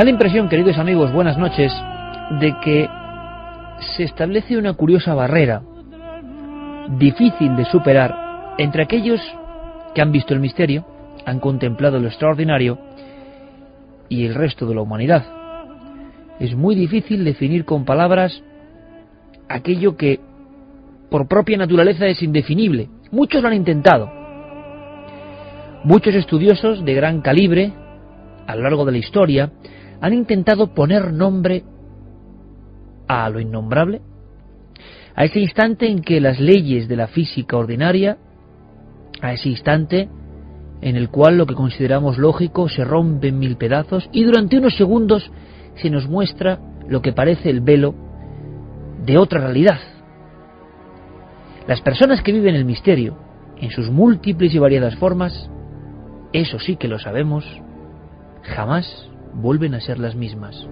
Da la impresión, queridos amigos, buenas noches, de que se establece una curiosa barrera, difícil de superar, entre aquellos que han visto el misterio, han contemplado lo extraordinario, y el resto de la humanidad. Es muy difícil definir con palabras aquello que por propia naturaleza es indefinible. Muchos lo han intentado. Muchos estudiosos de gran calibre a lo largo de la historia han intentado poner nombre a lo innombrable, a ese instante en que las leyes de la física ordinaria, a ese instante en el cual lo que consideramos lógico se rompe en mil pedazos y durante unos segundos se nos muestra lo que parece el velo de otra realidad. Las personas que viven el misterio, en sus múltiples y variadas formas, eso sí que lo sabemos, jamás vuelven a ser las mismas.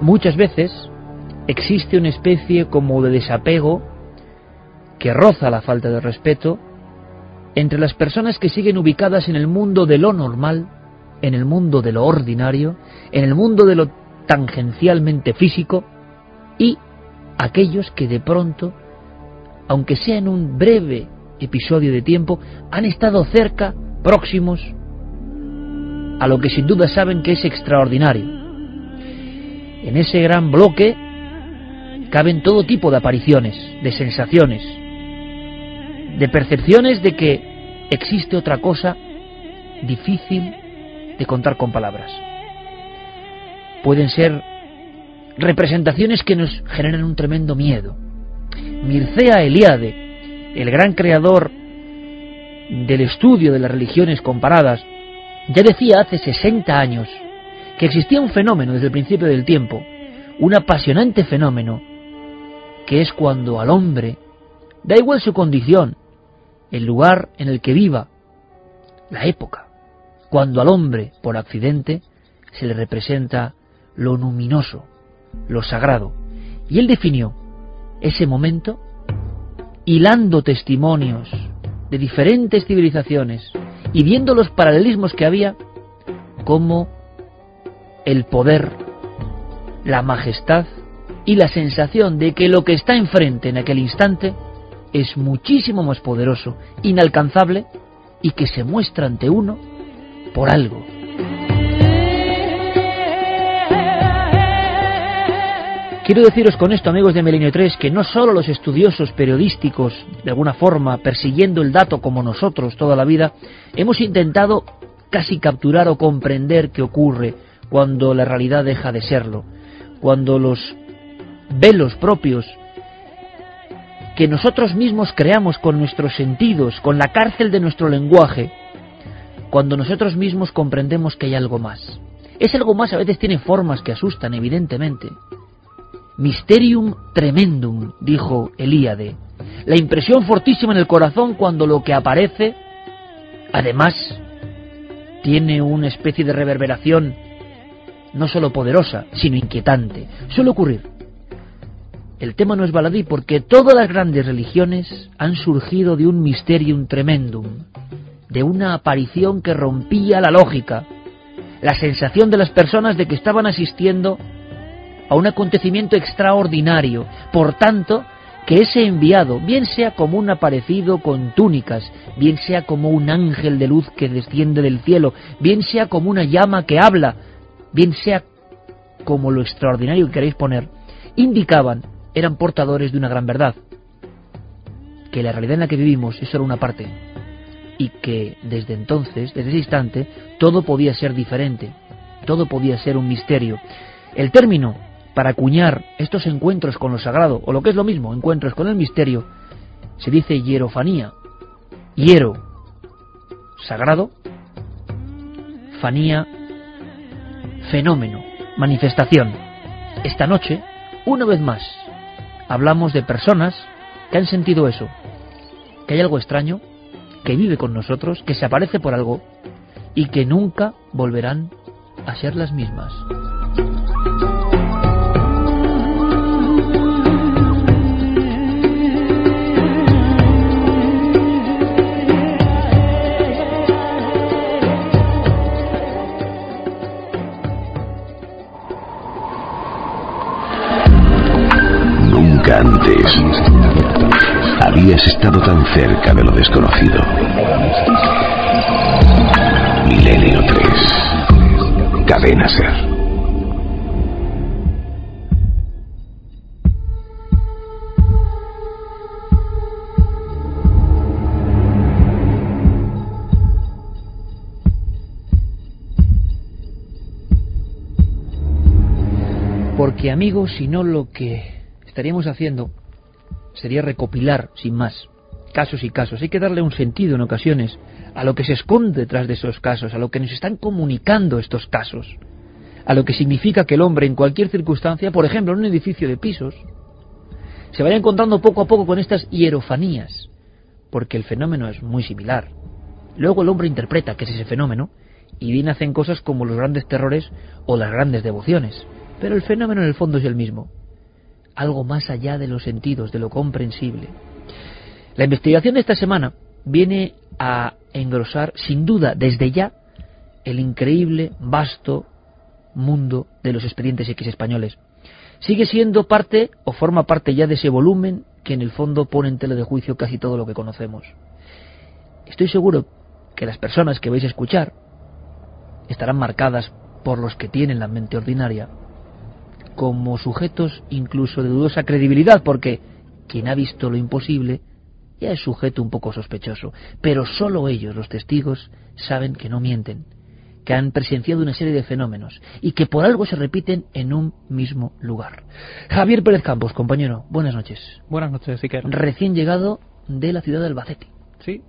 Muchas veces existe una especie como de desapego que roza la falta de respeto entre las personas que siguen ubicadas en el mundo de lo normal, en el mundo de lo ordinario, en el mundo de lo tangencialmente físico, y aquellos que de pronto, aunque sea en un breve episodio de tiempo han estado cerca, próximos, a lo que sin duda saben que es extraordinario. En ese gran bloque caben todo tipo de apariciones, de sensaciones, de percepciones de que existe otra cosa difícil de contar con palabras. Pueden ser representaciones que nos generan un tremendo miedo. Mircea Eliade, el gran creador del estudio de las religiones comparadas, ya decía hace 60 años que existía un fenómeno desde el principio del tiempo, un apasionante fenómeno, que es cuando al hombre, da igual su condición, el lugar en el que viva, la época, cuando al hombre, por accidente, se le representa lo luminoso, lo sagrado. Y él definió ese momento hilando testimonios de diferentes civilizaciones y viendo los paralelismos que había, como el poder, la majestad y la sensación de que lo que está enfrente en aquel instante es muchísimo más poderoso, inalcanzable y que se muestra ante uno por algo. Quiero deciros con esto, amigos de Milenio 3, que no solo los estudiosos periodísticos, de alguna forma, persiguiendo el dato como nosotros toda la vida, hemos intentado casi capturar o comprender qué ocurre cuando la realidad deja de serlo, cuando los velos propios que nosotros mismos creamos con nuestros sentidos, con la cárcel de nuestro lenguaje, cuando nosotros mismos comprendemos que hay algo más. Ese algo más a veces tiene formas que asustan, evidentemente. Mysterium tremendum, dijo Elíade. La impresión fortísima en el corazón cuando lo que aparece, además, tiene una especie de reverberación no solo poderosa, sino inquietante. Suele ocurrir. El tema no es baladí porque todas las grandes religiones han surgido de un mysterium tremendum, de una aparición que rompía la lógica, la sensación de las personas de que estaban asistiendo a un acontecimiento extraordinario. Por tanto, que ese enviado, bien sea como un aparecido con túnicas, bien sea como un ángel de luz que desciende del cielo, bien sea como una llama que habla, bien sea como lo extraordinario que queréis poner, indicaban, eran portadores de una gran verdad, que la realidad en la que vivimos es solo una parte, y que desde entonces, desde ese instante, todo podía ser diferente, todo podía ser un misterio. El término para acuñar estos encuentros con lo sagrado, o lo que es lo mismo, encuentros con el misterio, se dice hierofanía. Hiero, sagrado, fanía, fenómeno, manifestación. Esta noche, una vez más, hablamos de personas que han sentido eso, que hay algo extraño, que vive con nosotros, que se aparece por algo y que nunca volverán a ser las mismas. Antes habías estado tan cerca de lo desconocido. Milenio 3. Cadena Ser. Porque amigos, si no lo que estaríamos haciendo sería recopilar, sin más, casos y casos. Hay que darle un sentido en ocasiones a lo que se esconde detrás de esos casos, a lo que nos están comunicando estos casos, a lo que significa que el hombre en cualquier circunstancia, por ejemplo en un edificio de pisos, se vaya encontrando poco a poco con estas hierofanías, porque el fenómeno es muy similar. Luego el hombre interpreta que es ese fenómeno y bien hacen cosas como los grandes terrores o las grandes devociones. Pero el fenómeno en el fondo es el mismo, algo más allá de los sentidos, de lo comprensible. La investigación de esta semana viene a engrosar, sin duda, desde ya, el increíble, vasto mundo de los expedientes X españoles. Sigue siendo parte, o forma parte ya de ese volumen que en el fondo pone en tela de juicio casi todo lo que conocemos. Estoy seguro que las personas que vais a escuchar estarán marcadas por los que tienen la mente ordinaria como sujetos incluso de dudosa credibilidad, porque quien ha visto lo imposible ya es sujeto un poco sospechoso, pero solo ellos, los testigos, saben que no mienten, que han presenciado una serie de fenómenos y que por algo se repiten en un mismo lugar. Javier Pérez Campos, compañero, buenas noches. Buenas noches, Iker. Recién llegado de la ciudad de Albacete. Sí,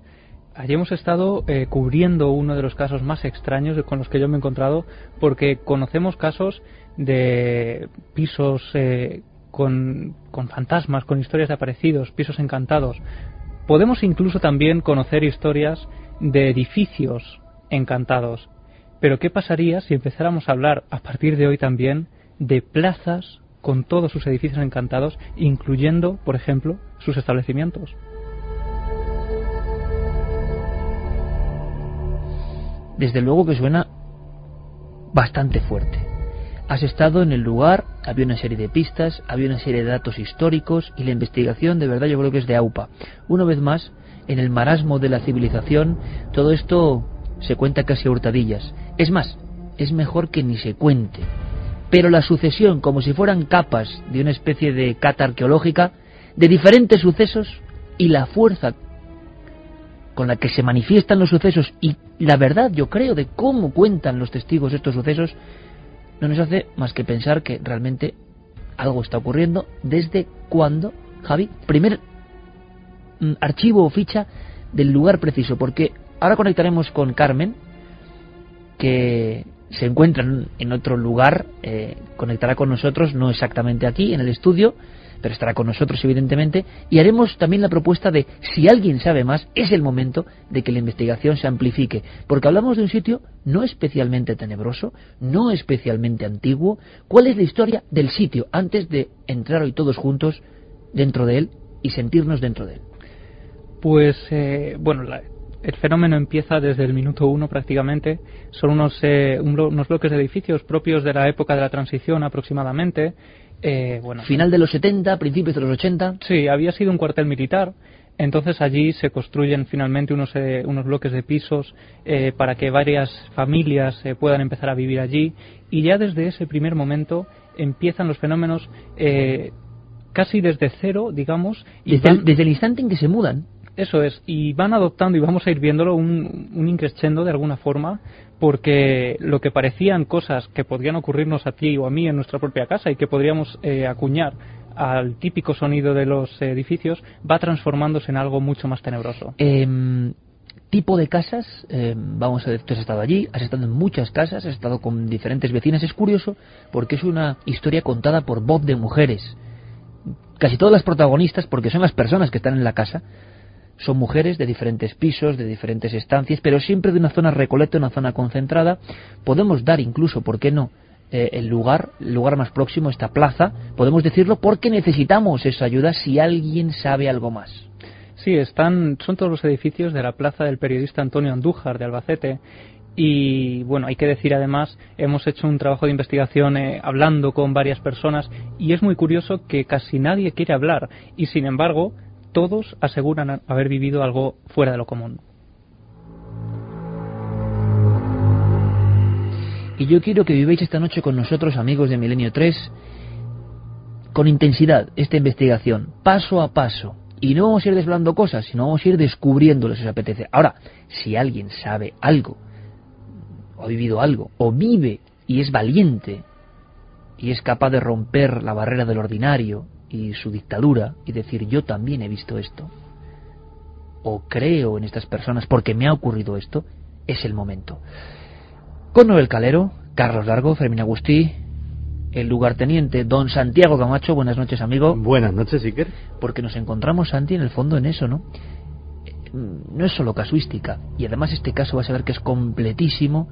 Allí hemos estado eh, cubriendo uno de los casos más extraños con los que yo me he encontrado, porque conocemos casos de pisos eh, con, con fantasmas, con historias de aparecidos, pisos encantados. Podemos incluso también conocer historias de edificios encantados. Pero ¿qué pasaría si empezáramos a hablar a partir de hoy también de plazas con todos sus edificios encantados, incluyendo, por ejemplo, sus establecimientos? desde luego que suena bastante fuerte. Has estado en el lugar, había una serie de pistas, había una serie de datos históricos y la investigación de verdad yo creo que es de AUPA. Una vez más, en el marasmo de la civilización, todo esto se cuenta casi a hurtadillas. Es más, es mejor que ni se cuente. Pero la sucesión, como si fueran capas de una especie de cata arqueológica, de diferentes sucesos y la fuerza con la que se manifiestan los sucesos y la verdad, yo creo, de cómo cuentan los testigos estos sucesos, no nos hace más que pensar que realmente algo está ocurriendo. ¿Desde cuándo, Javi? Primer mm, archivo o ficha del lugar preciso, porque ahora conectaremos con Carmen, que se encuentra en otro lugar, eh, conectará con nosotros, no exactamente aquí, en el estudio, pero estará con nosotros evidentemente, y haremos también la propuesta de, si alguien sabe más, es el momento de que la investigación se amplifique, porque hablamos de un sitio no especialmente tenebroso, no especialmente antiguo, ¿cuál es la historia del sitio antes de entrar hoy todos juntos dentro de él y sentirnos dentro de él? Pues, eh, bueno, el fenómeno empieza desde el minuto uno prácticamente. Son unos, eh, unos bloques de edificios propios de la época de la transición aproximadamente. Eh, bueno, Final de los 70, principios de los 80. Sí, había sido un cuartel militar. Entonces allí se construyen finalmente unos, eh, unos bloques de pisos eh, para que varias familias eh, puedan empezar a vivir allí. Y ya desde ese primer momento empiezan los fenómenos casi desde cero, digamos. Y desde, desde el instante en que se mudan. Eso es, y van adoptando, y vamos a ir viéndolo, un, un increscendo de alguna forma, porque lo que parecían cosas que podrían ocurrirnos a ti o a mí en nuestra propia casa y que podríamos eh, acuñar al típico sonido de los edificios, va transformándose en algo mucho más tenebroso. Em, tipo de casas, em, vamos a ver, tú has estado allí, has estado en muchas casas, has estado con diferentes vecinas, es curioso porque es una historia contada por voz de mujeres. Casi todas las protagonistas, porque son las personas que están en la casa, son mujeres de diferentes pisos, de diferentes estancias, pero siempre de una zona recoleta, una zona concentrada. Podemos dar incluso, ¿por qué no?, eh, el lugar, el lugar más próximo, esta plaza, podemos decirlo porque necesitamos esa ayuda si alguien sabe algo más. Sí, están, son todos los edificios de la plaza del periodista Antonio Andújar de Albacete y bueno, hay que decir además, hemos hecho un trabajo de investigación eh, hablando con varias personas y es muy curioso que casi nadie quiere hablar y sin embargo todos aseguran haber vivido algo fuera de lo común. Y yo quiero que viváis esta noche con nosotros, amigos de Milenio 3, con intensidad esta investigación, paso a paso. Y no vamos a ir desvelando cosas, sino vamos a ir descubriéndoles si os apetece. Ahora, si alguien sabe algo, o ha vivido algo, o vive y es valiente, y es capaz de romper la barrera del ordinario, y su dictadura y decir yo también he visto esto o creo en estas personas porque me ha ocurrido esto, es el momento. Con Noel Calero, Carlos Largo, Fermín Agustí, el lugarteniente don Santiago Camacho, buenas noches amigo. Buenas noches Iker. Porque nos encontramos Santi en el fondo en eso, ¿no? No es solo casuística, y además este caso va a saber que es completísimo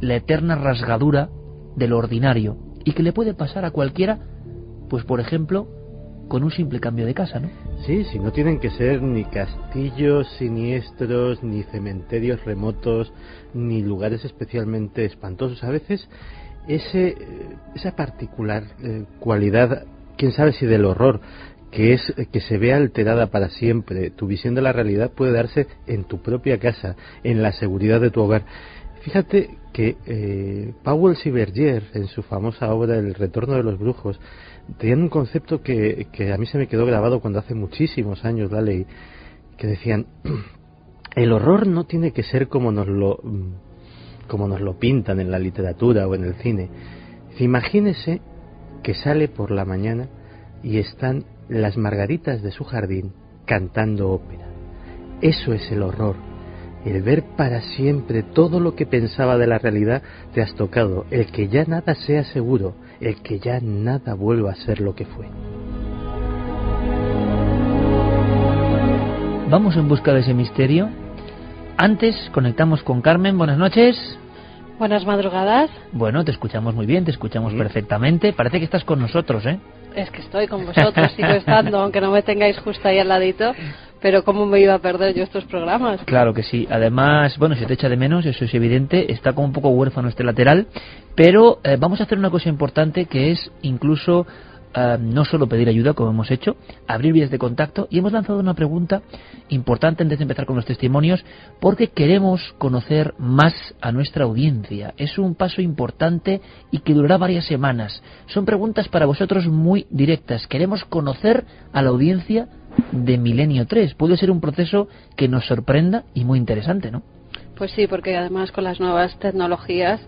la eterna rasgadura de lo ordinario y que le puede pasar a cualquiera pues por ejemplo, con un simple cambio de casa, ¿no? Sí, si no tienen que ser ni castillos siniestros, ni cementerios remotos, ni lugares especialmente espantosos. A veces ese, esa particular eh, cualidad, quién sabe si del horror, que es que se vea alterada para siempre. Tu visión de la realidad puede darse en tu propia casa, en la seguridad de tu hogar. Fíjate que eh, Powell Siberger, en su famosa obra El retorno de los brujos, tenían un concepto que, que a mí se me quedó grabado cuando hace muchísimos años la ley, que decían, el horror no tiene que ser como nos lo, como nos lo pintan en la literatura o en el cine. Imagínese que sale por la mañana y están las margaritas de su jardín cantando ópera. Eso es el horror. El ver para siempre todo lo que pensaba de la realidad te has tocado, el que ya nada sea seguro, el que ya nada vuelva a ser lo que fue. Vamos en busca de ese misterio. Antes conectamos con Carmen. Buenas noches. Buenas madrugadas. Bueno, te escuchamos muy bien, te escuchamos perfectamente. Parece que estás con nosotros, ¿eh? Es que estoy con vosotros, sigo estando, aunque no me tengáis justo ahí al ladito. Pero ¿cómo me iba a perder yo estos programas? Claro que sí. Además, bueno, se te echa de menos, eso es evidente. Está como un poco huérfano este lateral. Pero eh, vamos a hacer una cosa importante que es incluso eh, no solo pedir ayuda, como hemos hecho, abrir vías de contacto. Y hemos lanzado una pregunta importante antes de empezar con los testimonios, porque queremos conocer más a nuestra audiencia. Es un paso importante y que durará varias semanas. Son preguntas para vosotros muy directas. Queremos conocer a la audiencia de Milenio 3. Puede ser un proceso que nos sorprenda y muy interesante, ¿no? Pues sí, porque además con las nuevas tecnologías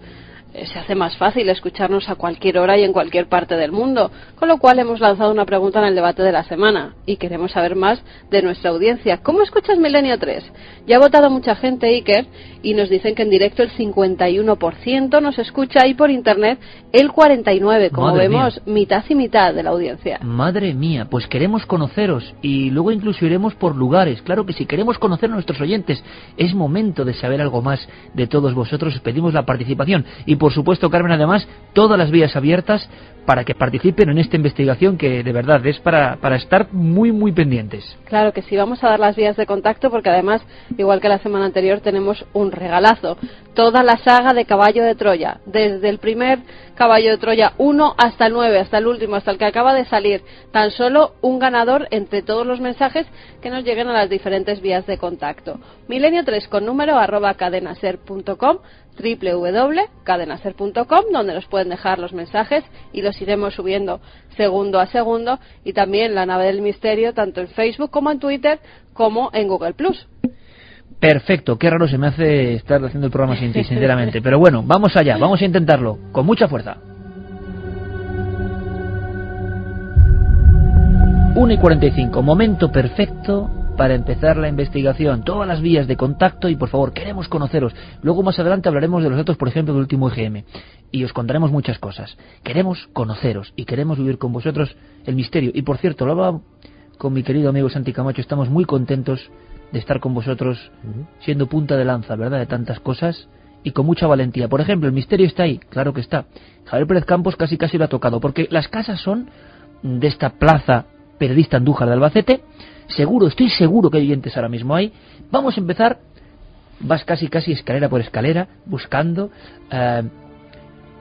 se hace más fácil escucharnos a cualquier hora y en cualquier parte del mundo, con lo cual hemos lanzado una pregunta en el debate de la semana y queremos saber más de nuestra audiencia. ¿Cómo escuchas Milenio 3? Ya ha votado mucha gente, Iker, y nos dicen que en directo el 51% nos escucha y por internet el 49%, como vemos, mitad y mitad de la audiencia. Madre mía, pues queremos conoceros y luego incluso iremos por lugares. Claro que si queremos conocer a nuestros oyentes, es momento de saber algo más de todos vosotros. pedimos la participación y por supuesto, Carmen, además, todas las vías abiertas para que participen en esta investigación que de verdad es para, para estar muy, muy pendientes. Claro que sí, vamos a dar las vías de contacto porque además, igual que la semana anterior, tenemos un regalazo. Toda la saga de Caballo de Troya, desde el primer Caballo de Troya 1 hasta el 9, hasta el último, hasta el que acaba de salir. Tan solo un ganador entre todos los mensajes que nos lleguen a las diferentes vías de contacto. Milenio 3 con número arroba cadenaser.com www.cadenaser.com donde nos pueden dejar los mensajes y los iremos subiendo segundo a segundo y también la nave del misterio tanto en Facebook como en Twitter como en Google Plus. Perfecto, qué raro se me hace estar haciendo el programa sin ti, sinceramente. Pero bueno, vamos allá, vamos a intentarlo, con mucha fuerza. 1 y 45, momento perfecto para empezar la investigación, todas las vías de contacto y por favor, queremos conoceros. Luego más adelante hablaremos de los datos, por ejemplo, del último EGM y os contaremos muchas cosas. Queremos conoceros y queremos vivir con vosotros el misterio. Y por cierto, lo hablaba con mi querido amigo Santi Camacho, estamos muy contentos de estar con vosotros siendo punta de lanza, ¿verdad?, de tantas cosas y con mucha valentía. Por ejemplo, el misterio está ahí, claro que está. Javier Pérez Campos casi casi lo ha tocado, porque las casas son de esta plaza periodista Andújar de Albacete, seguro, estoy seguro que hay oyentes ahora mismo ahí. Vamos a empezar, vas casi casi escalera por escalera, buscando eh,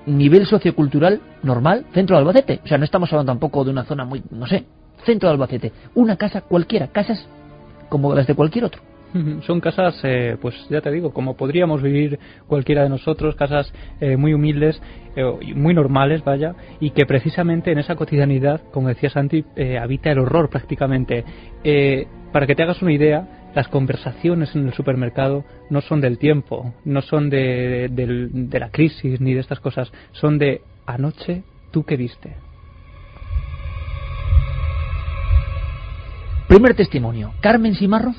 nivel sociocultural normal, centro de Albacete. O sea, no estamos hablando tampoco de una zona muy, no sé, centro de Albacete. Una casa cualquiera, casas como las de cualquier otro. Son casas, eh, pues ya te digo, como podríamos vivir cualquiera de nosotros, casas eh, muy humildes, eh, muy normales, vaya, y que precisamente en esa cotidianidad, como decía Santi, habita el horror prácticamente. para que te hagas una idea, las conversaciones en el supermercado no son del tiempo, no son de, de la crisis ni de estas cosas, son de anoche, ¿tú qué viste? Primer testimonio, Carmen Simarro.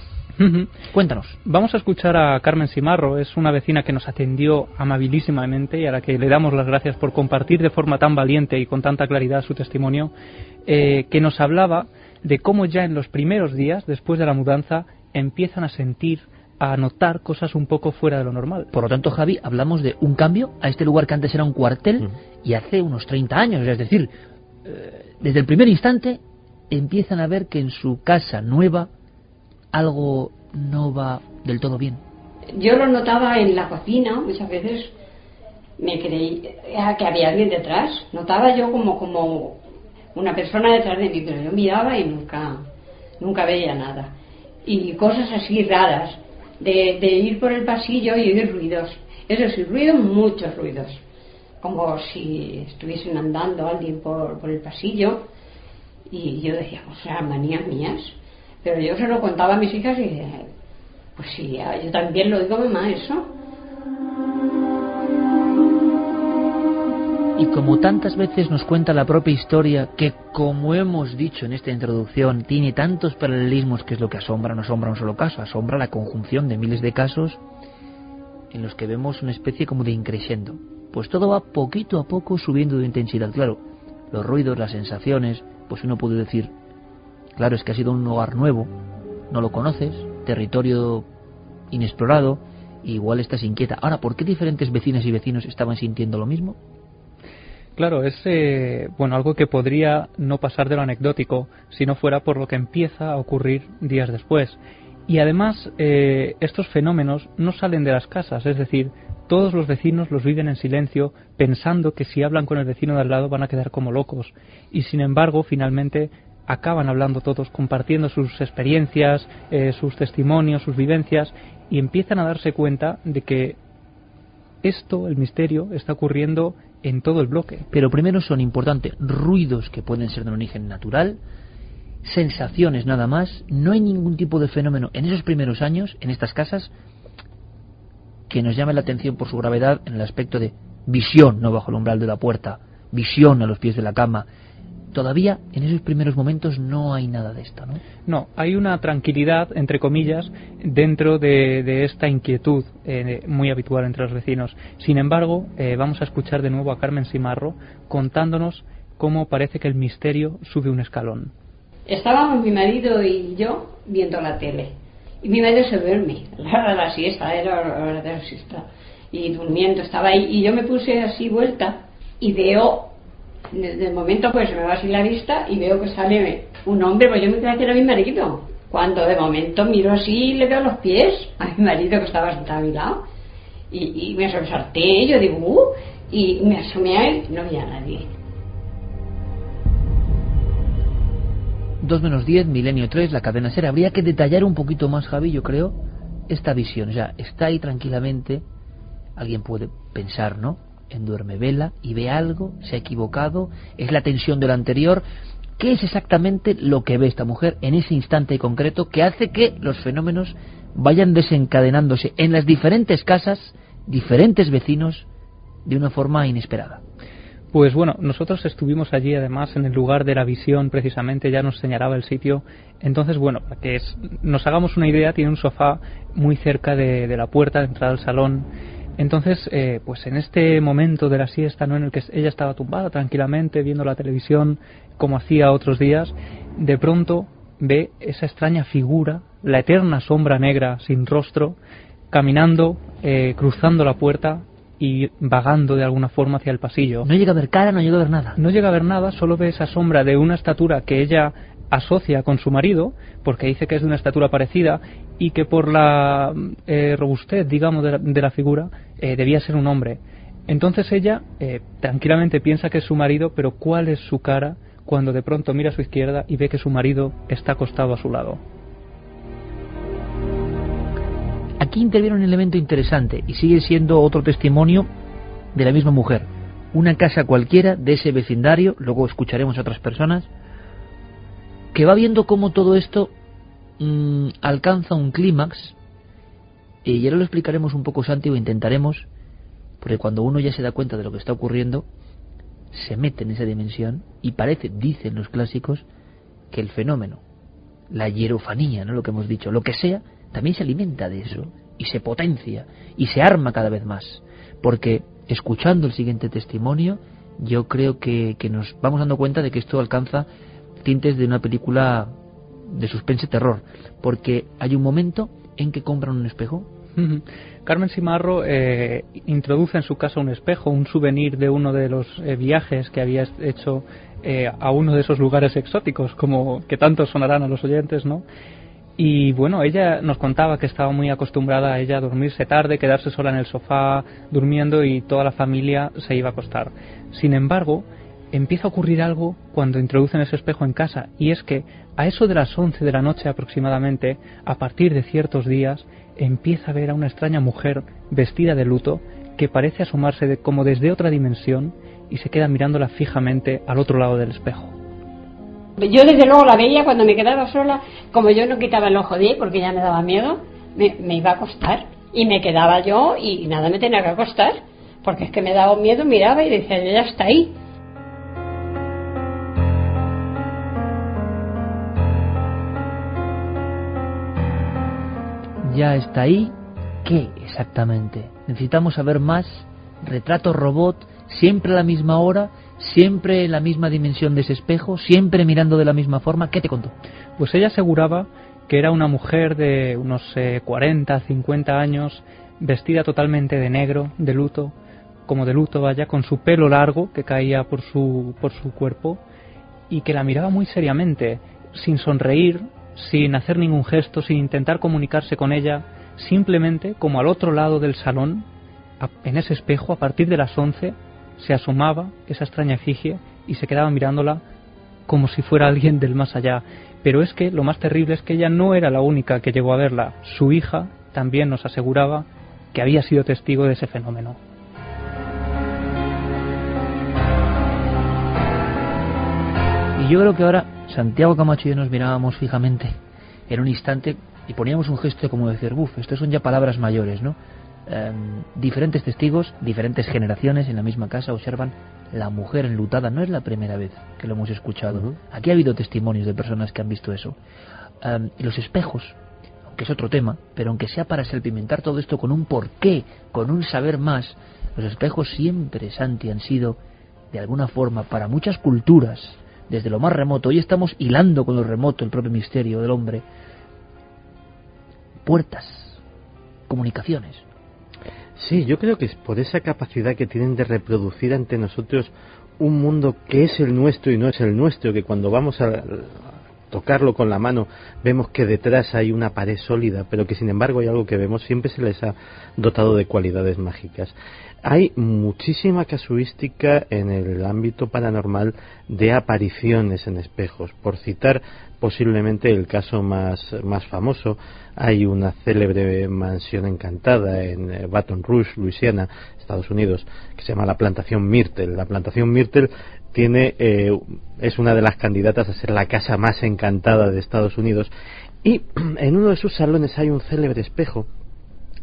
Cuéntanos. Vamos a escuchar a Carmen Simarro, es una vecina que nos atendió amabilísimamente y a la que le damos las gracias por compartir de forma tan valiente y con tanta claridad su testimonio, eh, que nos hablaba de cómo ya en los primeros días, después de la mudanza, empiezan a sentir, a notar cosas un poco fuera de lo normal. Por lo tanto, Javi, hablamos de un cambio a este lugar que antes era un cuartel y hace unos 30 años, es decir, eh, desde el primer instante empiezan a ver que en su casa nueva algo no va del todo bien. Yo lo notaba en la cocina, muchas veces me creía que había alguien detrás. Notaba yo como, como una persona detrás de mí, pero yo miraba y nunca, nunca veía nada. Y cosas así raras, de, de ir por el pasillo y oír ruidos. Eso sí, ruidos, muchos ruidos. Como si estuviesen andando alguien por, por el pasillo. Y yo decía, pues eran manías mías. Pero yo se lo contaba a mis hijas y dije, pues sí, yo también lo digo mamá eso. Y como tantas veces nos cuenta la propia historia, que como hemos dicho en esta introducción, tiene tantos paralelismos que es lo que asombra, no asombra un solo caso, asombra la conjunción de miles de casos en los que vemos una especie como de increciendo. Pues todo va poquito a poco subiendo de intensidad. Claro, los ruidos, las sensaciones, pues uno puede decir, Claro, es que ha sido un hogar nuevo, no lo conoces, territorio inexplorado, igual estás inquieta. Ahora, ¿por qué diferentes vecinas y vecinos estaban sintiendo lo mismo? Claro, es eh, bueno algo que podría no pasar de lo anecdótico si no fuera por lo que empieza a ocurrir días después. Y además, eh, estos fenómenos no salen de las casas, es decir, todos los vecinos los viven en silencio, pensando que si hablan con el vecino de al lado van a quedar como locos. Y sin embargo, finalmente acaban hablando todos, compartiendo sus experiencias, eh, sus testimonios, sus vivencias, y empiezan a darse cuenta de que esto, el misterio, está ocurriendo en todo el bloque. Pero primero son importantes ruidos que pueden ser de origen natural, sensaciones nada más, no hay ningún tipo de fenómeno en esos primeros años, en estas casas, que nos llame la atención por su gravedad en el aspecto de visión no bajo el umbral de la puerta, visión a los pies de la cama. Todavía en esos primeros momentos no hay nada de esto, ¿no? No, hay una tranquilidad, entre comillas, dentro de, esta inquietud eh, muy habitual entre los vecinos. Sin embargo, eh, vamos a escuchar de nuevo a Carmen Simarro contándonos cómo parece que el misterio sube un escalón. Estábamos mi marido y yo viendo la tele. Y mi marido se duerme, la hora de la siesta, era la hora de la siesta. Y durmiendo estaba ahí. Y yo me puse así vuelta y veo, desde el momento pues me va así la vista y veo que sale un hombre, pues yo me creía que era mi marido. Cuando de momento miro así y le veo los pies a mi marido que estaba sentado a mi lado. Y, y me sobresalté, yo digo, uh, y me asomé ahí, no había nadie. 2 menos 10, milenio 3, la cadena ser. Habría que detallar un poquito más, Javi, yo creo, esta visión. O sea, está ahí tranquilamente, alguien puede pensar, ¿no? En duerme vela y ve algo, se ha equivocado, es la tensión de lo anterior. ¿Qué es exactamente lo que ve esta mujer en ese instante concreto que hace que los fenómenos vayan desencadenándose en las diferentes casas, diferentes vecinos, de una forma inesperada? Pues bueno, nosotros estuvimos allí además en el lugar de la visión, precisamente ya nos señalaba el sitio. Entonces, bueno, para que nos hagamos una idea, tiene un sofá muy cerca de, la puerta de entrada al salón. Entonces, eh, pues en este momento de la siesta, ¿no? en el que ella estaba tumbada tranquilamente viendo la televisión como hacía otros días, de pronto ve esa extraña figura, la eterna sombra negra sin rostro, caminando, eh, cruzando la puerta y vagando de alguna forma hacia el pasillo. No llega a ver cara, no llega a ver nada. No llega a ver nada, solo ve esa sombra de una estatura que ella asocia con su marido, porque dice que es de una estatura parecida y que por la eh, robustez, digamos, de la, figura, eh, debía ser un hombre. Entonces ella eh, tranquilamente piensa que es su marido, pero ¿cuál es su cara cuando de pronto mira a su izquierda y ve que su marido está acostado a su lado? Aquí interviene un elemento interesante y sigue siendo otro testimonio de la misma mujer. Una casa cualquiera de ese vecindario, luego escucharemos a otras personas, que va viendo cómo todo esto mm, alcanza un clímax, y ahora lo explicaremos un poco, Santi, o intentaremos, porque cuando uno ya se da cuenta de lo que está ocurriendo, se mete en esa dimensión y parece, dicen los clásicos, que el fenómeno, la hierofanía, ¿no? lo que hemos dicho, lo que sea, también se alimenta de eso y se potencia y se arma cada vez más. Porque escuchando el siguiente testimonio, yo creo que, nos vamos dando cuenta de que esto alcanza tintes de una película de suspense terror. Porque hay un momento en que compran un espejo. Carmen Simarro eh, introduce en su casa un espejo, un souvenir de uno de los eh, viajes que había hecho eh, a uno de esos lugares exóticos, como que tanto sonarán a los oyentes, ¿no? Y bueno, ella nos contaba que estaba muy acostumbrada a ella a dormirse tarde, quedarse sola en el sofá, durmiendo y toda la familia se iba a acostar. Sin embargo, empieza a ocurrir algo cuando introducen ese espejo en casa, y es que a eso de las 11 de la noche aproximadamente, a partir de ciertos días, empieza a ver a una extraña mujer vestida de luto que parece asomarse como desde otra dimensión y se queda mirándola fijamente al otro lado del espejo. Yo desde luego la veía cuando me quedaba sola, como yo no quitaba el ojo de porque ya me daba miedo, me, iba a acostar. Y me quedaba yo y nada me tenía que acostar, porque es que me daba miedo, miraba y decía, ya está ahí. Ya está ahí, ¿qué exactamente? Necesitamos saber más, retrato robot, siempre a la misma hora, siempre en la misma dimensión de ese espejo, siempre mirando de la misma forma. ¿Qué te contó? Pues ella aseguraba que era una mujer de unos 40, eh, 50 años, vestida totalmente de negro, de luto, como de luto vaya, con su pelo largo que caía por su, por su cuerpo, y que la miraba muy seriamente, sin sonreír, sin hacer ningún gesto, sin intentar comunicarse con ella, simplemente como al otro lado del salón, en ese espejo, a partir de las 11, se asomaba esa extraña efigie y se quedaba mirándola como si fuera alguien del más allá. Pero es que lo más terrible es que ella no era la única que llegó a verla. Su hija también nos aseguraba que había sido testigo de ese fenómeno. Y yo creo que ahora Santiago Camacho y yo nos mirábamos fijamente en un instante y poníamos un gesto como decir, uff, estas son ya palabras mayores, ¿no? em, diferentes testigos, diferentes generaciones en la misma casa observan la mujer enlutada. No es la primera vez que lo hemos escuchado. Aquí ha habido testimonios de personas que han visto eso. Em, y los espejos, aunque es otro tema, pero aunque sea para salpimentar todo esto con un porqué, con un saber más, los espejos siempre, Santi, han sido, de alguna forma, para muchas culturas, desde lo más remoto, hoy estamos hilando con lo remoto el propio misterio del hombre, puertas, comunicaciones. Sí, yo creo que es por esa capacidad que tienen de reproducir ante nosotros un mundo que es el nuestro y no es el nuestro, que cuando vamos a tocarlo con la mano vemos que detrás hay una pared sólida, pero que sin embargo hay algo que vemos, siempre se les ha dotado de cualidades mágicas. Hay muchísima casuística en el ámbito paranormal de apariciones en espejos. Por citar posiblemente el caso más, más famoso, hay una célebre mansión encantada en eh, Baton Rouge, Luisiana, Estados Unidos, que se llama la plantación Myrtle. La plantación Myrtle tiene, eh, es una de las candidatas a ser la casa más encantada de Estados Unidos y en uno de sus salones hay un célebre espejo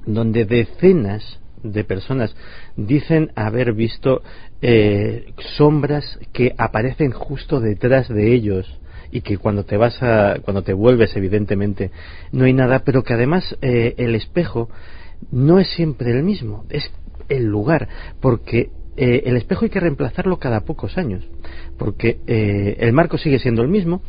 donde decenas de personas. Dicen haber visto eh, sombras que aparecen justo detrás de ellos y que cuando te vas a cuando te vuelves evidentemente no hay nada pero que además eh, el espejo no es siempre el mismo es el lugar porque eh, el espejo hay que reemplazarlo cada pocos años porque el marco sigue siendo el mismo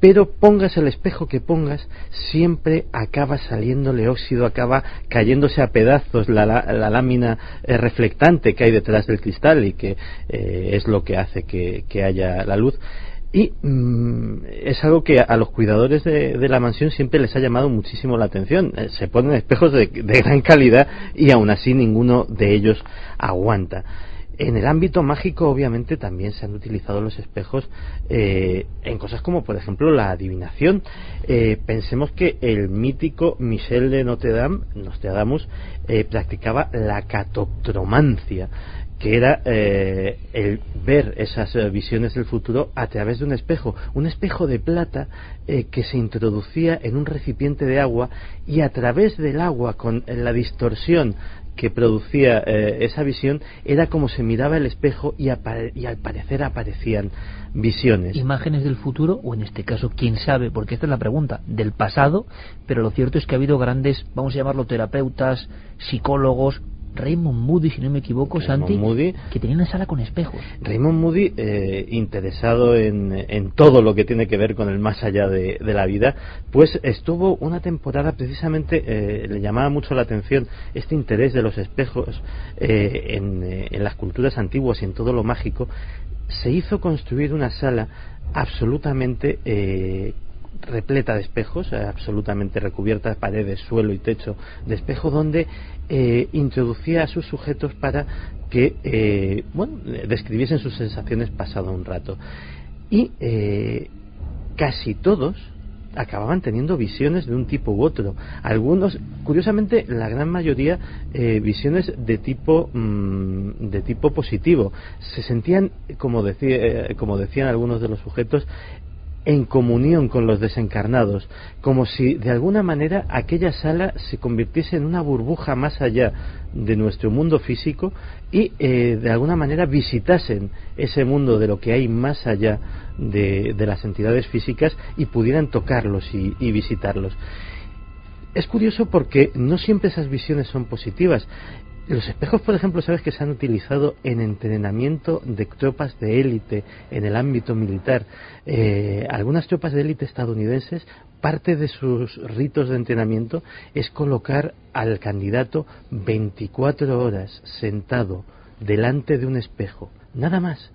pero pongas el espejo que pongas, siempre acaba saliéndole óxido, acaba cayéndose a pedazos la, lámina eh, reflectante que hay detrás del cristal y que eh, es lo que hace que, haya la luz. Y mm, es algo que a los cuidadores de, la mansión siempre les ha llamado muchísimo la atención. Eh, se ponen espejos de gran calidad y aún así ninguno de ellos aguanta. En el ámbito mágico, obviamente, también se han utilizado los espejos eh, en cosas como, por ejemplo, la adivinación. Eh, pensemos que el mítico Michel de Notre Dame, Nostradamus, eh, practicaba la catoptromancia que era el ver esas visiones del futuro a través de un espejo, un espejo de plata que se introducía en un recipiente de agua y a través del agua, con la distorsión que producía eh, esa visión era como se miraba el espejo y, y, al parecer aparecían visiones. Imágenes del futuro, o en este caso, quién sabe, porque esta es la pregunta, del pasado, pero lo cierto es que ha habido grandes, vamos a llamarlo terapeutas, psicólogos, Raymond Moody, si no me equivoco, Santi, que tenía una sala con espejos. Raymond Moody, eh, interesado en, todo lo que tiene que ver con el más allá de, la vida, pues estuvo una temporada precisamente, eh, le llamaba mucho la atención este interés de los espejos eh, en, en las culturas antiguas y en todo lo mágico. Se hizo construir una sala absolutamente repleta de espejos, absolutamente recubierta de paredes, suelo y techo de espejo, donde eh, introducía a sus sujetos para que eh, bueno, describiesen sus sensaciones pasado un rato. Y eh, casi todos acababan teniendo visiones de un tipo u otro. Algunos, curiosamente, la gran mayoría eh, visiones de tipo mm, de tipo positivo. Se sentían, como, decía, como decían algunos de los sujetos, en comunión con los desencarnados, como si de alguna manera aquella sala se convirtiese en una burbuja más allá de nuestro mundo físico y eh, de alguna manera visitasen ese mundo de lo que hay más allá de, las entidades físicas y pudieran tocarlos y visitarlos. Es curioso porque no siempre esas visiones son positivas. Los espejos, por ejemplo, sabes que se han utilizado en entrenamiento de tropas de élite en el ámbito militar. Eh, algunas tropas de élite estadounidenses, parte de sus ritos de entrenamiento es colocar al candidato 24 horas sentado delante de un espejo, nada más.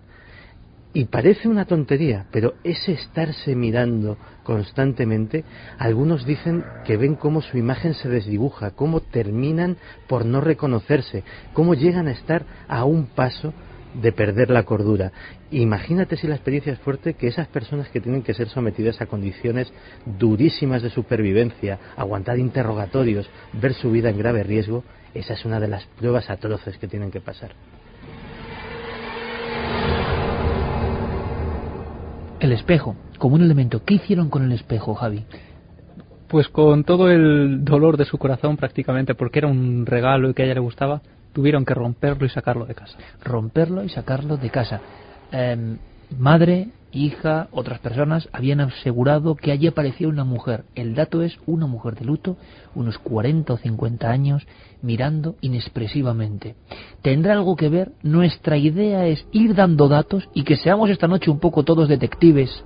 Y parece una tontería, pero ese estarse mirando constantemente, algunos dicen que ven cómo su imagen se desdibuja, cómo terminan por no reconocerse, cómo llegan a estar a un paso de perder la cordura. Imagínate si la experiencia es fuerte que esas personas que tienen que ser sometidas a condiciones durísimas de supervivencia, aguantar interrogatorios, ver su vida en grave riesgo, esa es una de las pruebas atroces que tienen que pasar. El espejo, como un elemento. ¿Qué hicieron con el espejo, Javi? Pues con todo el dolor de su corazón prácticamente, porque era un regalo y que a ella le gustaba, tuvieron que romperlo y sacarlo de casa. Romperlo y sacarlo de casa. Em, madre, hija, otras personas habían asegurado que allí aparecía una mujer. El dato es una mujer de luto, unos 40 o 50 años, mirando inexpresivamente. ¿Tendrá algo que ver? Nuestra idea es ir dando datos y que seamos esta noche un poco todos detectives,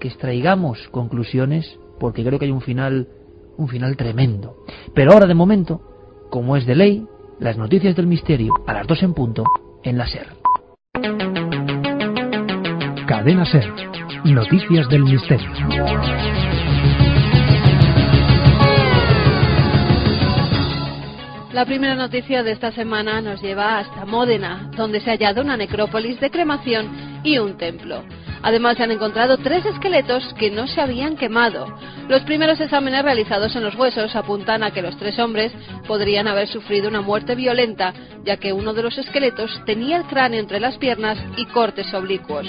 que extraigamos conclusiones porque creo que hay un final, un final tremendo. Pero ahora de momento, como es de ley, las noticias del misterio a las dos en punto en la SER. Cadena SER. Noticias del misterio. La primera noticia de esta semana nos lleva hasta Módena, donde se ha hallado una necrópolis de cremación y un templo. Además, se han encontrado tres esqueletos que no se habían quemado. Los primeros exámenes realizados en los huesos apuntan a que los tres hombres podrían haber sufrido una muerte violenta, ya que uno de los esqueletos tenía el cráneo entre las piernas y cortes oblicuos.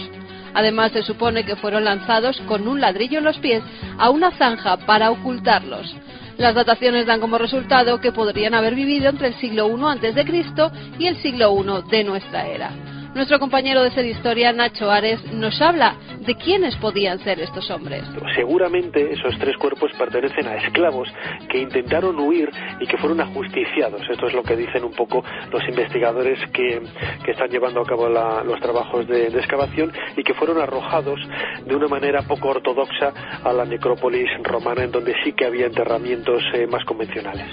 Además, se supone que fueron lanzados con un ladrillo en los pies a una zanja para ocultarlos. Las dataciones dan como resultado que podrían haber vivido entre el siglo I a.C. y el siglo I de nuestra era. Nuestro compañero de Ser Historia, Nacho Ares, nos habla de quiénes podían ser estos hombres. Seguramente esos tres cuerpos pertenecen a esclavos que intentaron huir y que fueron ajusticiados. Esto es lo que dicen un poco los investigadores que, que están llevando a cabo los trabajos de, excavación y que fueron arrojados de una manera poco ortodoxa a la necrópolis romana, en donde sí que había enterramientos eh, más convencionales.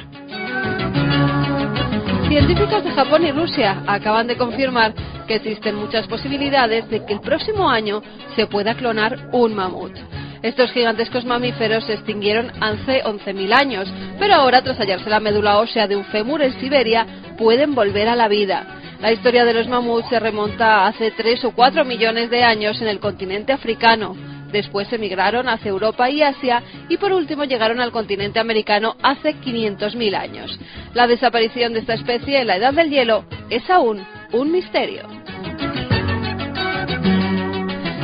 Científicos de Japón y Rusia acaban de confirmar que existen muchas posibilidades de que el próximo año se pueda clonar un mamut. Estos gigantescos mamíferos se extinguieron hace 11.000 años, pero ahora, tras hallarse la médula ósea de un fémur en Siberia, pueden volver a la vida. La historia de los mamuts se remonta a hace 3 o 4 millones de años en el continente africano. Después emigraron hacia Europa y Asia y por último llegaron al continente americano hace 500.000 años. La desaparición de esta especie en la edad del hielo es aún un misterio.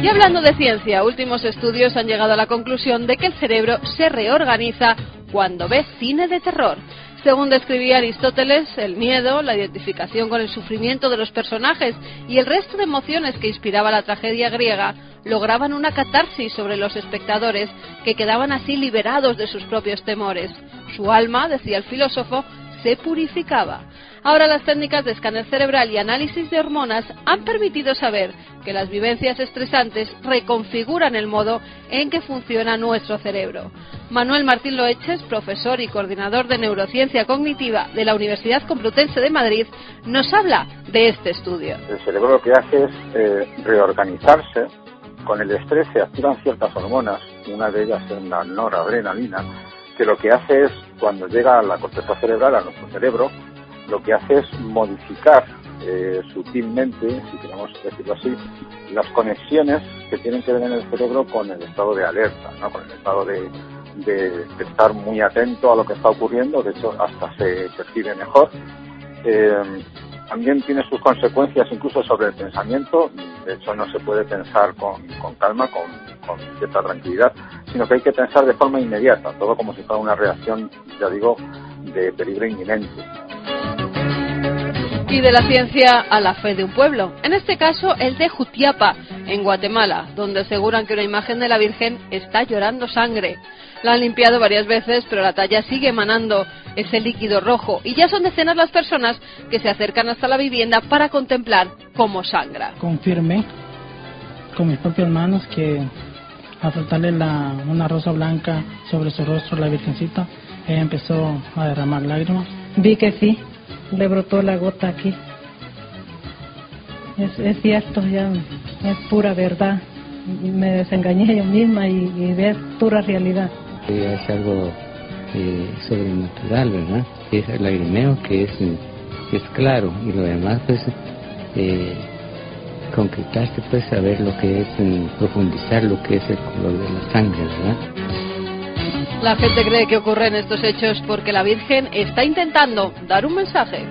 Y hablando de ciencia, últimos estudios han llegado a la conclusión de que el cerebro se reorganiza cuando ves cine de terror. Según describía Aristóteles, el miedo, la identificación con el sufrimiento de los personajes y el resto de emociones que inspiraba la tragedia griega lograban una catarsis sobre los espectadores que quedaban así liberados de sus propios temores. Su alma, decía el filósofo, se purificaba. Ahora las técnicas de escáner cerebral y análisis de hormonas han permitido saber que las vivencias estresantes reconfiguran el modo en que funciona nuestro cerebro. Manuel Martín Loeches, profesor y coordinador de neurociencia cognitiva de la Universidad Complutense de Madrid, nos habla de este estudio. El cerebro lo que hace es eh, reorganizarse. Con el estrés se activan ciertas hormonas, una de ellas es la noradrenalina, que lo que hace es, cuando llega a la corteza cerebral, a nuestro cerebro, lo que hace es modificar eh, sutilmente, si queremos decirlo así, las conexiones que tienen que ver en el cerebro con el estado de alerta, ¿no? con el estado de, estar muy atento a lo que está ocurriendo, de hecho hasta se percibe mejor. Eh, también tiene sus consecuencias incluso sobre el pensamiento, de hecho no se puede pensar con, calma, con, cierta tranquilidad, sino que hay que pensar de forma inmediata, todo como si fuera una reacción, ya digo, de peligro inminente y de la ciencia a la fe de un pueblo. En este caso, el de Jutiapa, en Guatemala, donde aseguran que una imagen de la Virgen está llorando sangre. La han limpiado varias veces, pero la talla sigue emanando ese líquido rojo y ya son decenas las personas que se acercan hasta la vivienda para contemplar cómo sangra. Confirmé con mis propias manos que al frotarle la, una rosa blanca sobre su rostro la Virgencita, ella empezó a derramar lágrimas. Vi que sí, le brotó la gota aquí. Es, cierto, ya es pura verdad. Me desengañé yo misma y, y es pura realidad. Es algo eh, sobrenatural, ¿verdad? Es el lagrimeo que es, es claro y lo demás pues eh, concretaste pues saber lo que es profundizar lo que es el color de la sangre, ¿verdad? La gente cree que ocurren estos hechos porque la Virgen está intentando dar un mensaje.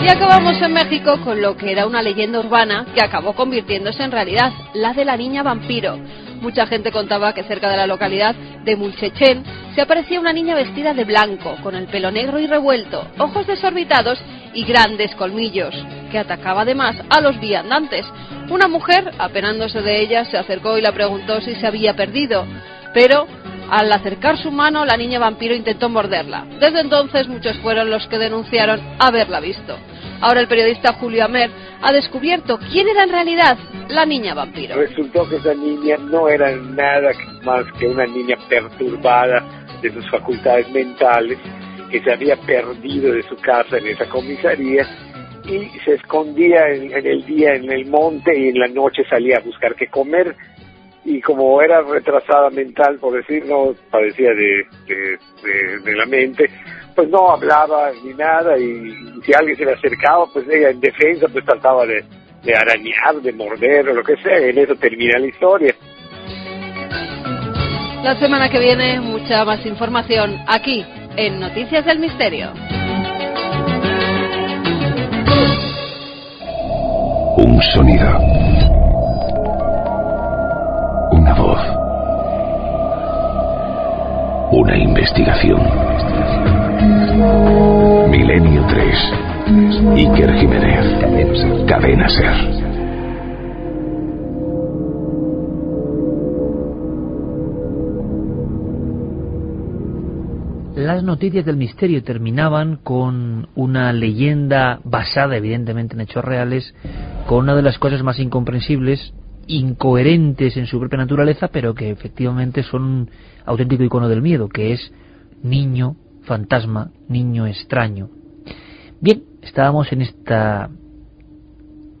Y acabamos en México con lo que era una leyenda urbana que acabó convirtiéndose en realidad, la de la niña vampiro. Mucha gente contaba que cerca de la localidad de Mulchechen se aparecía una niña vestida de blanco, con el pelo negro y revuelto, ojos desorbitados y grandes colmillos, que atacaba además a los viandantes. Una mujer, apenándose de ella, se acercó y la preguntó si se había perdido, pero al acercar su mano, la niña vampiro intentó morderla. Desde entonces muchos fueron los que denunciaron haberla visto. Ahora el periodista Julio Amer ha descubierto quién era en realidad la niña vampiro. Resultó que esa niña no era nada más que una niña perturbada de sus facultades mentales, que se había perdido de su casa en esa comisaría y se escondía en, el día en el monte y en la noche salía a buscar qué comer y como era retrasada mental, por decirlo, padecía de, de, de la mente, pues no hablaba ni nada y, si alguien se le acercaba, pues ella en defensa pues trataba de, de arañar, de morder o lo que sea, y en eso termina la historia. La semana que viene mucha más información aquí en Noticias del Misterio. Un sonido. Una voz. Una investigación. Milenio 3. Iker Jiménez. Cadena Ser. Las noticias del misterio terminaban con una leyenda basada evidentemente en hechos reales, con una de las cosas más incomprensibles, incoherentes en su propia naturaleza, pero que efectivamente son un auténtico icono del miedo, que es niño fantasma, niño extraño. Bien, estábamos en esta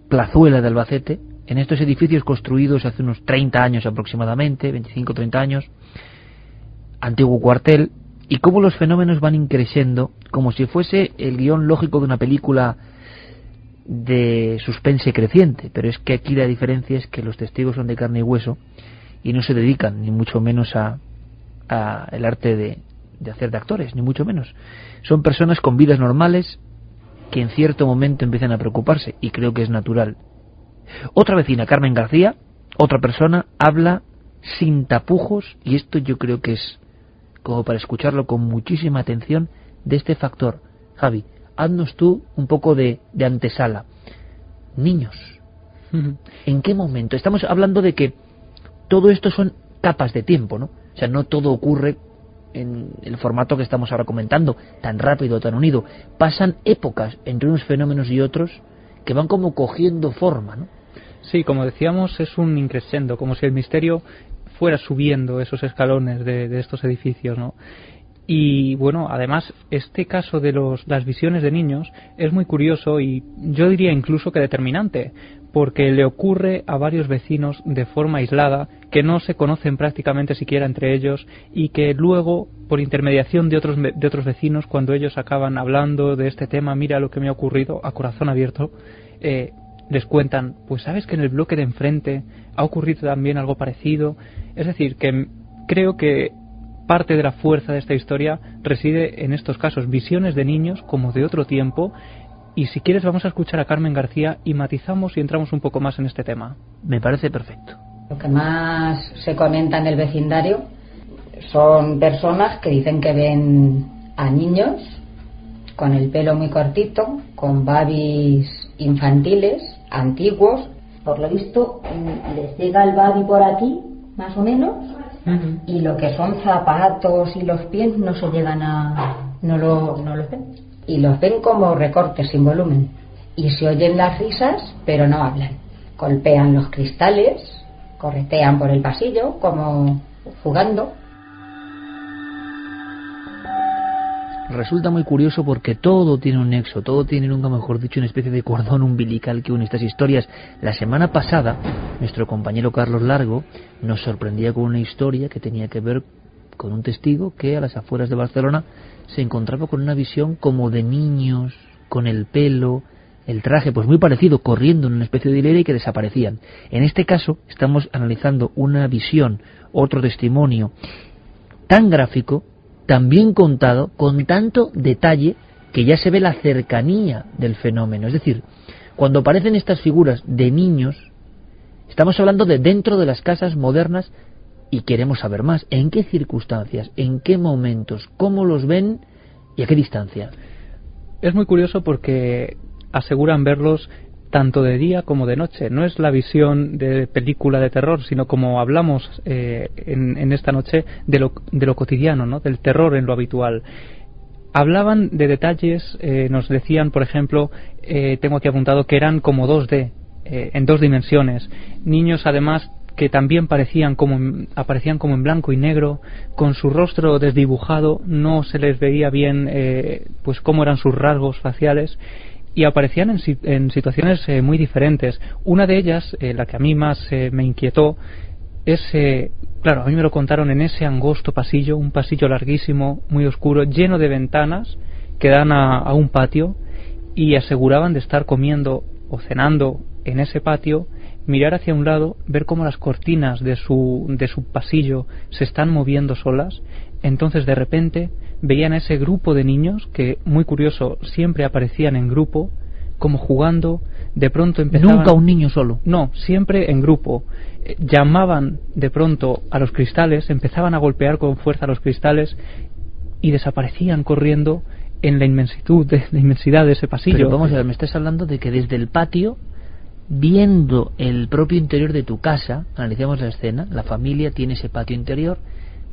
plazuela de Albacete, en estos edificios construidos hace unos 30 años aproximadamente, 25-30 años, antiguo cuartel, y cómo los fenómenos van increciendo como si fuese el guion lógico de una película de suspense creciente, pero es que aquí la diferencia es que los testigos son de carne y hueso y no se dedican ni mucho menos a, a el arte de, de hacer de actores, ni mucho menos. Son personas con vidas normales que en cierto momento empiezan a preocuparse y creo que es natural. Otra vecina, Carmen García, otra persona, habla sin tapujos y esto yo creo que es como para escucharlo con muchísima atención de este factor. Javi, haznos tú un poco de, de antesala. Niños, ¿en qué momento? Estamos hablando de que todo esto son capas de tiempo, ¿no? O sea, no todo ocurre en el formato que estamos ahora comentando, tan rápido, tan unido. Pasan épocas entre unos fenómenos y otros que van como cogiendo forma, ¿no? Sí, como decíamos, es un increscendo, como si el misterio fuera subiendo esos escalones de, de estos edificios, ¿no? Y bueno, además, este caso de los, las visiones de niños es muy curioso y yo diría incluso que determinante, porque le ocurre a varios vecinos de forma aislada que no se conocen prácticamente siquiera entre ellos y que luego, por intermediación de otros, de otros vecinos, cuando ellos acaban hablando de este tema, mira lo que me ha ocurrido a corazón abierto, eh, les cuentan, pues sabes que en el bloque de enfrente ha ocurrido también algo parecido. Es decir, que creo que parte de la fuerza de esta historia reside en estos casos, visiones de niños como de otro tiempo. Y si quieres vamos a escuchar a Carmen García y matizamos y entramos un poco más en este tema. Me parece perfecto. Lo que más se comenta en el vecindario son personas que dicen que ven a niños con el pelo muy cortito, con babis infantiles, antiguos. Por lo visto, les llega el babi por aquí, más o menos, y lo que son zapatos y los pies no se llegan a no lo no los ven. Y los ven como recortes sin volumen. Y se oyen las risas pero no hablan. Golpean los cristales corretean por el pasillo como jugando resulta muy curioso porque todo tiene un nexo, todo tiene, nunca mejor dicho, una especie de cordón umbilical que une estas historias. La semana pasada, nuestro compañero Carlos Largo nos sorprendía con una historia que tenía que ver con un testigo que a las afueras de Barcelona se encontraba con una visión como de niños, con el pelo, el traje, pues muy parecido, corriendo en una especie de hilera y que desaparecían. En este caso, estamos analizando una visión, otro testimonio tan gráfico también contado con tanto detalle que ya se ve la cercanía del fenómeno. Es decir, cuando aparecen estas figuras de niños, estamos hablando de dentro de las casas modernas y queremos saber más. ¿En qué circunstancias? ¿En qué momentos? ¿Cómo los ven? ¿Y a qué distancia? Es muy curioso porque aseguran verlos tanto de día como de noche. No es la visión de película de terror, sino como hablamos eh, en, esta noche de lo, de lo cotidiano, ¿no? del terror en lo habitual. Hablaban de detalles, eh, nos decían, por ejemplo, eh, tengo aquí apuntado que eran como 2D, en dos dimensiones. Niños, además, que también parecían como, aparecían como en blanco y negro, con su rostro desdibujado, no se les veía bien pues cómo eran sus rasgos faciales y aparecían en, en situaciones eh, muy diferentes. Una de ellas, eh, la que a mí más eh, me inquietó, es, claro, a mí me lo contaron en ese angosto pasillo, un pasillo larguísimo, muy oscuro, lleno de ventanas que dan a, a un patio y aseguraban de estar comiendo o cenando en ese patio, mirar hacia un lado, ver cómo las cortinas de su, de su pasillo se están moviendo solas, entonces de repente veían a ese grupo de niños que, muy curioso, siempre aparecían en grupo, como jugando, de pronto empezaban... Nunca un niño solo. No, siempre en grupo. Eh, llamaban de pronto a los cristales, empezaban a golpear con fuerza los cristales y desaparecían corriendo en la inmensidad de, la inmensidad de ese pasillo. Pero vamos a ver, me estás hablando de que desde el patio, viendo el propio interior de tu casa, analicemos la escena, la familia tiene ese patio interior,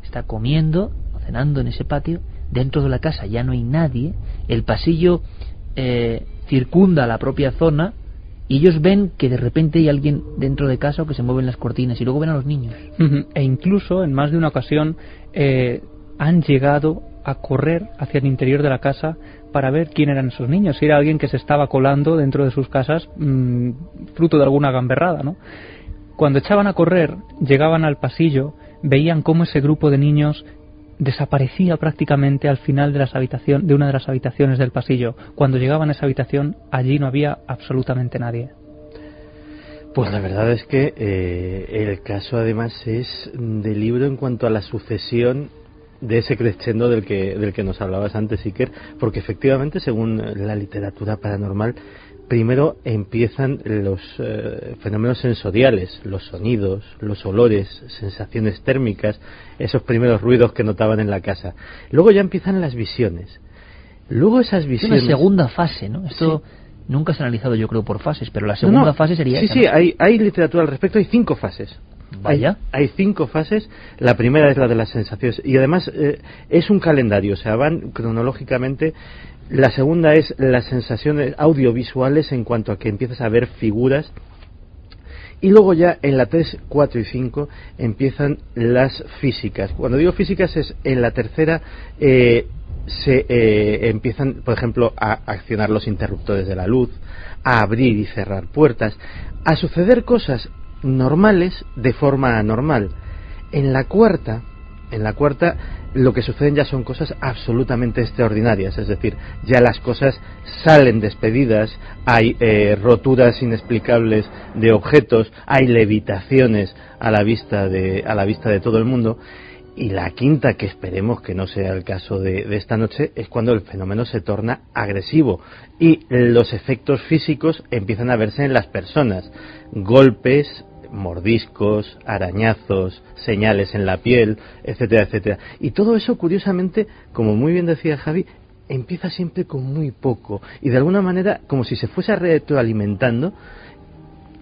está comiendo, cenando en ese patio, dentro de la casa ya no hay nadie, el pasillo eh, circunda la propia zona y ellos ven que de repente hay alguien dentro de casa o que se mueven las cortinas y luego ven a los niños. E incluso en más de una ocasión eh, han llegado a correr hacia el interior de la casa para ver quién eran esos niños, si era alguien que se estaba colando dentro de sus casas mm, fruto de alguna gamberrada, ¿no? Cuando echaban a correr, llegaban al pasillo, veían cómo ese grupo de niños desaparecía prácticamente al final de, las habitación, de una de las habitaciones del pasillo. Cuando llegaban a esa habitación, allí no había absolutamente nadie. Pues la verdad es que eh, el caso además es de libro en cuanto a la sucesión de ese crescendo del que, del que nos hablabas antes, Iker, porque efectivamente, según la literatura paranormal, primero empiezan los eh, fenómenos sensoriales, los sonidos, los olores, sensaciones térmicas, esos primeros ruidos que notaban en la casa. Luego ya empiezan las visiones. Luego esas visiones. Una segunda fase, ¿no? Esto nunca se ha analizado, yo creo, por fases, pero la segunda fase sería. Sí, sí, hay, hay literatura al respecto, hay cinco fases. Vaya. Hay, cinco fases. La primera es la de las sensaciones. Y además eh, es un calendario, o sea, van cronológicamente la segunda es las sensaciones audiovisuales en cuanto a que empiezas a ver figuras. Y luego ya en la 3, 4 y 5 empiezan las físicas. Cuando digo físicas es en la tercera eh, se eh, empiezan, por ejemplo, a accionar los interruptores de la luz, a abrir y cerrar puertas, a suceder cosas normales de forma anormal. En la cuarta, en la cuarta lo que suceden ya son cosas absolutamente extraordinarias, es decir, ya las cosas salen despedidas, hay eh, roturas inexplicables de objetos, hay levitaciones a la vista de a la vista de todo el mundo. Y la quinta, que esperemos que no sea el caso de, de esta noche, es cuando el fenómeno se torna agresivo y los efectos físicos empiezan a verse en las personas. Golpes, mordiscos, arañazos, señales en la piel, etcétera, etcétera. Y todo eso, curiosamente, como muy bien decía Javi, empieza siempre con muy poco y de alguna manera, como si se fuese retroalimentando,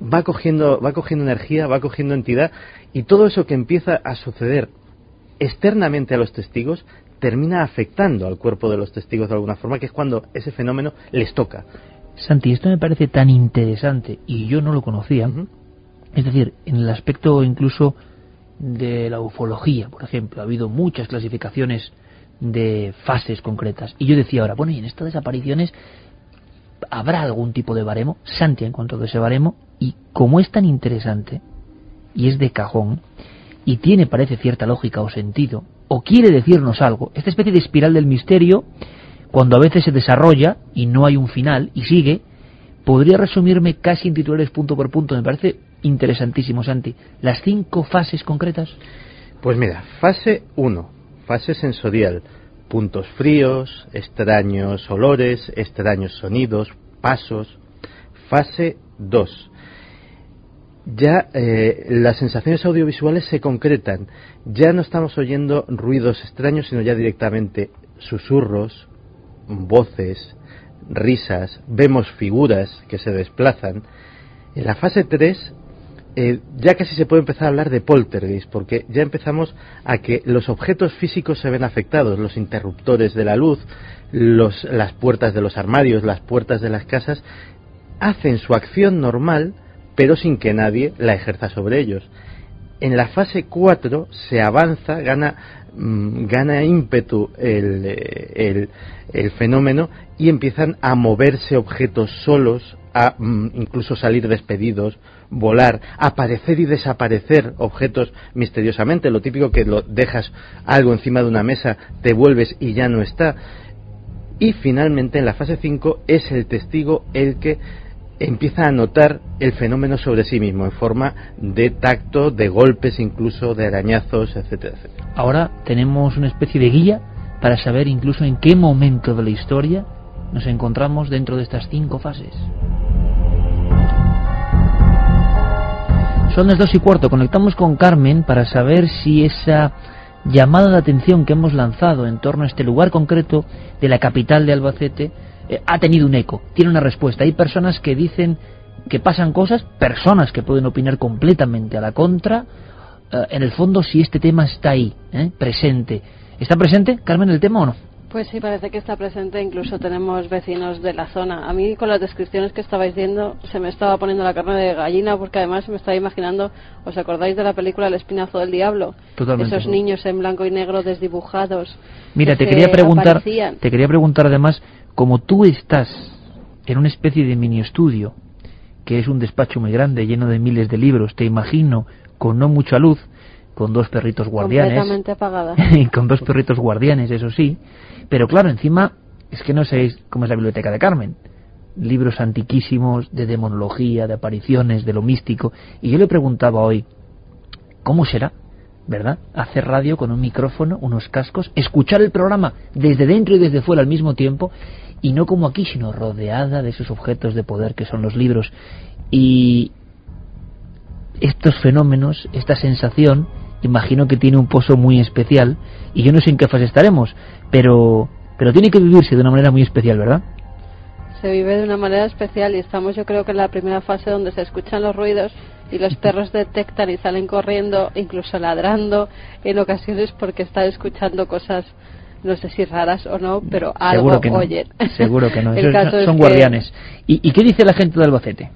va cogiendo, va cogiendo energía, va cogiendo entidad y todo eso que empieza a suceder externamente a los testigos termina afectando al cuerpo de los testigos de alguna forma, que es cuando ese fenómeno les toca. Santi, esto me parece tan interesante y yo no lo conocía. Es decir, en el aspecto incluso de la ufología, por ejemplo, ha habido muchas clasificaciones de fases concretas. Y yo decía ahora, bueno, y en estas desapariciones habrá algún tipo de baremo, Santi en cuanto a ese baremo, y como es tan interesante, y es de cajón, y tiene, parece, cierta lógica o sentido, o quiere decirnos algo, esta especie de espiral del misterio, cuando a veces se desarrolla y no hay un final y sigue, podría resumirme casi en titulares punto por punto, me parece interesantísimo, Santi. ¿Las cinco fases concretas? Pues mira, fase 1, fase sensorial, puntos fríos, extraños olores, extraños sonidos, pasos. Fase 2. Ya eh, las sensaciones audiovisuales se concretan. Ya no estamos oyendo ruidos extraños, sino ya directamente susurros, voces, risas, vemos figuras que se desplazan. En la fase 3 eh, ya casi se puede empezar a hablar de poltergeist, porque ya empezamos a que los objetos físicos se ven afectados, los interruptores de la luz, los, las puertas de los armarios, las puertas de las casas, hacen su acción normal, pero sin que nadie la ejerza sobre ellos. En la fase 4 se avanza, gana, mm, gana ímpetu el, el, el fenómeno y empiezan a moverse objetos solos, a mm, incluso salir despedidos, volar, aparecer y desaparecer objetos misteriosamente, lo típico que lo dejas algo encima de una mesa, te vuelves y ya no está. Y finalmente en la fase 5 es el testigo el que empieza a notar el fenómeno sobre sí mismo en forma de tacto, de golpes incluso, de arañazos, etcétera, etcétera. Ahora tenemos una especie de guía para saber incluso en qué momento de la historia nos encontramos dentro de estas cinco fases. Son las dos y cuarto. Conectamos con Carmen para saber si esa llamada de atención que hemos lanzado en torno a este lugar concreto de la capital de Albacete eh, ha tenido un eco, tiene una respuesta. Hay personas que dicen que pasan cosas, personas que pueden opinar completamente a la contra. Eh, en el fondo, si este tema está ahí, ¿eh? presente. ¿Está presente, Carmen, el tema o no? Pues sí, parece que está presente. Incluso tenemos vecinos de la zona. A mí, con las descripciones que estabais viendo, se me estaba poniendo la carne de gallina porque además me estaba imaginando. ¿Os acordáis de la película El Espinazo del Diablo? Totalmente. Esos niños en blanco y negro desdibujados. Mira, que te quería preguntar, aparecían. te quería preguntar además, como tú estás en una especie de mini estudio, que es un despacho muy grande, lleno de miles de libros, te imagino con no mucha luz, con dos perritos guardianes, Completamente apagada. y con dos perritos guardianes, eso sí, pero claro, encima es que no sabéis cómo es la biblioteca de Carmen. Libros antiquísimos de demonología, de apariciones, de lo místico. Y yo le preguntaba hoy, ¿cómo será, verdad? Hacer radio con un micrófono, unos cascos, escuchar el programa desde dentro y desde fuera al mismo tiempo, y no como aquí, sino rodeada de esos objetos de poder que son los libros. Y estos fenómenos, esta sensación, imagino que tiene un pozo muy especial, y yo no sé en qué fase estaremos, pero, pero tiene que vivirse de una manera muy especial, ¿verdad? Se vive de una manera especial y estamos yo creo que en la primera fase donde se escuchan los ruidos y los perros detectan y salen corriendo, incluso ladrando en ocasiones porque están escuchando cosas no sé si raras o no, pero algo Seguro que no. oyen. Seguro que no. El caso son, es son que- guardianes. ¿Y, ¿Y qué dice la gente de Albacete?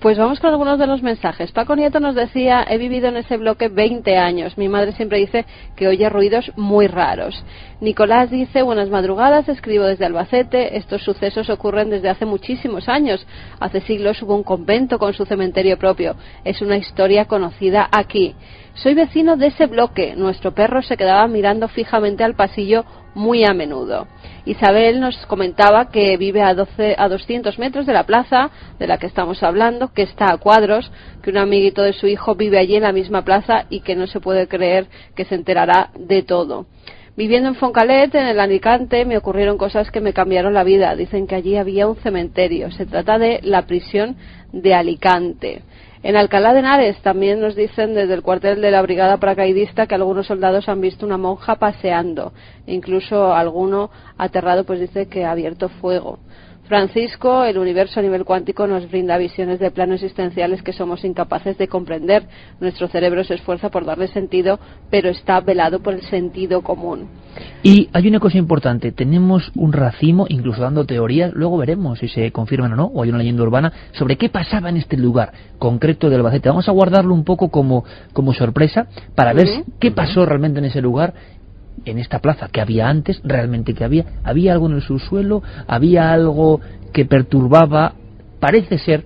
Pues vamos con algunos de los mensajes. Paco Nieto nos decía, he vivido en ese bloque 20 años. Mi madre siempre dice que oye ruidos muy raros. Nicolás dice, buenas madrugadas, escribo desde Albacete. Estos sucesos ocurren desde hace muchísimos años. Hace siglos hubo un convento con su cementerio propio. Es una historia conocida aquí. Soy vecino de ese bloque. Nuestro perro se quedaba mirando fijamente al pasillo muy a menudo. Isabel nos comentaba que vive a, 12, a 200 metros de la plaza de la que estamos hablando, que está a cuadros, que un amiguito de su hijo vive allí en la misma plaza y que no se puede creer que se enterará de todo. Viviendo en Foncalet, en el Alicante, me ocurrieron cosas que me cambiaron la vida. Dicen que allí había un cementerio. Se trata de la prisión de Alicante. En Alcalá de Henares también nos dicen desde el cuartel de la Brigada Paracaidista que algunos soldados han visto una monja paseando. Incluso alguno aterrado pues dice que ha abierto fuego. Francisco, el universo a nivel cuántico nos brinda visiones de planos existenciales que somos incapaces de comprender. Nuestro cerebro se esfuerza por darle sentido, pero está velado por el sentido común. Y hay una cosa importante, tenemos un racimo, incluso dando teorías, luego veremos si se confirman o no, o hay una leyenda urbana, sobre qué pasaba en este lugar concreto del Albacete. Vamos a guardarlo un poco como, como sorpresa para ver qué pasó realmente en ese lugar, en esta plaza que había antes, realmente que había. ¿Había algo en el subsuelo? ¿Había algo que perturbaba? Parece ser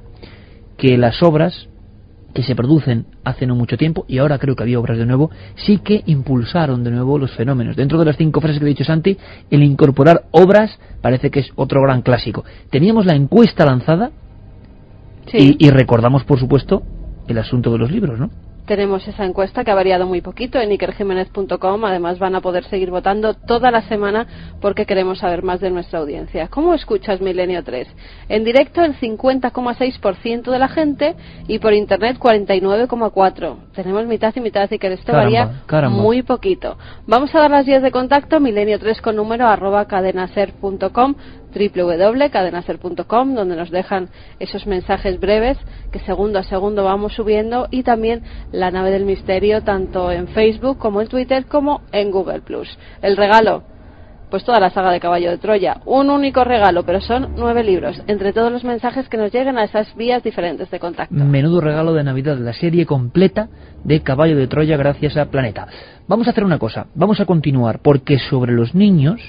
que las obras que se producen hace no mucho tiempo, y ahora creo que había obras de nuevo, sí que impulsaron de nuevo los fenómenos. Dentro de las cinco frases que he dicho Santi, el incorporar obras parece que es otro gran clásico. Teníamos la encuesta lanzada Sí. y, y recordamos, por supuesto, el asunto de los libros, ¿no? Tenemos esa encuesta que ha variado muy poquito en ikerjiménez.com. Además, van a poder seguir votando toda la semana porque queremos saber más de nuestra audiencia. ¿Cómo escuchas Milenio 3? En directo, el 50,6% de la gente y por internet, 49,4%. Tenemos mitad y mitad, que esto varía muy poquito. Vamos a dar las vías de contacto: milenio 3 con número arroba cadenaser.com www.cadenacer.com donde nos dejan esos mensajes breves que segundo a segundo vamos subiendo y también la nave del misterio tanto en Facebook como en Twitter como en Google Plus. El regalo pues toda la saga de Caballo de Troya. Un único regalo, pero son nueve libros, entre todos los mensajes que nos llegan a esas vías diferentes de contacto. Menudo regalo de Navidad, la serie completa de Caballo de Troya gracias a Planeta. Vamos a hacer una cosa, vamos a continuar, porque sobre los niños,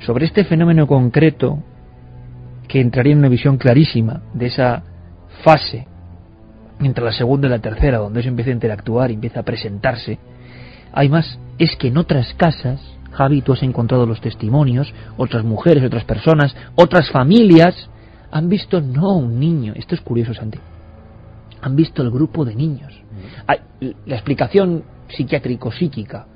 sobre este fenómeno concreto que entraría en una visión clarísima de esa fase entre la segunda y la tercera, donde eso empieza a interactuar y empieza a presentarse, hay más, es que en otras casas, Javi, tú has encontrado los testimonios, otras mujeres, otras personas, otras familias, han visto no un niño, esto es curioso, Santi, han visto el grupo de niños. la explicación psiquiátrico-psíquica,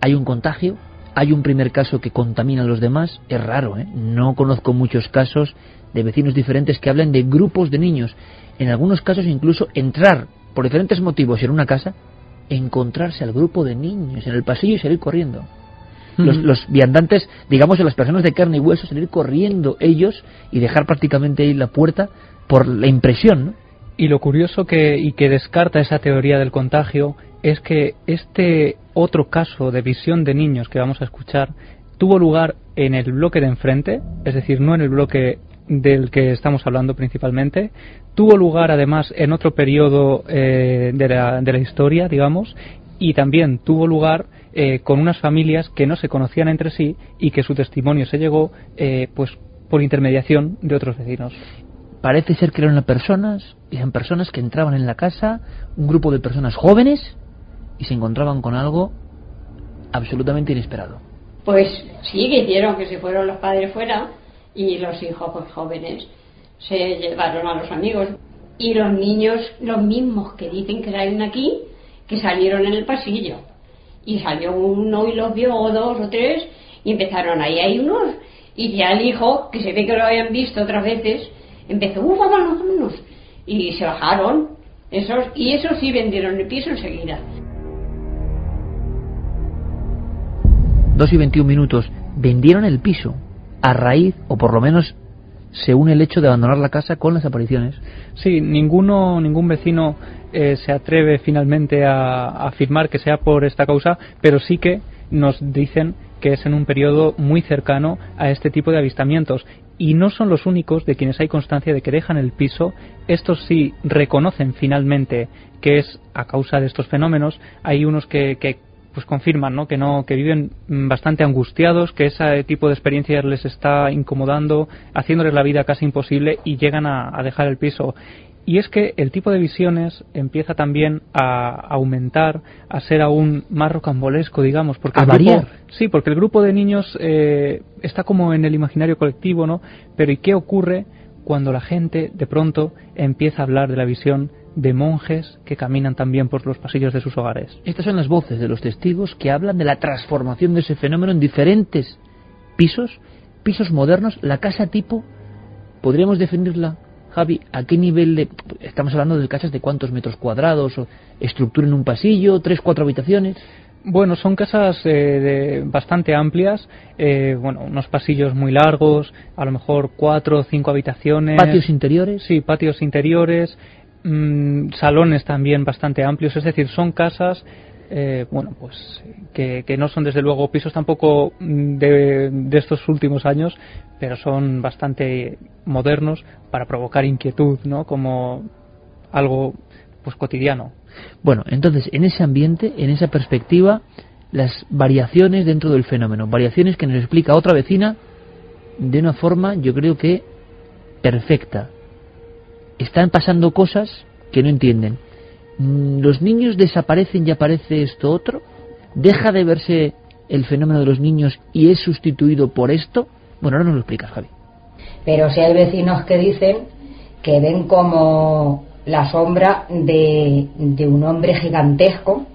hay un contagio, hay un primer caso que contamina a los demás, es raro, ¿eh? no conozco muchos casos de vecinos diferentes que hablen de grupos de niños. En algunos casos incluso entrar por diferentes motivos en una casa, encontrarse al grupo de niños en el pasillo y salir corriendo. Los, los, viandantes, digamos, las personas de carne y hueso, salir corriendo ellos y dejar prácticamente ahí la puerta por la impresión. ¿no? Y lo curioso que, y que descarta esa teoría del contagio es que este otro caso de visión de niños que vamos a escuchar tuvo lugar en el bloque de enfrente, es decir, no en el bloque del que estamos hablando principalmente. Tuvo lugar además en otro periodo eh, de, la, de, la, historia, digamos, y también tuvo lugar eh, con unas familias que no se conocían entre sí y que su testimonio se llegó eh, pues por intermediación de otros vecinos. Parece ser que eran personas, eran personas que entraban en la casa, un grupo de personas jóvenes, y se encontraban con algo absolutamente inesperado. Pues sí, que hicieron que se fueron los padres fuera y los hijos pues, jóvenes se llevaron a los amigos. Y los niños, los mismos que dicen que salen aquí, que salieron en el pasillo. Y salió uno y los vio, o dos o tres, y empezaron ahí, hay unos. Y ya el hijo, que se ve que lo habían visto otras veces, empezó, ¡uh, vámonos, vámonos! Y se bajaron. Esos, y esos sí vendieron el piso enseguida. 2 y 21 minutos, vendieron el piso a raíz, o por lo menos se une el hecho de abandonar la casa con las apariciones. Sí, ninguno, ningún vecino eh, se atreve finalmente a, afirmar que sea por esta causa, pero sí que nos dicen que es en un periodo muy cercano a este tipo de avistamientos. Y no son los únicos de quienes hay constancia de que dejan el piso. Estos sí reconocen finalmente que es a causa de estos fenómenos. Hay unos que, que pues confirman ¿no? que no que viven bastante angustiados que ese tipo de experiencias les está incomodando haciéndoles la vida casi imposible y llegan a, dejar el piso y es que el tipo de visiones empieza también a aumentar, a ser aún más rocambolesco, digamos, porque a variar. sí, porque el grupo de niños eh, está como en el imaginario colectivo, ¿no? Pero ¿y qué ocurre cuando la gente de pronto empieza a hablar de la visión de monjes que caminan también por los pasillos de sus hogares. Estas son las voces de los testigos que hablan de la transformación de ese fenómeno en diferentes pisos, pisos modernos, la casa tipo, podríamos definirla, Javi, ¿a qué nivel de... Estamos hablando de casas de cuántos metros cuadrados, o estructura en un pasillo, tres, cuatro habitaciones. Bueno, son casas eh, de, bastante amplias, eh, bueno, unos pasillos muy largos, a lo mejor cuatro o cinco habitaciones. ¿Patios interiores? Sí, patios interiores, Mm, salones también bastante amplios, es decir, son casas eh, bueno, pues que, no son desde luego pisos tampoco mm, de, de, estos últimos años, pero son bastante modernos para provocar inquietud, ¿no? Como algo pues cotidiano. Bueno, entonces en ese ambiente, en esa perspectiva, las variaciones dentro del fenómeno, variaciones que nos explica otra vecina de una forma, yo creo que perfecta, están pasando cosas que no entienden. Mm, ¿Los niños desaparecen y aparece esto otro? ¿Deja de verse el fenómeno de los niños y es sustituido por esto? Bueno, ahora nos lo explicas, Javi. Pero si hay vecinos que dicen que ven como la sombra de, de un hombre gigantesco,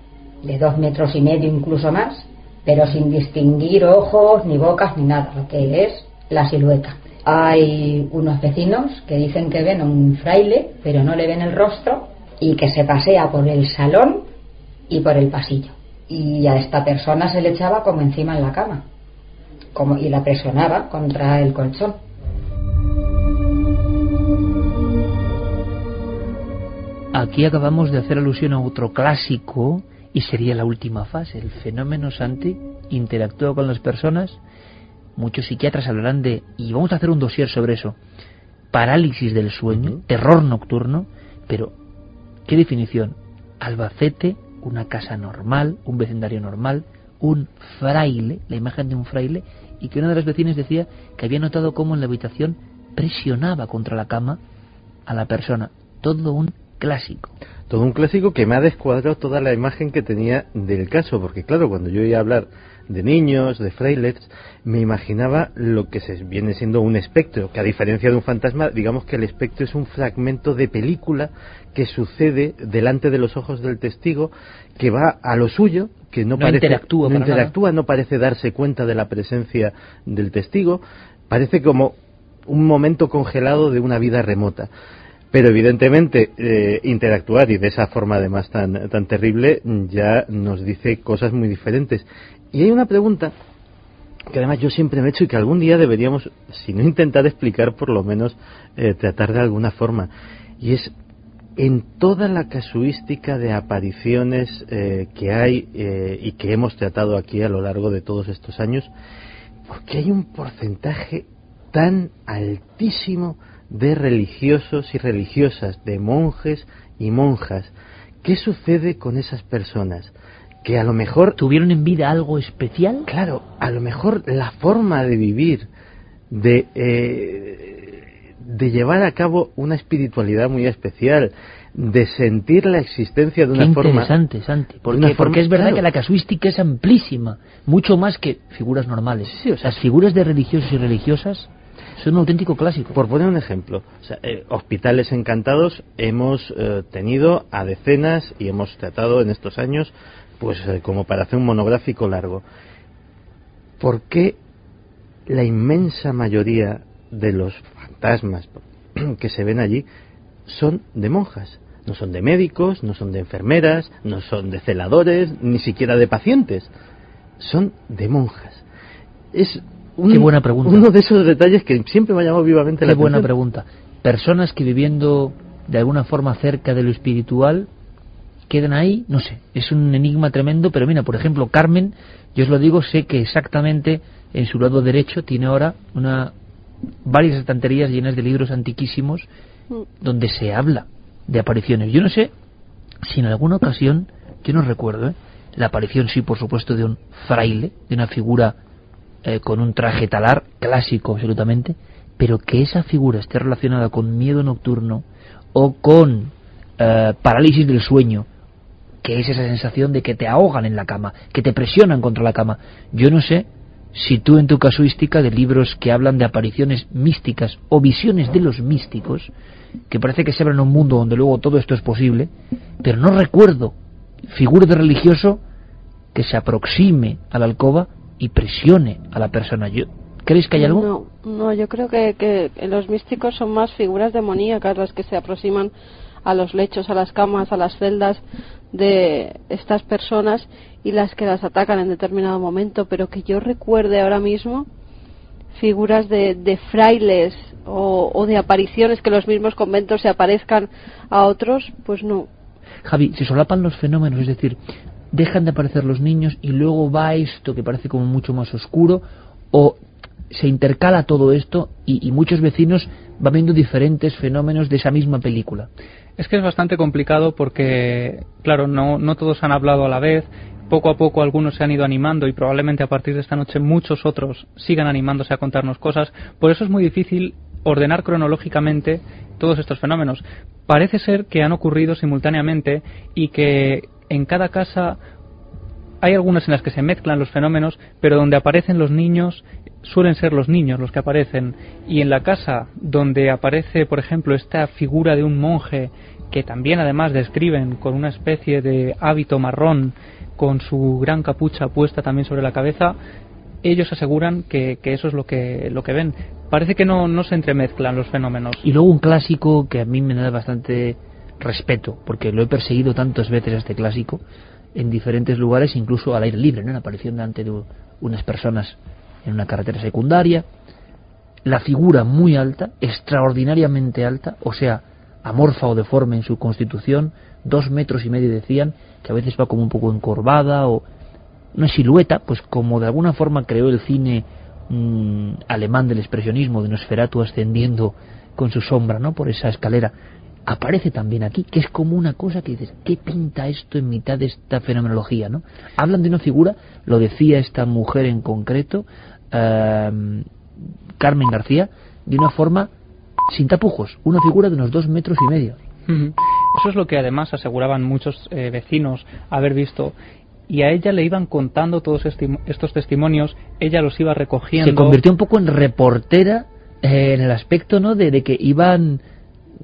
de dos metros y medio incluso más, pero sin distinguir ojos, ni bocas, ni nada, lo que es la silueta. Hay unos vecinos que dicen que ven a un fraile, pero no le ven el rostro, y que se pasea por el salón y por el pasillo. Y a esta persona se le echaba como encima en la cama, como, y la presionaba contra el colchón. Aquí acabamos de hacer alusión a otro clásico y sería la última fase. El fenómeno Santi interactúa con las personas. Muchos psiquiatras hablarán de, y vamos a hacer un dossier sobre eso, parálisis del sueño, terror nocturno, pero ¿qué definición? Albacete, una casa normal, un vecindario normal, un fraile, la imagen de un fraile, y que una de las vecinas decía que había notado cómo en la habitación presionaba contra la cama a la persona. Todo un clásico. Todo un clásico que me ha descuadrado toda la imagen que tenía del caso, porque claro, cuando yo iba a hablar de niños, de frailes, me imaginaba lo que se viene siendo un espectro, que a diferencia de un fantasma, digamos que el espectro es un fragmento de película que sucede delante de los ojos del testigo, que va a lo suyo, que no, parece, interactúa, no, interactúa no parece darse cuenta de la presencia del testigo, parece como un momento congelado de una vida remota. Pero evidentemente eh, interactuar y de esa forma además tan, tan terrible ya nos dice cosas muy diferentes. Y hay una pregunta que además yo siempre me he hecho y que algún día deberíamos, si no intentar explicar, por lo menos eh, tratar de alguna forma. Y es, en toda la casuística de apariciones eh, que hay eh, y que hemos tratado aquí a lo largo de todos estos años, ¿por qué hay un porcentaje tan altísimo de religiosos y religiosas, de monjes y monjas? ¿Qué sucede con esas personas? Que a lo mejor tuvieron en vida algo especial. Claro, a lo mejor la forma de vivir, de, eh, de llevar a cabo una espiritualidad muy especial, de sentir la existencia de una Qué forma. interesante, Santi. Porque, porque es verdad que la casuística es amplísima, mucho más que figuras normales. Sí, o sea, Las figuras de religiosos y religiosas son un auténtico clásico. Por poner un ejemplo, o sea, eh, hospitales encantados hemos eh, tenido a decenas y hemos tratado en estos años pues eh, como para hacer un monográfico largo. ¿Por qué la inmensa mayoría de los fantasmas que se ven allí son de monjas? No son de médicos, no son de enfermeras, no son de celadores, ni siquiera de pacientes. Son de monjas. Es un- Qué buena pregunta. uno de esos detalles que siempre me ha llamado vivamente Qué la buena atención. pregunta. Personas que viviendo de alguna forma cerca de lo espiritual quedan ahí, no sé, es un enigma tremendo, pero mira, por ejemplo, Carmen, yo os lo digo, sé que exactamente en su lado derecho tiene ahora una varias estanterías llenas de libros antiquísimos donde se habla de apariciones. Yo no sé si en alguna ocasión, yo no recuerdo, ¿eh? la aparición sí, por supuesto, de un fraile, de una figura eh, con un traje talar, clásico absolutamente, pero que esa figura esté relacionada con miedo nocturno o con eh, parálisis del sueño, que es esa sensación de que te ahogan en la cama, que te presionan contra la cama. Yo no sé si tú en tu casuística de libros que hablan de apariciones místicas o visiones de los místicos, que parece que se abren un mundo donde luego todo esto es posible, pero no recuerdo figura de religioso que se aproxime a la alcoba y presione a la persona. Yo, ¿Creéis que hay algo? No, no, yo creo que, que los místicos son más figuras demoníacas las que se aproximan a los lechos, a las camas, a las celdas de estas personas y las que las atacan en determinado momento, pero que yo recuerde ahora mismo figuras de, de frailes o, de apariciones que los mismos conventos se aparezcan a otros, pues no. Javi, se solapan los fenómenos, es decir, dejan de aparecer los niños y luego va esto que parece como mucho más oscuro, o se intercala todo esto y, y muchos vecinos van viendo diferentes fenómenos de esa misma película. Es que es bastante complicado porque, claro, no, no todos han hablado a la vez. Poco a poco algunos se han ido animando y probablemente a partir de esta noche muchos otros sigan animándose a contarnos cosas. Por eso es muy difícil ordenar cronológicamente todos estos fenómenos. Parece ser que han ocurrido simultáneamente y que en cada casa hay algunas en las que se mezclan los fenómenos, pero donde aparecen los niños suelen ser los niños los que aparecen. Y en la casa donde aparece, por ejemplo, esta figura de un monje que también además describen con una especie de hábito marrón, con su gran capucha puesta también sobre la cabeza, ellos aseguran que, eso es lo que, lo que ven. Parece que no, no se entremezclan los fenómenos. Y luego un clásico que a mí me da bastante respeto, porque lo he perseguido tantas veces este clásico en diferentes lugares, incluso al aire libre, ¿no? en aparición delante de unas personas en una carretera secundaria. La figura muy alta, extraordinariamente alta, o sea, amorfa o deforme en su constitución, dos metros y medio decían, que a veces va como un poco encorvada o una silueta, pues como de alguna forma creó el cine mm, alemán del expresionismo, de Nosferatu ascendiendo con su sombra, ¿no? Por esa escalera aparece también aquí, que es como una cosa que dices, ¿qué pinta esto en mitad de esta fenomenología? ¿no? Hablan de una figura, lo decía esta mujer en concreto, em, Carmen García, de una forma sin tapujos, una figura de unos dos metros y medio. Eso es lo que además aseguraban muchos eh, vecinos haber visto. Y a ella le iban contando todos estos testimonios, ella los iba recogiendo. Se convirtió un poco en reportera eh, en el aspecto ¿no? de, de que iban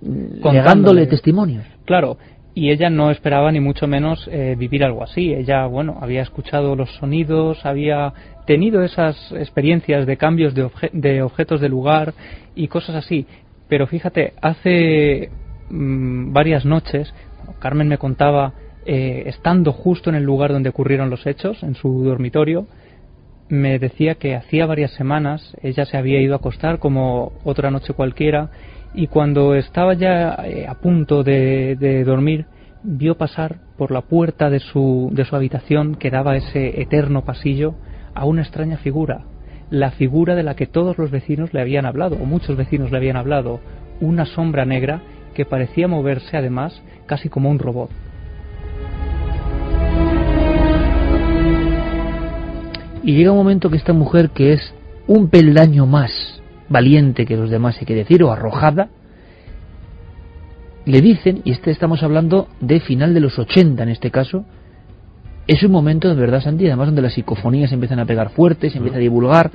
negándole testimonios. Claro, y ella no esperaba ni mucho menos eh, vivir algo así. Ella, bueno, había escuchado los sonidos, había tenido esas experiencias de cambios de, de objetos de lugar y cosas así. Pero fíjate, hace mm, varias noches, Carmen me contaba, eh, estando justo en el lugar donde ocurrieron los hechos, en su dormitorio, me decía que hacía varias semanas ella se había ido a acostar como otra noche cualquiera y cuando estaba ya eh, a punto de, dormir vio pasar por la puerta de su, de su habitación que daba ese eterno pasillo a una extraña figura, la figura de la que todos los vecinos le habían hablado, o muchos vecinos le habían hablado, una sombra negra que parecía moverse además casi como un robot. Y llega un momento que esta mujer, que es un peldaño más valiente que los demás, hay que decir, o arrojada, le dicen, y este estamos hablando de final de los 80 en este caso, es un momento de verdad, Santi, además donde las psicofonías empiezan a pegar fuertes, se empieza a divulgar,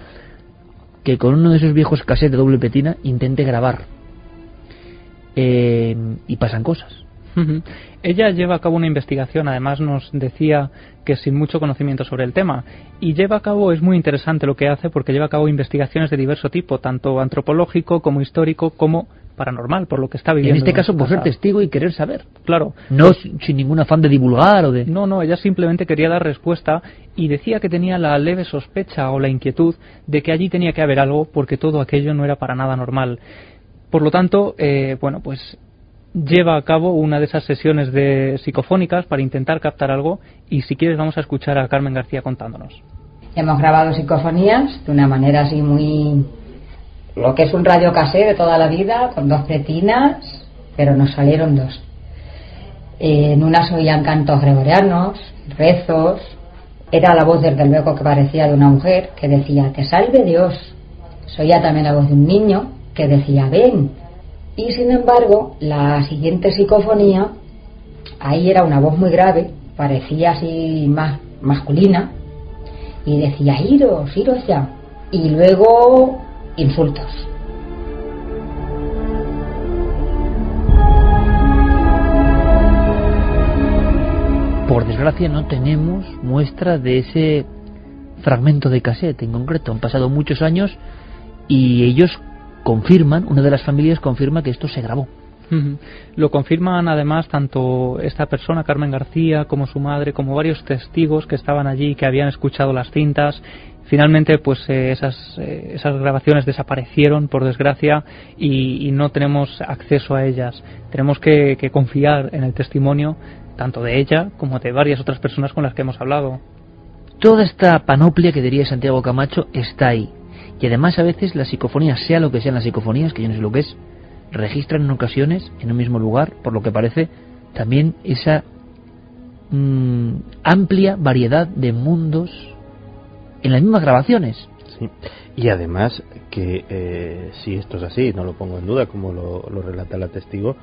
que con uno de esos viejos cassettes de doble petina intente grabar. Eh, y pasan cosas. Ella lleva a cabo una investigación, además nos decía que sin mucho conocimiento sobre el tema, y lleva a cabo, es muy interesante lo que hace porque lleva a cabo investigaciones de diverso tipo, tanto antropológico como histórico como paranormal, por lo que está viviendo. En este caso, por ser testigo y querer saber. Claro. No sin ningún afán de divulgar o de. No, no, ella simplemente quería dar respuesta y decía que tenía la leve sospecha o la inquietud de que allí tenía que haber algo porque todo aquello no era para nada normal. Por lo tanto, eh, bueno, pues lleva a cabo una de esas sesiones de psicofónicas para intentar captar algo y si quieres vamos a escuchar a Carmen García contándonos. Hemos grabado psicofonías de una manera así muy lo que es un radio casé de toda la vida con dos pretinas, pero nos salieron dos. En una se oían cantos gregorianos, rezos, era la voz desde luego que parecía de una mujer que decía te salve Dios. Se oía también la voz de un niño que decía ven, y sin embargo, la siguiente psicofonía, ahí era una voz muy grave, parecía así más masculina, y decía, iros, iros ya. Y luego, insultos. Por desgracia no tenemos muestra de ese fragmento de cassette en concreto. Han pasado muchos años y ellos confirman, una de las familias confirma que esto se grabó. Lo confirman además tanto esta persona, Carmen García, como su madre, como varios testigos que estaban allí, que habían escuchado las cintas. Finalmente, pues eh, esas, eh, esas grabaciones desaparecieron, por desgracia, y, no tenemos acceso a ellas. Tenemos que, que confiar en el testimonio tanto de ella como de varias otras personas con las que hemos hablado. Toda esta panoplia que diría Santiago Camacho está ahí, y además a veces las psicofonías, sea lo que sean las psicofonías, que yo no sé lo que es, registran en ocasiones en un mismo lugar, por lo que parece, también esa mm, amplia variedad de mundos en las mismas grabaciones. Y además que eh, si esto es así, no lo pongo en duda como lo, lo relata la testigo,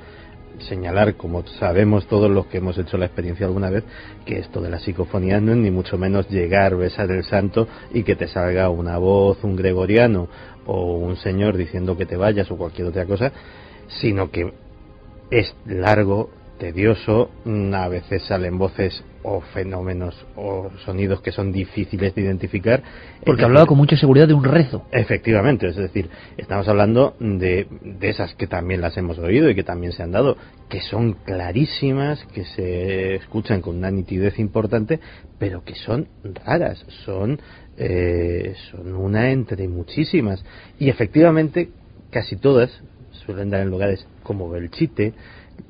señalar, como sabemos todos los que hemos hecho la experiencia alguna vez, que esto de la psicofonía no es ni mucho menos llegar, besar el santo y que te salga una voz, un gregoriano o un señor diciendo que te vayas o cualquier otra cosa, sino que es largo, tedioso, a veces salen voces o fenómenos o sonidos que son difíciles de identificar. Porque hablaba con mucha seguridad de un rezo. Efectivamente, es decir, estamos hablando de, de esas que también las hemos oído y que también se han dado, que son clarísimas, que se escuchan con una nitidez importante, pero que son raras, son, eh, son una entre muchísimas. Y efectivamente, casi todas suelen dar en lugares como Belchite,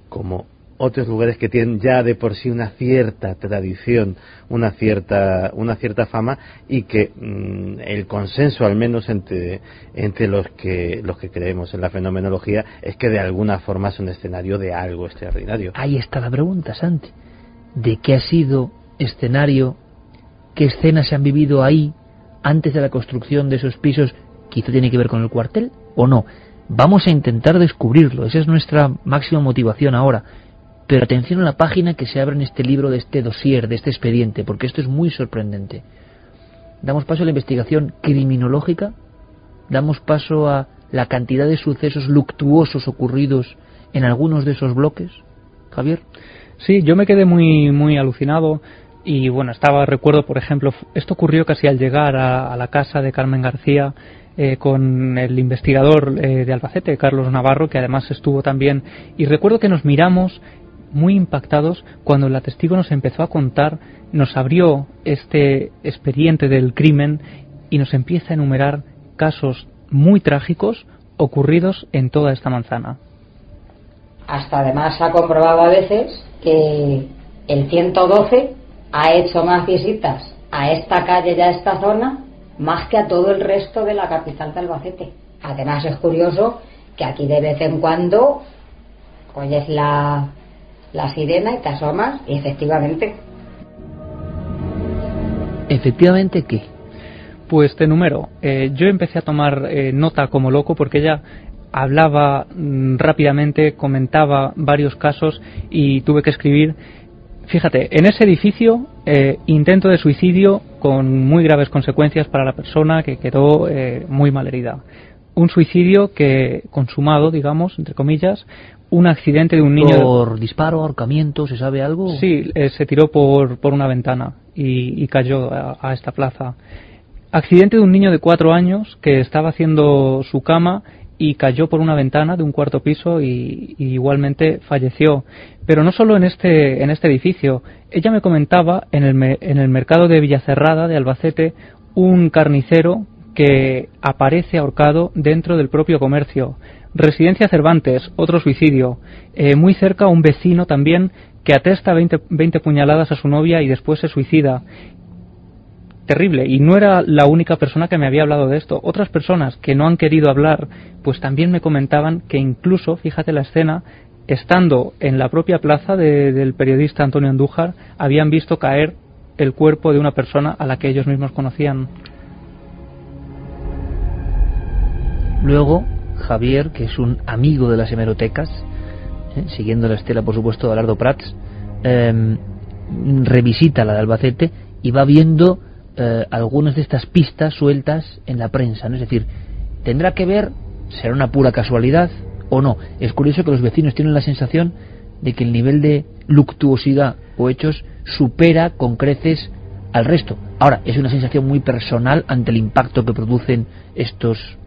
como otros lugares que tienen ya de por sí una cierta tradición, una cierta, una cierta fama y que mm, el consenso, al menos entre, entre los que, los que creemos en la fenomenología, es que de alguna forma es un escenario de algo extraordinario. Ahí está la pregunta, Santi. ¿De qué ha sido escenario? ¿Qué escenas se han vivido ahí antes de la construcción de esos pisos? ¿Quizá tiene que ver con el cuartel o no? Vamos a intentar descubrirlo. Esa es nuestra máxima motivación ahora pero atención a la página que se abre en este libro, de este dossier, de este expediente, porque esto es muy sorprendente. Damos paso a la investigación criminológica, damos paso a la cantidad de sucesos luctuosos ocurridos en algunos de esos bloques. Javier. Sí, yo me quedé muy, muy alucinado y bueno, estaba, recuerdo, por ejemplo, esto ocurrió casi al llegar a, la casa de Carmen García eh, con el investigador eh, de Albacete, Carlos Navarro, que además estuvo también, y recuerdo que nos miramos muy impactados cuando la testigo nos empezó a contar, nos abrió este expediente del crimen y nos empieza a enumerar casos muy trágicos ocurridos en toda esta manzana. Hasta además ha comprobado a veces que el 112 ha hecho más visitas a esta calle y a esta zona más que a todo el resto de la capital de Albacete. Además es curioso que aquí de vez en cuando oyes la la sirena y te asomas y efectivamente. ¿Efectivamente qué? Pues te número. Eh, yo empecé a tomar eh, nota como loco porque ella hablaba mm, rápidamente, comentaba varios casos y tuve que escribir. Fíjate, en ese edificio, eh, intento de suicidio con muy graves consecuencias para la persona que quedó muy mal herida. Un suicidio que consumado, digamos, entre comillas, un accidente de un niño. ¿Por disparo, ahorcamiento, se sabe algo? Sí, eh, se tiró por, por una ventana y, cayó a, esta plaza. Accidente de un niño de cuatro años que estaba haciendo su cama y cayó por una ventana de un cuarto piso y, igualmente falleció. Pero no solo en este, en este edificio. Ella me comentaba en el, en el mercado de Villacerrada de Albacete un carnicero que aparece ahorcado dentro del propio comercio. Residencia Cervantes, otro suicidio. Eh, muy cerca un vecino también que atesta 20, 20 puñaladas a su novia y después se suicida. Terrible. Y no era la única persona que me había hablado de esto. Otras personas que no han querido hablar, pues también me comentaban que incluso, fíjate la escena, estando en la propia plaza del periodista Antonio Andújar, habían visto caer el cuerpo de una persona a la que ellos mismos conocían. Luego, Javier, que es un amigo de las hemerotecas, ¿eh? siguiendo la estela, por supuesto, de Alardo Prats, em, revisita la de Albacete y va viendo eh, algunas de estas pistas sueltas en la prensa. ¿no? Es decir, tendrá que ver, será una pura casualidad o no. Es curioso que los vecinos tienen la sensación de que el nivel de luctuosidad o hechos supera con creces al resto. Ahora, es una sensación muy personal ante el impacto que producen estos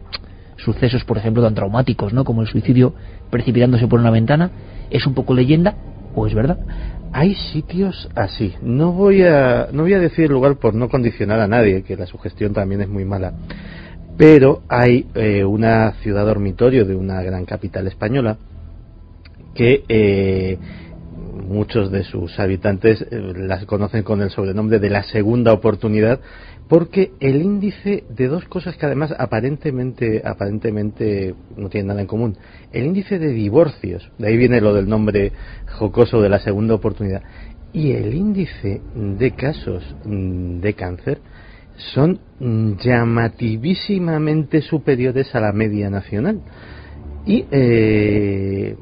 sucesos, por ejemplo, tan traumáticos, ¿no? Como el suicidio precipitándose por una ventana, ¿es un poco leyenda o es verdad? Hay sitios así. No voy a no voy a decir el lugar por no condicionar a nadie, que la sugestión también es muy mala. Pero hay eh, una ciudad dormitorio de una gran capital española que eh, muchos de sus habitantes eh, las conocen con el sobrenombre de la segunda oportunidad porque el índice de dos cosas que además aparentemente aparentemente no tienen nada en común. El índice de divorcios de ahí viene lo del nombre jocoso de la segunda oportunidad y el índice de casos mm, de cáncer son llamativísimamente superiores a la media nacional. Y eh,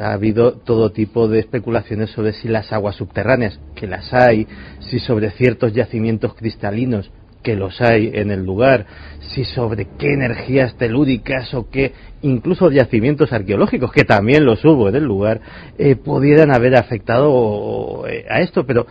ha habido todo tipo de especulaciones sobre si las aguas subterráneas, que las hay, si sobre ciertos yacimientos cristalinos, que los hay en el lugar, si sobre qué energías telúricas o qué incluso yacimientos arqueológicos, que también los hubo en el lugar, eh, pudieran haber afectado eh, a esto, pero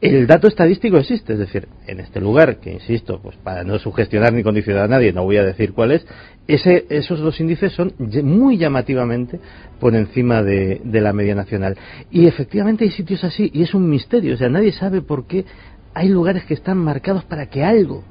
el dato estadístico existe, es decir, en este lugar, que insisto, pues para no sugestionar ni condicionar a nadie, no voy a decir cuál es, ese, esos dos índices son muy llamativamente por encima de, de, la media nacional. Y efectivamente hay sitios así, y es un misterio, o sea, nadie sabe por qué hay lugares que están marcados para que algo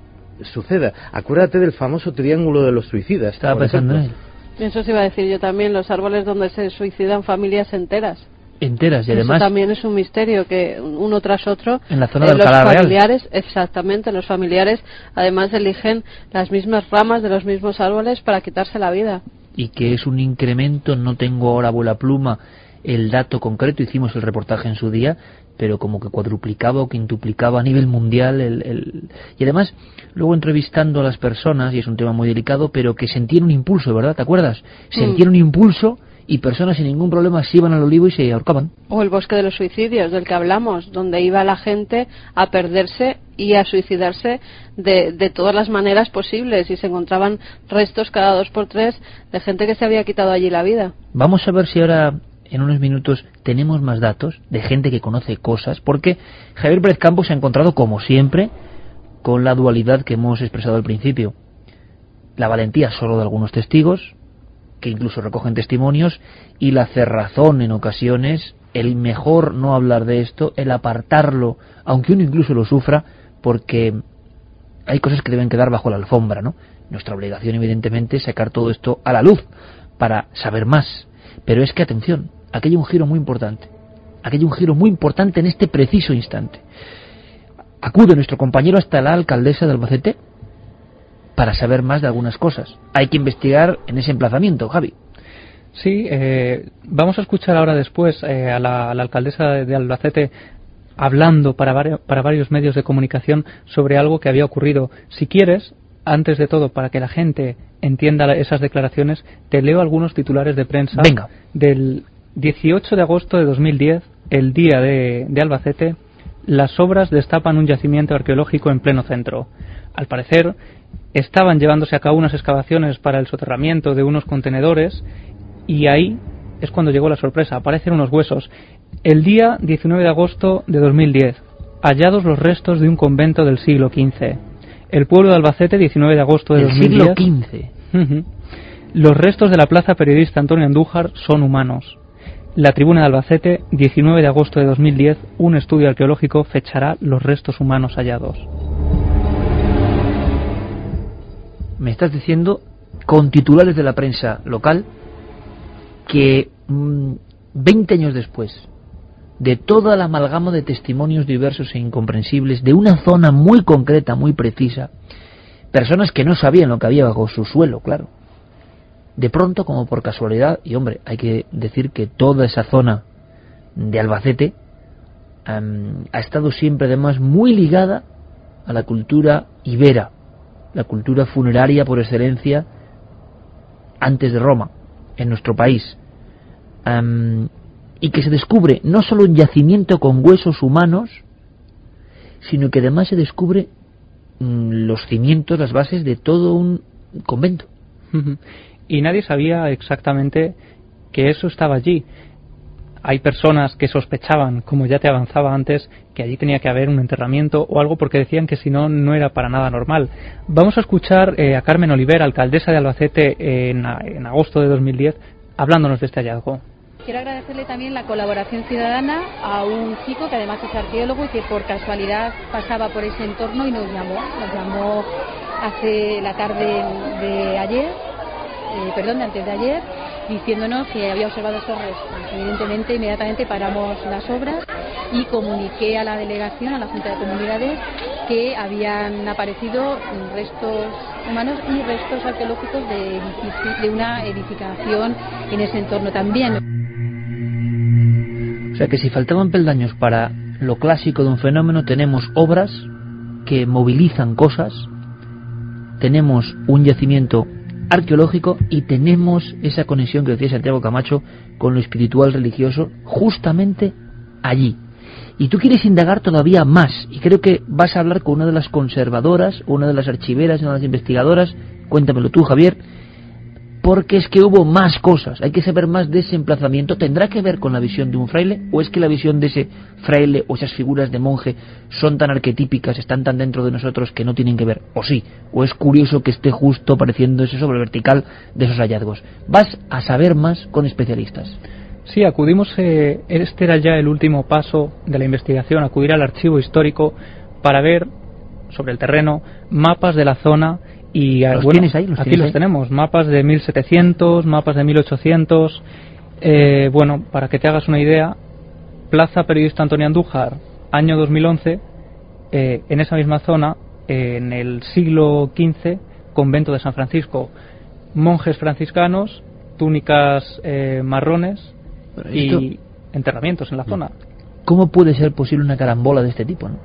suceda. Acuérdate del famoso triángulo de los suicidas. Estaba pensando en él. Eso se iba a decir yo también, los árboles donde se suicidan familias enteras enteras y además Eso también es un misterio que uno tras otro en la zona eh, del los Real. familiares exactamente los familiares además eligen las mismas ramas de los mismos árboles para quitarse la vida y que es un incremento no tengo ahora bola pluma el dato concreto hicimos el reportaje en su día pero como que cuadruplicaba o quintuplicaba a nivel mundial el, el... y además luego entrevistando a las personas y es un tema muy delicado pero que sentían un impulso verdad te acuerdas sentían Mm. un impulso y personas sin ningún problema se iban al olivo y se ahorcaban. O el bosque de los suicidios, del que hablamos, donde iba la gente a perderse y a suicidarse de, de todas las maneras posibles y se encontraban restos cada dos por tres de gente que se había quitado allí la vida. Vamos a ver si ahora en unos minutos tenemos más datos de gente que conoce cosas, porque Javier Pérez Campos se ha encontrado, como siempre, con la dualidad que hemos expresado al principio. La valentía solo de algunos testigos, que incluso recogen testimonios, y la cerrazón en ocasiones, el mejor no hablar de esto, el apartarlo, aunque uno incluso lo sufra, porque hay cosas que deben quedar bajo la alfombra, ¿no? Nuestra obligación, evidentemente, es sacar todo esto a la luz para saber más. Pero es que, atención, aquí hay un giro muy importante. Aquí hay un giro muy importante en este preciso instante. Acude nuestro compañero hasta la alcaldesa de Albacete para saber más de algunas cosas. Hay que investigar en ese emplazamiento, Javi. Sí, eh, vamos a escuchar ahora después eh, a, la, a, la, alcaldesa de Albacete hablando para, para varios medios de comunicación sobre algo que había ocurrido. Si quieres, antes de todo, para que la gente entienda esas declaraciones, te leo algunos titulares de prensa Venga. del 18 de agosto de 2010, el día de, de Albacete, las obras destapan un yacimiento arqueológico en pleno centro. Al parecer, estaban llevándose a cabo unas excavaciones para el soterramiento de unos contenedores y ahí es cuando llegó la sorpresa. Aparecen unos huesos. El día 19 de agosto de 2010, hallados los restos de un convento del siglo XV. El pueblo de Albacete, 19 de agosto de el 2010. siglo XV. Uh -huh. Los restos de la plaza periodista Antonio Andújar son humanos. La tribuna de Albacete, 19 de agosto de 2010, un estudio arqueológico fechará los restos humanos hallados. Me estás diciendo, con titulares de la prensa local, que mmm, 20 años después de toda la amalgama de testimonios diversos e incomprensibles de una zona muy concreta, muy precisa, personas que no sabían lo que había bajo su suelo, claro. De pronto, como por casualidad, y hombre, hay que decir que toda esa zona de Albacete um, ha estado siempre además muy ligada a la cultura ibera, la cultura funeraria por excelencia antes de Roma, en nuestro país. Y que se descubre no solo un yacimiento con huesos humanos, sino que además se descubre mmm, los cimientos, las bases de todo un convento. Y nadie sabía exactamente que eso estaba allí. Hay personas que sospechaban, como ya te avanzaba antes, que allí tenía que haber un enterramiento o algo porque decían que si no, no era para nada normal. Vamos a escuchar eh, a Carmen Oliver, alcaldesa de Albacete, en, en agosto de 2010, hablándonos de este hallazgo. Quiero agradecerle también la colaboración ciudadana a un chico que además es arqueólogo y que por casualidad pasaba por ese entorno y nos llamó. Nos llamó hace la tarde de ayer, eh, perdón, de antes de ayer, diciéndonos que había observado estos restos. Evidentemente, inmediatamente paramos las obras y comuniqué a la delegación, a la Junta de Comunidades, que habían aparecido restos humanos y restos arqueológicos de, de una edificación en ese entorno también. O sea que si faltaban peldaños para lo clásico de un fenómeno, tenemos obras que movilizan cosas, tenemos un yacimiento arqueológico y tenemos esa conexión que decía Santiago Camacho con lo espiritual religioso justamente allí. Y tú quieres indagar todavía más, y creo que vas a hablar con una de las conservadoras, una de las archiveras, una de las investigadoras, cuéntamelo tú, Javier, porque es que hubo más cosas, hay que saber más de ese emplazamiento, ¿tendrá que ver con la visión de un fraile? ¿O es que la visión de ese fraile o esas figuras de monje son tan arquetípicas, están tan dentro de nosotros que no tienen que ver? ¿O sí? ¿O es curioso que esté justo apareciendo ese sobre vertical de esos hallazgos? Vas a saber más con especialistas. Sí, acudimos, eh, este era ya el último paso de la investigación, acudir al archivo histórico para ver sobre el terreno mapas de la zona y ¿Los bueno, tienes ahí? ¿Los aquí tienes los ahí? tenemos, mapas de 1700, mapas de 1800. Eh, bueno, para que te hagas una idea, Plaza Periodista Antonio Andújar, año 2011, eh, en esa misma zona, eh, en el siglo XV, convento de San Francisco, monjes franciscanos, túnicas eh, marrones y enterramientos en la zona. ¿Cómo puede ser posible una carambola de este tipo? ¿no?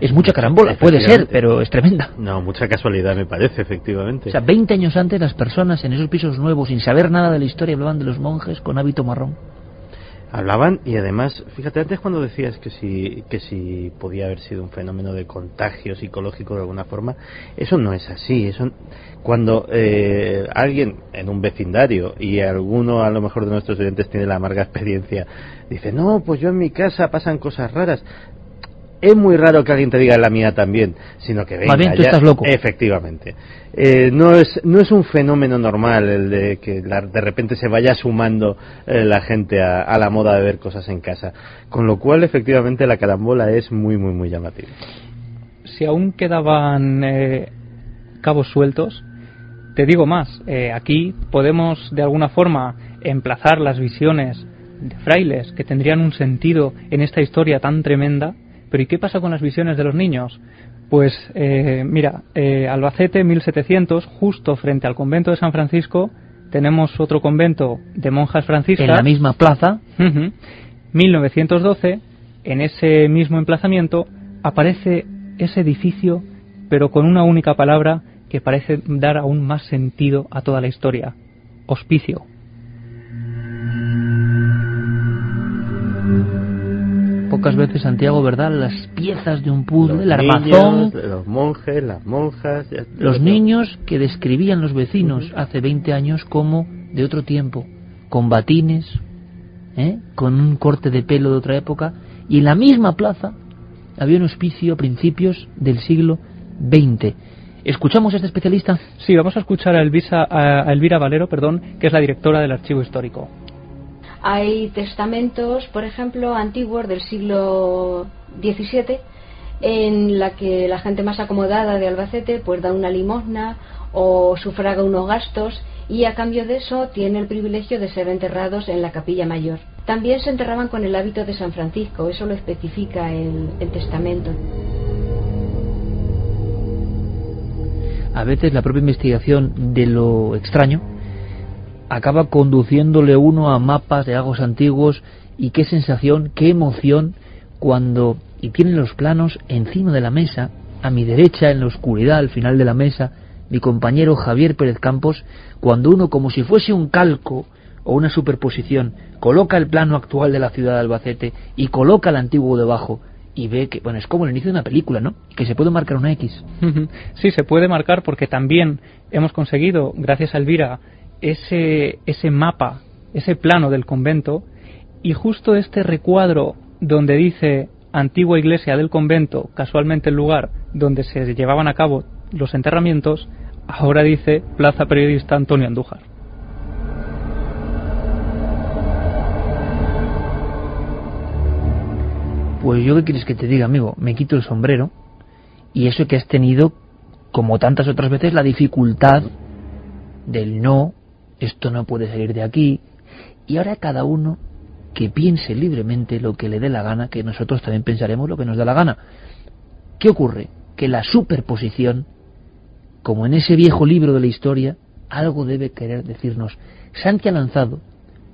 Es mucha carambola, puede ser, pero es tremenda. No, mucha casualidad me parece, efectivamente. O sea, 20 años antes las personas en esos pisos nuevos, sin saber nada de la historia, hablaban de los monjes con hábito marrón. Hablaban y además, fíjate, antes cuando decías que si, que si podía haber sido un fenómeno de contagio psicológico de alguna forma, eso no es así. Eso, cuando eh, alguien en un vecindario y alguno a lo mejor de nuestros oyentes tiene la amarga experiencia, dice, no, pues yo en mi casa pasan cosas raras. Es muy raro que alguien te diga la mía también, sino que venga, Más bien tú ya- estás loco. Efectivamente. Eh, no, es, no es un fenómeno normal el de que la- de repente se vaya sumando eh, la gente a, a la moda de ver cosas en casa. Con lo cual, efectivamente, la carambola es muy, muy, muy llamativa. si aún quedaban eh, cabos sueltos, te digo más, eh, aquí podemos de alguna forma emplazar las visiones de frailes que tendrían un sentido en esta historia tan tremenda, pero ¿y qué pasa con las visiones de los niños? Pues eh, mira, eh, Albacete 1700, justo frente al convento de San Francisco, tenemos otro convento de monjas franciscas. En la misma plaza, Ujú. 1912, en ese mismo emplazamiento, aparece ese edificio, pero con una única palabra que parece dar aún más sentido a toda la historia. Hospicio. Pocas veces Santiago, ¿verdad? Las piezas de un puzzle, el armazón, niños, los monjes, las monjas. ya- los niños que describían los vecinos hace 20 años como de otro tiempo, con batines, ¿eh? con un corte de pelo de otra época, y en la misma plaza había un hospicio a principios del siglo XX. ¿Escuchamos a este especialista? Sí, vamos a escuchar a, Elvisa- a Elvira Valero, perdón, que es la directora del Archivo Histórico. Hay testamentos, por ejemplo, antiguos del siglo XVII, en la que la gente más acomodada de Albacete pues da una limosna o sufraga unos gastos y a cambio de eso tiene el privilegio de ser enterrados en la capilla mayor. También se enterraban con el hábito de San Francisco, eso lo especifica el, el testamento. a veces la propia investigación de lo extraño acaba conduciéndole uno a mapas de lagos antiguos y qué sensación, qué emoción cuando y tienen los planos encima de la mesa, a mi derecha en la oscuridad al final de la mesa, mi compañero Javier Pérez Campos, cuando uno como si fuese un calco o una superposición coloca el plano actual de la ciudad de Albacete y coloca el antiguo debajo y ve que, bueno, es como el inicio de una película, ¿no? Que se puede marcar una X. Sí, se puede marcar porque también hemos conseguido, gracias a Elvira, ese, ese mapa, ese plano del convento y justo este recuadro donde dice antigua iglesia del convento, casualmente el lugar donde se llevaban a cabo los enterramientos, ahora dice Plaza Periodista Antonio Andújar. Pues yo qué quieres que te diga, amigo, me quito el sombrero y eso que has tenido, como tantas otras veces, la dificultad del no, esto no puede salir de aquí, y ahora cada uno que piense libremente lo que le dé la gana, que nosotros también pensaremos lo que nos da la gana. ¿Qué ocurre? Que la superposición, como en ese viejo libro de la historia, algo debe querer decirnos. Santi ha lanzado,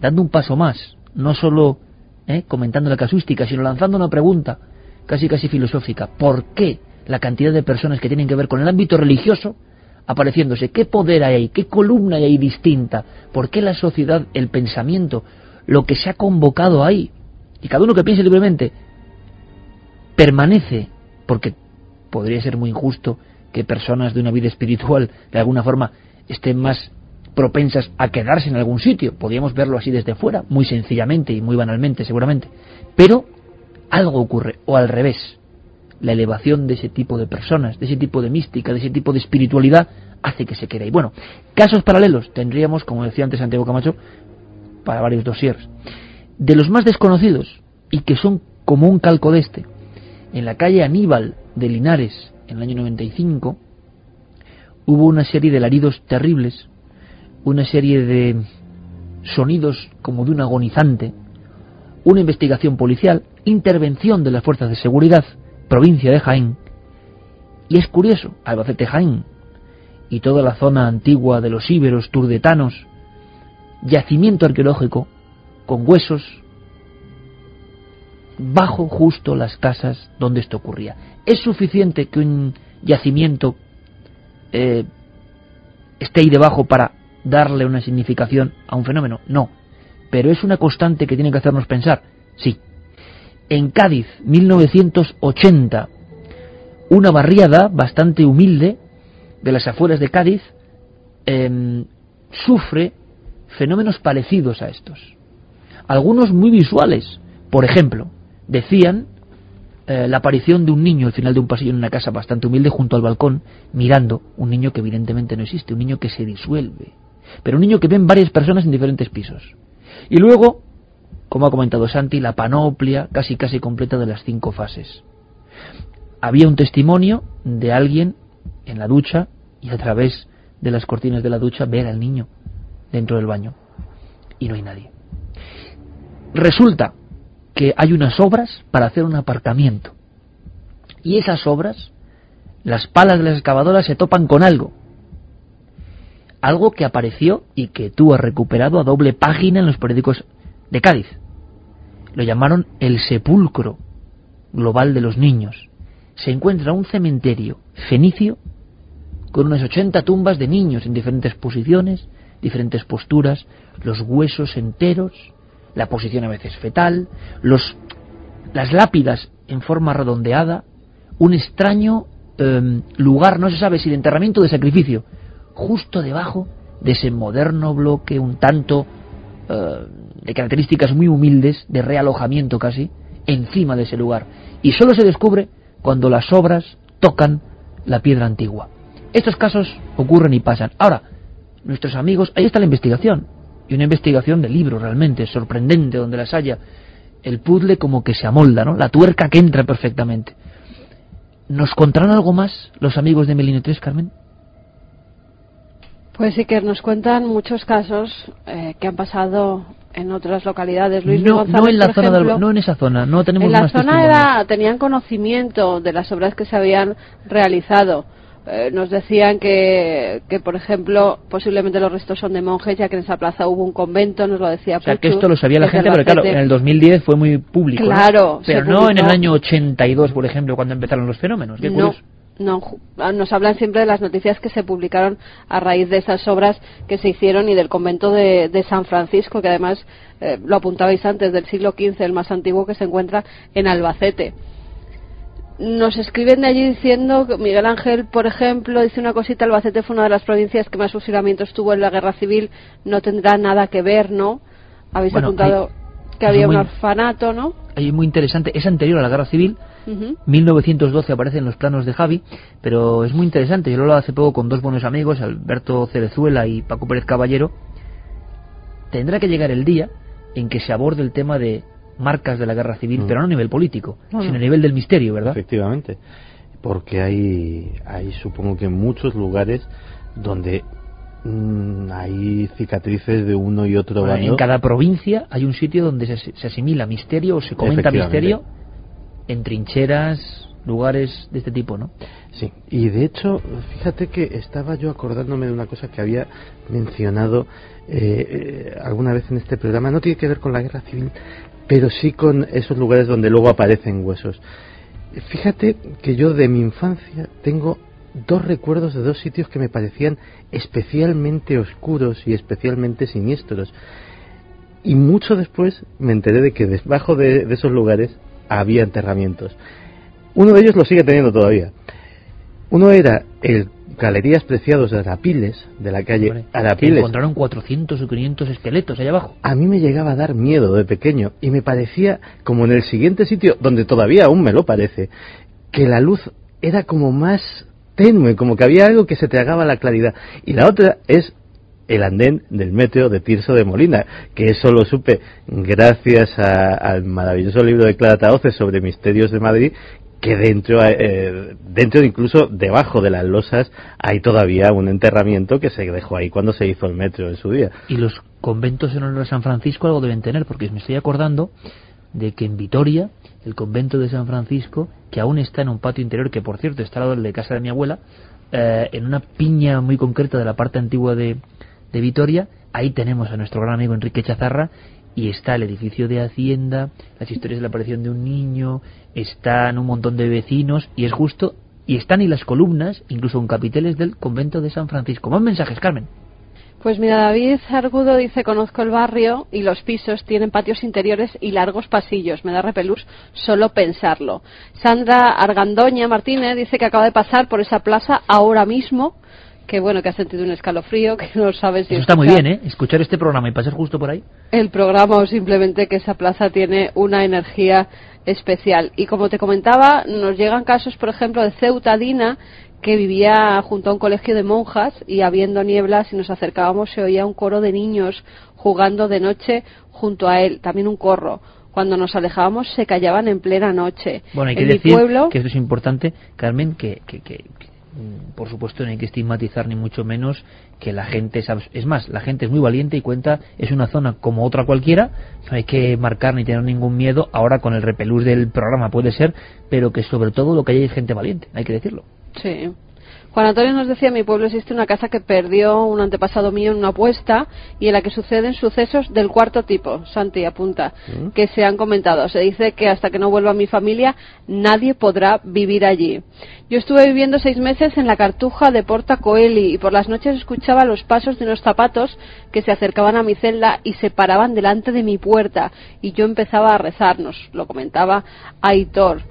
dando un paso más, no solo ¿eh? comentando la casuística, sino lanzando una pregunta casi casi filosófica. ¿Por qué la cantidad de personas que tienen que ver con el ámbito religioso apareciéndose? ¿Qué poder hay ahí? ¿Qué columna hay ahí distinta? ¿Por qué la sociedad, el pensamiento, lo que se ha convocado ahí? Y cada uno que piense libremente, permanece, porque podría ser muy injusto que personas de una vida espiritual de alguna forma estén más propensas a quedarse en algún sitio. Podríamos verlo así desde fuera, muy sencillamente y muy banalmente seguramente. Pero algo ocurre, o al revés. La elevación de ese tipo de personas, de ese tipo de mística, de ese tipo de espiritualidad, hace que se quede ahí. Bueno, casos paralelos tendríamos, como decía antes Santiago Camacho, para varios dossiers. De los más desconocidos, y que son como un calco de este, en la calle Aníbal de Linares, en el año 95, hubo una serie de laridos terribles, una serie de sonidos como de un agonizante, una investigación policial, intervención de las fuerzas de seguridad, provincia de Jaén, y es curioso, Albacete Jaén y toda la zona antigua de los íberos turdetanos, yacimiento arqueológico con huesos bajo justo las casas donde esto ocurría. ¿Es suficiente que un yacimiento eh, esté ahí debajo para darle una significación a un fenómeno? No. Pero es una constante que tiene que hacernos pensar. Sí. En Cádiz, 1980, una barriada bastante humilde de las afueras de Cádiz em, sufre fenómenos parecidos a estos. Algunos muy visuales. Por ejemplo, decían eh, la aparición de un niño al final de un pasillo en una casa bastante humilde junto al balcón, mirando un niño que evidentemente no existe, un niño que se disuelve, pero un niño que ven varias personas en diferentes pisos. Y luego, como ha comentado Santi, la panoplia casi casi completa de las cinco fases. Había un testimonio de alguien en la ducha y a través de las cortinas de la ducha ver al niño dentro del baño. Y no hay nadie. Resulta que hay unas obras para hacer un aparcamiento. Y esas obras, las palas de las excavadoras se topan con algo. Algo que apareció y que tú has recuperado a doble página en los periódicos de Cádiz. Lo llamaron el sepulcro global de los niños. Se encuentra un cementerio fenicio con unas 80 tumbas de niños en diferentes posiciones, diferentes posturas, los huesos enteros, la posición a veces fetal, los, las lápidas en forma redondeada, un extraño em, lugar, no se sabe si de enterramiento o de sacrificio, justo debajo de ese moderno bloque un tanto eh, de características muy humildes, de realojamiento casi, encima de ese lugar. Y solo se descubre cuando las obras tocan la piedra antigua. Estos casos ocurren y pasan. Ahora, nuestros amigos, ahí está la investigación y una investigación de libro realmente sorprendente donde las haya el puzzle como que se amolda, ¿no? La tuerca que entra perfectamente. ¿Nos contarán algo más los amigos de Melino 3, Carmen? Pues sí que nos cuentan muchos casos eh, que han pasado en otras localidades. Luis no, no en la zona no en esa zona, no tenemos En la zona era, tenían conocimiento de las obras que se habían realizado eh, nos decían que, que, por ejemplo, posiblemente los restos son de monjes, ya que en esa plaza hubo un convento, nos lo decía O sea, que esto lo sabía la gente, pero claro, en el 2010 fue muy público. Claro. Pero no en el año 82, por ejemplo, cuando empezaron los fenómenos. no. No, ah, nos hablan siempre de las noticias que se publicaron a raíz de esas obras que se hicieron y del convento de, de San Francisco, que además eh, lo apuntabais antes, del siglo XV, el más antiguo que se encuentra en Albacete nos escriben de allí diciendo que Miguel Ángel, por ejemplo, dice una cosita, Albacete fue una de las provincias que más fusilamientos tuvo en la guerra civil, no tendrá nada que ver, ¿no? Habéis apuntado que había un orfanato, ¿no? Ahí muy interesante, es anterior a la guerra civil, 1912 aparece en los planos de Javi, pero es muy interesante, yo lo hablaba hace poco con dos buenos amigos, Alberto Cerezuela y Paco Pérez Caballero, tendrá que llegar el día en que se aborde el tema de marcas de la guerra civil, mm. pero no a nivel político, sino a nivel del misterio, ¿verdad? Efectivamente, porque hay, hay supongo que muchos lugares donde mm, hay cicatrices de uno y otro bueno, En cada provincia hay un sitio donde se, se asimila misterio o se comenta misterio en trincheras, lugares de este tipo, ¿no? Sí, y de hecho, fíjate que estaba yo acordándome de una cosa que había mencionado eh, eh, alguna vez en este programa, no tiene que ver con la guerra civil, pero sí con esos lugares donde luego aparecen huesos. Fíjate que yo de mi infancia tengo dos recuerdos de dos sitios que me parecían especialmente oscuros y especialmente siniestros. Y mucho después me enteré de que debajo de, esos lugares había enterramientos. Uno de ellos lo sigue teniendo todavía. Uno era el Galerías Preciados de Arapiles, de la calle Hombre, que Arapiles. encontraron 400 o 500 esqueletos allá abajo. A mí me llegaba a dar miedo de pequeño y me parecía, como en el siguiente sitio, donde todavía aún me lo parece, que la luz era como más tenue, como que había algo que se tragaba la claridad. Y la otra es el andén del metro de Tirso de Molina, que eso lo supe gracias a- al maravilloso libro de Clara Taoces sobre misterios de Madrid, que dentro, eh, dentro incluso debajo de las losas hay todavía un enterramiento que se dejó ahí cuando se hizo el metro en su día. Y los conventos en honor a San Francisco algo deben tener, porque me estoy acordando de que en Vitoria, el convento de San Francisco, que aún está en un patio interior, que por cierto está al lado de casa de mi abuela, eh, en una piña muy concreta de la parte antigua de, de Vitoria, ahí tenemos a nuestro gran amigo Enrique Chazarra, y está el edificio de Hacienda, las historias de la aparición de un niño, están un montón de vecinos, y es justo, y están y las columnas, incluso con capiteles del convento de San Francisco. Más mensajes, Carmen. Pues mira, David Argudo dice, conozco el barrio y los pisos tienen patios interiores y largos pasillos. Me da repelús solo pensarlo. Sandra Argandoña Martínez dice que acaba de pasar por esa plaza ahora mismo, que bueno, que ha sentido un escalofrío, que no sabe si Eso está muy bien, ¿eh? Escuchar este programa y pasar justo por ahí. el programa o simplemente que esa plaza tiene una energía especial. Y como te comentaba, nos llegan casos, por ejemplo, de Ceuta Dina, que vivía junto a un colegio de monjas y habiendo nieblas si nos acercábamos se oía un coro de niños jugando de noche junto a él, también un corro. Cuando nos alejábamos se callaban en plena noche. Bueno, hay que en decir pueblo, que esto es importante, Carmen, que, que- por supuesto no hay que estigmatizar ni mucho menos que la gente es más, la gente es muy valiente y cuenta, es una zona como otra cualquiera, no hay que marcar ni tener ningún miedo, ahora con el repelús del programa puede ser, pero que sobre todo lo que hay es gente valiente, hay que decirlo. Sí. Juan Antonio nos decía, en mi pueblo existe una casa que perdió un antepasado mío en una apuesta y en la que suceden sucesos del cuarto tipo, Santi apunta, que se han comentado. Se dice que hasta que no vuelva mi familia nadie podrá vivir allí. Yo estuve viviendo seis meses en la cartuja de Porta Coeli y por las noches escuchaba los pasos de unos zapatos que se acercaban a mi celda y se paraban delante de mi puerta y yo empezaba a rezarnos, lo comentaba Aitor.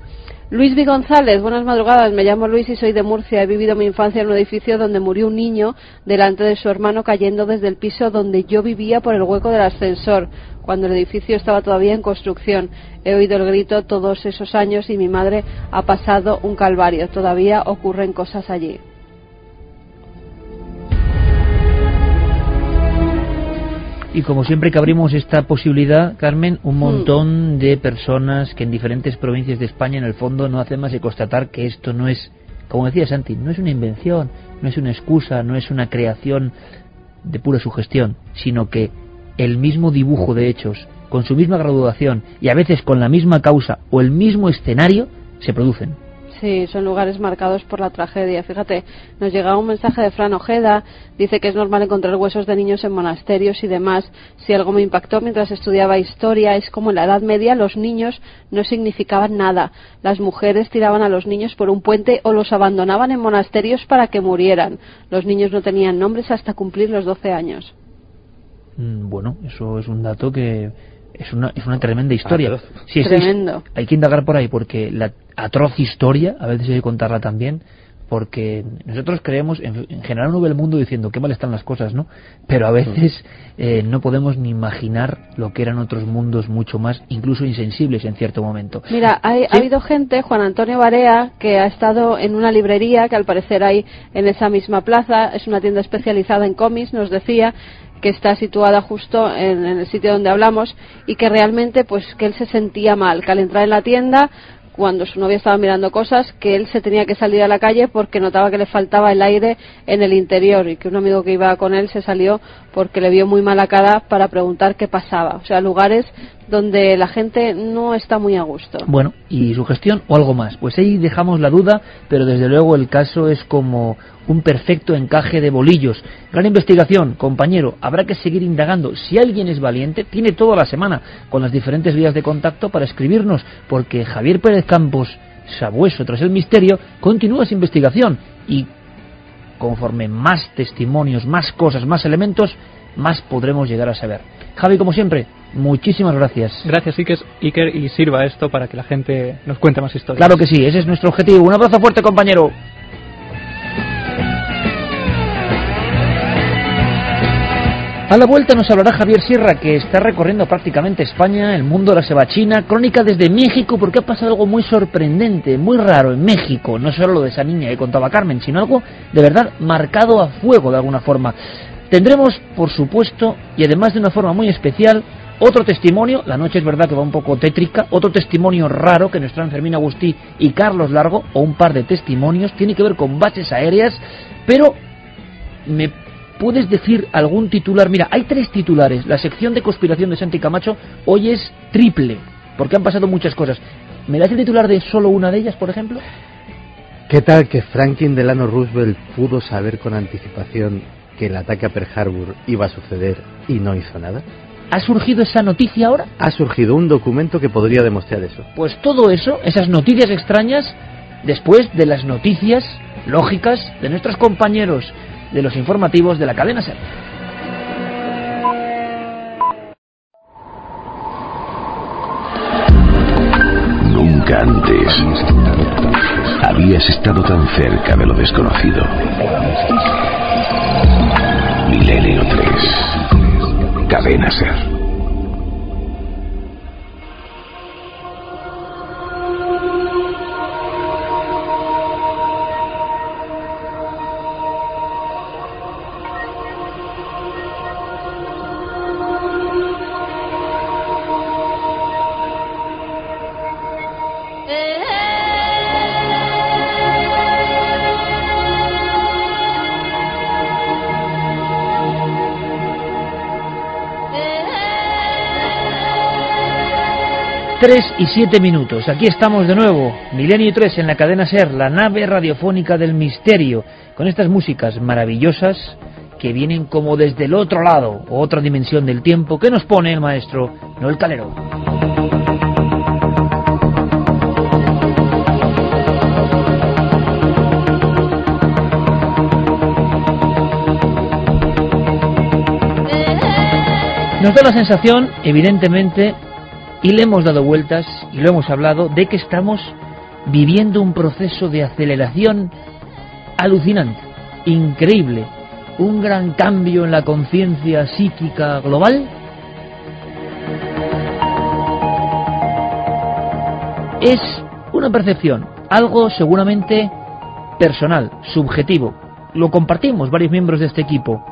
Luis V. González, buenas madrugadas. Me llamo Luis y soy de Murcia. He vivido mi infancia en un edificio donde murió un niño delante de su hermano cayendo desde el piso donde yo vivía por el hueco del ascensor, cuando el edificio estaba todavía en construcción. He oído el grito todos esos años y mi madre ha pasado un calvario. Todavía ocurren cosas allí. Y como siempre que abrimos esta posibilidad, Carmen, un montón de personas que en diferentes provincias de España en el fondo no hacen más que constatar que esto no es, como decía Santi, no es una invención, no es una excusa, no es una creación de pura sugestión, sino que el mismo dibujo de hechos, con su misma graduación y a veces con la misma causa o el mismo escenario, se producen. Sí, son lugares marcados por la tragedia. Fíjate, nos llega un mensaje de Fran Ojeda, dice que es normal encontrar huesos de niños en monasterios y demás. Si algo me impactó mientras estudiaba historia es como en la Edad Media los niños no significaban nada. Las mujeres tiraban a los niños por un puente o los abandonaban en monasterios para que murieran. Los niños no tenían nombres hasta cumplir los 12 años. Mm, Bueno, eso es un dato que es una, es una tremenda historia. Atroz. Sí, es- Tremendo. hay que indagar por ahí porque la atroz historia, a veces hay que contarla también, porque nosotros creemos, en, en general uno ve el mundo diciendo qué mal están las cosas, ¿no? Pero a veces eh, no podemos ni imaginar lo que eran otros mundos mucho más, incluso insensibles en cierto momento. Mira, hay- ha habido gente, Juan Antonio Barea, que ha estado en una librería que al parecer hay en esa misma plaza, es una tienda especializada en cómics, nos decía que está situada justo en, el sitio donde hablamos y que realmente pues que él se sentía mal, que al entrar en la tienda cuando su novia estaba mirando cosas que él se tenía que salir a la calle porque notaba que le faltaba el aire en el interior y que un amigo que iba con él se salió porque le vio muy mala cara para preguntar qué pasaba. O sea, lugares donde la gente no está muy a gusto. Bueno, y su gestión o algo más. Pues ahí dejamos la duda, pero desde luego el caso es como un perfecto encaje de bolillos. Gran investigación, compañero. Habrá que seguir indagando. Si alguien es valiente, tiene toda la semana con las diferentes vías de contacto para escribirnos, porque Javier Pérez Campos, sabueso tras el misterio, continúa su investigación y conforme más testimonios, más cosas, más elementos, más podremos llegar a saber. Javi, como siempre, muchísimas gracias. Gracias, Iker, y sirva esto para que la gente nos cuente más historias. Claro que sí, ese es nuestro objetivo. Un abrazo fuerte, compañero. A la vuelta nos hablará Javier Sierra, que está recorriendo prácticamente España, el mundo de la sebachina, crónica desde México, porque ha pasado algo muy sorprendente, muy raro en México. No solo lo de esa niña que contaba Carmen, sino algo de verdad marcado a fuego de alguna forma. Tendremos, por supuesto, y además de una forma muy especial, otro testimonio, la noche es verdad que va un poco tétrica, otro testimonio raro que nos traen Fermín Agustí y Carlos Largo, o un par de testimonios, tiene que ver con bases aéreas, pero me ¿Puedes decir algún titular? Mira, hay tres titulares. La sección de conspiración de Santi Camacho hoy es triple, porque han pasado muchas cosas. ¿Me das el titular de solo una de ellas, por ejemplo? ¿Qué tal que Franklin Delano Roosevelt pudo saber con anticipación que el ataque a Pearl Harbor iba a suceder y no hizo nada? ¿Ha surgido esa noticia ahora? Ha surgido un documento que podría demostrar eso. Pues todo eso, esas noticias extrañas, después de las noticias lógicas de nuestros compañeros de los informativos de la cadena SER. Nunca antes habías estado tan cerca de lo desconocido. Milenio 3. Cadena Ser. Tres y siete minutos. Aquí estamos de nuevo, Milenio 3 en la cadena Ser, la nave radiofónica del misterio, con estas músicas maravillosas que vienen como desde el otro lado, otra dimensión del tiempo, que nos pone el maestro Noel Calero. Nos da la sensación, evidentemente, y le hemos dado vueltas y lo hemos hablado de que estamos viviendo un proceso de aceleración alucinante, increíble, un gran cambio en la conciencia psíquica global. Es una percepción, algo seguramente personal, subjetivo. Lo compartimos varios miembros de este equipo.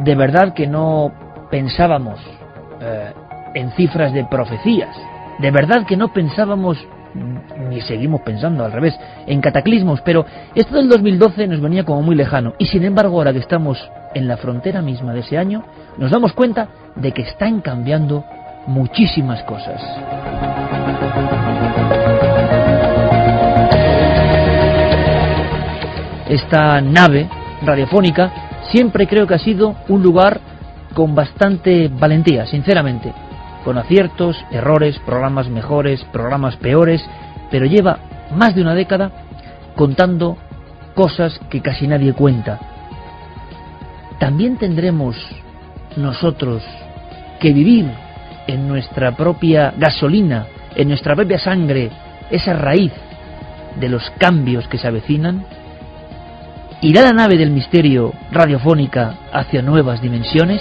De verdad que no pensábamos eh, en cifras de profecías. De verdad que no pensábamos, ni seguimos pensando al revés, en cataclismos, pero esto del 2012 nos venía como muy lejano. Y sin embargo, ahora que estamos en la frontera misma de ese año, nos damos cuenta de que están cambiando muchísimas cosas. Esta nave radiofónica siempre creo que ha sido un lugar con bastante valentía, sinceramente con aciertos, errores, programas mejores, programas peores, pero lleva más de una década contando cosas que casi nadie cuenta. También tendremos nosotros que vivir en nuestra propia gasolina, en nuestra propia sangre, esa raíz de los cambios que se avecinan. ¿Irá la nave del misterio radiofónica hacia nuevas dimensiones?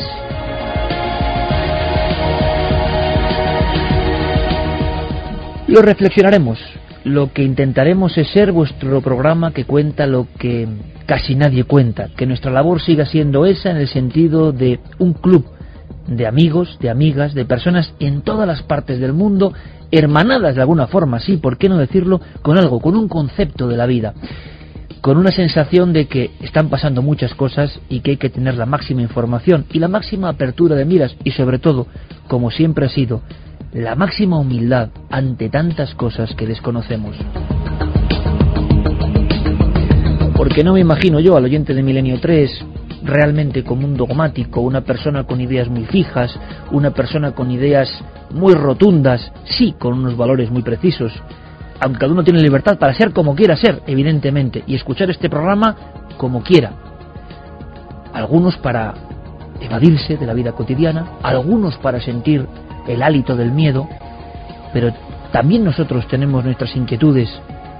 Lo reflexionaremos. Lo que intentaremos es ser vuestro programa que cuenta lo que casi nadie cuenta, que nuestra labor siga siendo esa en el sentido de un club de amigos, de amigas, de personas en todas las partes del mundo, hermanadas de alguna forma, sí, ¿por qué no decirlo? Con algo, con un concepto de la vida, con una sensación de que están pasando muchas cosas y que hay que tener la máxima información y la máxima apertura de miras y sobre todo, como siempre ha sido, la máxima humildad ante tantas cosas que desconocemos. Porque no me imagino yo al oyente de Milenio 3 realmente como un dogmático, una persona con ideas muy fijas, una persona con ideas muy rotundas, sí, con unos valores muy precisos, aunque cada uno tiene libertad para ser como quiera ser, evidentemente, y escuchar este programa como quiera. Algunos para evadirse de la vida cotidiana, algunos para sentir el hálito del miedo, pero también nosotros tenemos nuestras inquietudes,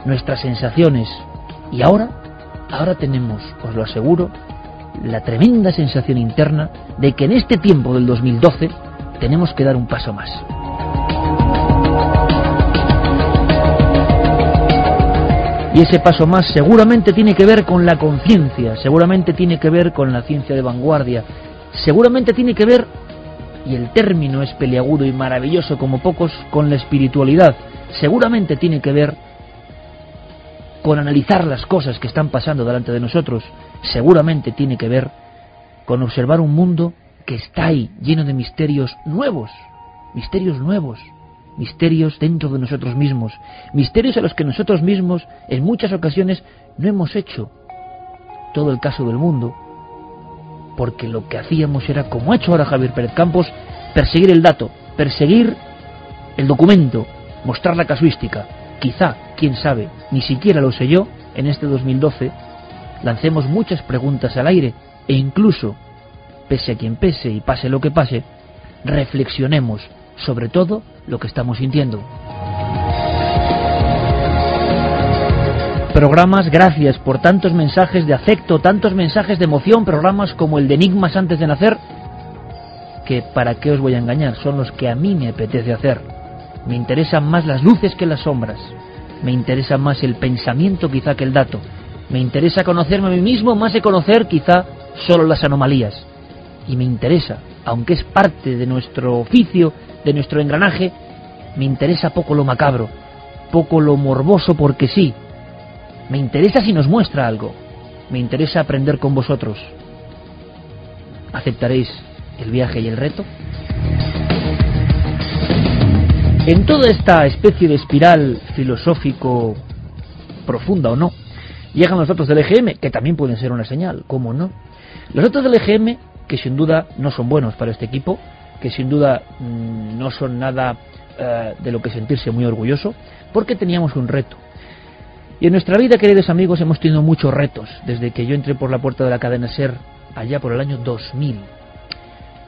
nuestras sensaciones, y ahora, ahora tenemos, os lo aseguro, la tremenda sensación interna de que en este tiempo del 2012 tenemos que dar un paso más. Y ese paso más seguramente tiene que ver con la conciencia, seguramente tiene que ver con la ciencia de vanguardia, seguramente tiene que ver, y el término es peliagudo y maravilloso como pocos, con la espiritualidad, seguramente tiene que ver con analizar las cosas que están pasando delante de nosotros, seguramente tiene que ver con observar un mundo que está ahí, lleno de misterios nuevos, misterios nuevos, misterios dentro de nosotros mismos, misterios a los que nosotros mismos en muchas ocasiones no hemos hecho todo el caso del mundo, porque lo que hacíamos era, como ha hecho ahora Javier Pérez Campos, perseguir el dato, perseguir el documento, mostrar la casuística. Quizá, quién sabe, ni siquiera lo sé yo, en este 2012, lancemos muchas preguntas al aire e incluso, pese a quien pese y pase lo que pase, reflexionemos sobre todo lo que estamos sintiendo. Programas, gracias por tantos mensajes de afecto, tantos mensajes de emoción, programas como el de Enigmas antes de nacer, que para qué os voy a engañar, son los que a mí me apetece hacer. Me interesan más las luces que las sombras, me interesa más el pensamiento quizá que el dato, me interesa conocerme a mí mismo más de conocer quizá solo las anomalías, y me interesa, aunque es parte de nuestro oficio, de nuestro engranaje, me interesa poco lo macabro, poco lo morboso porque sí. Me interesa si nos muestra algo. Me interesa aprender con vosotros. ¿Aceptaréis el viaje y el reto? En toda esta especie de espiral filosófico profunda o no, llegan los datos del EGM, que también pueden ser una señal, ¿cómo no? Los datos del EGM, que sin duda no son buenos para este equipo, que sin duda mm, no son nada eh, de lo que sentirse muy orgulloso, porque teníamos un reto. Y en nuestra vida, queridos amigos, hemos tenido muchos retos, desde que yo entré por la puerta de la cadena SER allá por el año 2000.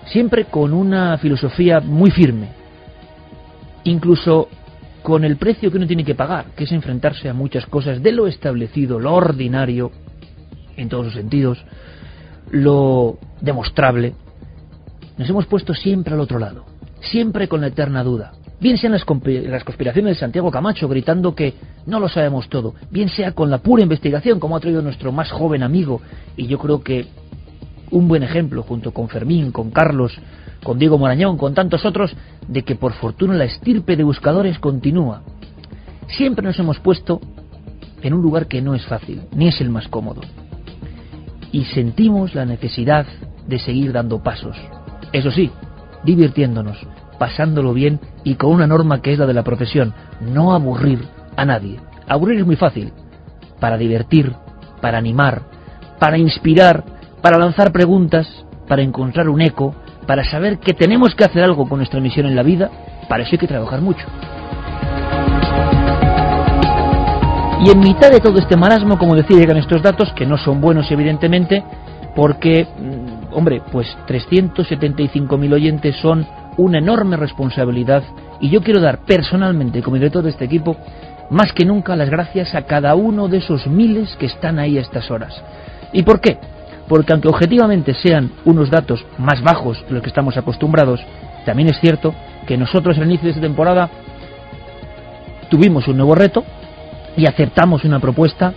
Siempre con una filosofía muy firme, incluso con el precio que uno tiene que pagar, que es enfrentarse a muchas cosas de lo establecido, lo ordinario, en todos los sentidos, lo demostrable, nos hemos puesto siempre al otro lado, siempre con la eterna duda. Bien sean las, las conspiraciones de Santiago Camacho gritando que no lo sabemos todo, bien sea con la pura investigación como ha traído nuestro más joven amigo, y yo creo que un buen ejemplo junto con Fermín, con Carlos, con Diego Morañón, con tantos otros, de que por fortuna la estirpe de buscadores continúa. Siempre nos hemos puesto en un lugar que no es fácil, ni es el más cómodo. Y sentimos la necesidad de seguir dando pasos. Eso sí, divirtiéndonos, pasándolo bien y con una norma que es la de la profesión, no aburrir a nadie. Aburrir es muy fácil. Para divertir, para animar, para inspirar, para lanzar preguntas, para encontrar un eco, para saber que tenemos que hacer algo con nuestra misión en la vida, para eso hay que trabajar mucho. Y en mitad de todo este marasmo, como decía, llegan estos datos, que no son buenos evidentemente, porque, mm, hombre, pues 375.000 oyentes son una enorme responsabilidad y yo quiero dar personalmente, como director de este equipo, más que nunca las gracias a cada uno de esos miles que están ahí a estas horas. ¿Y por qué? Porque aunque objetivamente sean unos datos más bajos de los que estamos acostumbrados, también es cierto que nosotros al inicio de esta temporada tuvimos un nuevo reto y aceptamos una propuesta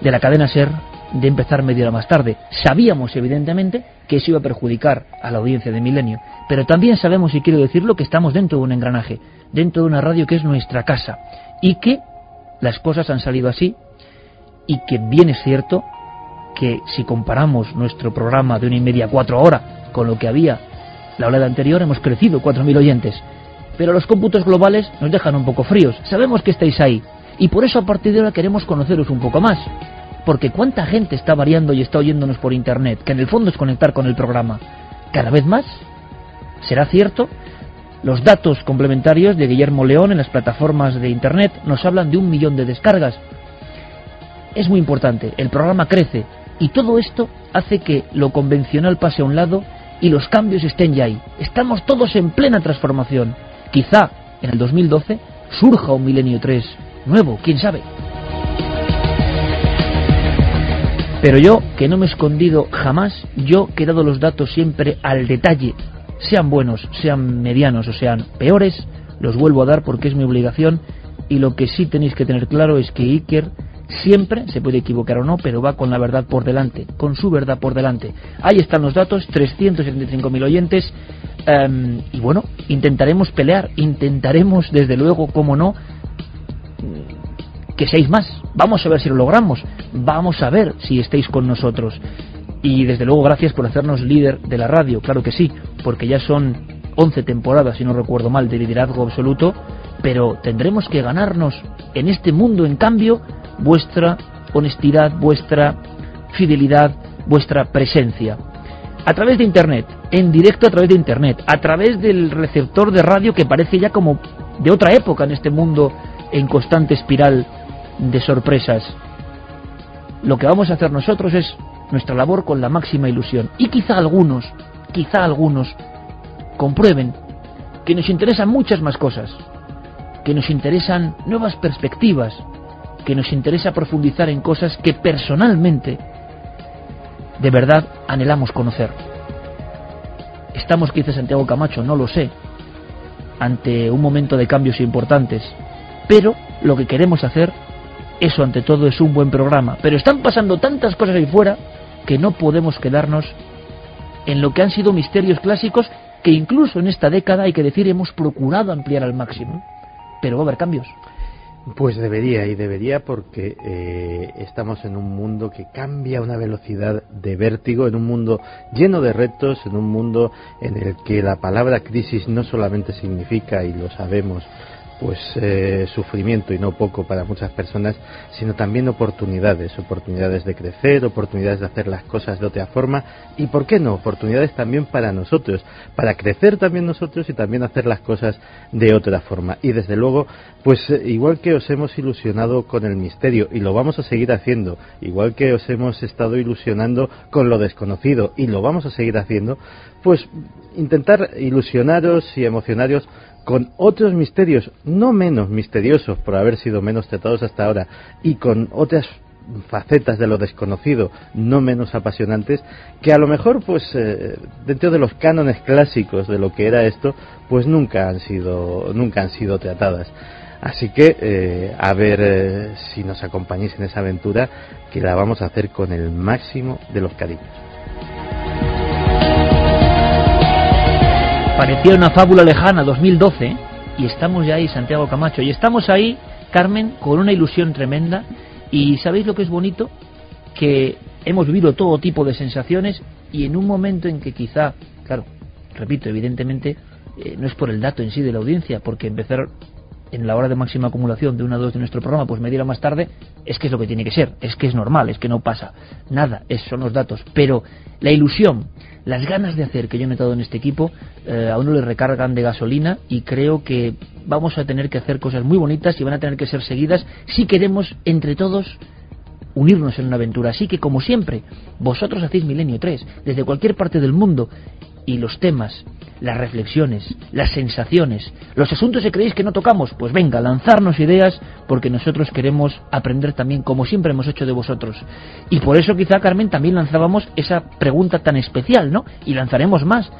de la cadena SER de empezar media hora más tarde. Sabíamos, evidentemente, que eso iba a perjudicar a la audiencia de Milenio, pero también sabemos, y quiero decirlo, que estamos dentro de un engranaje, dentro de una radio que es nuestra casa, y que las cosas han salido así, y que bien es cierto que si comparamos nuestro programa de una y media a cuatro horas con lo que había la oleada anterior, hemos crecido 4.000 oyentes. Pero los cómputos globales nos dejan un poco fríos. Sabemos que estáis ahí. Y por eso a partir de ahora queremos conoceros un poco más porque cuánta gente está variando y está oyéndonos por Internet, que en el fondo es conectar con el programa. Cada vez más. ¿Será cierto? Los datos complementarios de Guillermo León en las plataformas de Internet nos hablan de un millón de descargas. Es muy importante, el programa crece y todo esto hace que lo convencional pase a un lado y los cambios estén ya ahí. Estamos todos en plena transformación. Quizá en el 2012 surja un milenio 3 nuevo, quién sabe. Pero yo, que no me he escondido jamás, yo que he dado los datos siempre al detalle, sean buenos, sean medianos o sean peores, los vuelvo a dar porque es mi obligación y lo que sí tenéis que tener claro es que Iker siempre, se puede equivocar o no, pero va con la verdad por delante, con su verdad por delante. Ahí están los datos, 375.000 oyentes, em, y bueno, intentaremos pelear, intentaremos desde luego, como no, que seáis más. Vamos a ver si lo logramos, vamos a ver si estáis con nosotros. Y desde luego gracias por hacernos líder de la radio, claro que sí, porque ya son 11 temporadas, si no recuerdo mal, de liderazgo absoluto, pero tendremos que ganarnos en este mundo, en cambio, vuestra honestidad, vuestra fidelidad, vuestra presencia. A través de Internet, en directo a través de Internet, a través del receptor de radio que parece ya como de otra época en este mundo en constante espiral de sorpresas. Lo que vamos a hacer nosotros es nuestra labor con la máxima ilusión. Y quizá algunos, quizá algunos, comprueben que nos interesan muchas más cosas, que nos interesan nuevas perspectivas, que nos interesa profundizar en cosas que personalmente de verdad anhelamos conocer. Estamos, quizás Santiago Camacho, no lo sé, ante un momento de cambios importantes, pero lo que queremos hacer, eso ante todo es un buen programa. Pero están pasando tantas cosas ahí fuera que no podemos quedarnos en lo que han sido misterios clásicos que incluso en esta década, hay que decir, hemos procurado ampliar al máximo. Pero va a haber cambios. Pues debería, y debería porque eh, estamos en un mundo que cambia a una velocidad de vértigo, en un mundo lleno de retos, en un mundo en el que la palabra crisis no solamente significa, y lo sabemos, pues eh, sufrimiento y no poco para muchas personas, sino también oportunidades, oportunidades de crecer, oportunidades de hacer las cosas de otra forma y, ¿por qué no?, oportunidades también para nosotros, para crecer también nosotros y también hacer las cosas de otra forma. Y desde luego, pues eh, igual que os hemos ilusionado con el misterio y lo vamos a seguir haciendo, igual que os hemos estado ilusionando con lo desconocido y lo vamos a seguir haciendo, pues intentar ilusionaros y emocionaros con otros misterios no menos misteriosos por haber sido menos tratados hasta ahora y con otras facetas de lo desconocido no menos apasionantes que a lo mejor pues eh, dentro de los cánones clásicos de lo que era esto pues nunca han sido nunca han sido tratadas. Así que eh, a ver eh, si nos acompañáis en esa aventura que la vamos a hacer con el máximo de los cariños Parecía una fábula lejana, 2012, y estamos ya ahí, Santiago Camacho, y estamos ahí, Carmen, con una ilusión tremenda, y ¿sabéis lo que es bonito? Que hemos vivido todo tipo de sensaciones y en un momento en que quizá, claro, repito, evidentemente, eh, no es por el dato en sí de la audiencia, porque empezar en la hora de máxima acumulación de una a dos de nuestro programa, pues medirlo más tarde, es que es lo que tiene que ser, es que es normal, es que no pasa nada, esos son los datos. Pero la ilusión, las ganas de hacer que yo he notado en este equipo eh, a uno le recargan de gasolina y creo que vamos a tener que hacer cosas muy bonitas y van a tener que ser seguidas si queremos entre todos unirnos en una aventura. Así que como siempre, vosotros hacéis Milenio 3 desde cualquier parte del mundo y los temas, las reflexiones, las sensaciones, los asuntos que creéis que no tocamos, pues venga, lanzarnos ideas porque nosotros queremos aprender también como siempre hemos hecho de vosotros. Y por eso quizá Carmen también lanzábamos esa pregunta tan especial, ¿no? Y lanzaremos más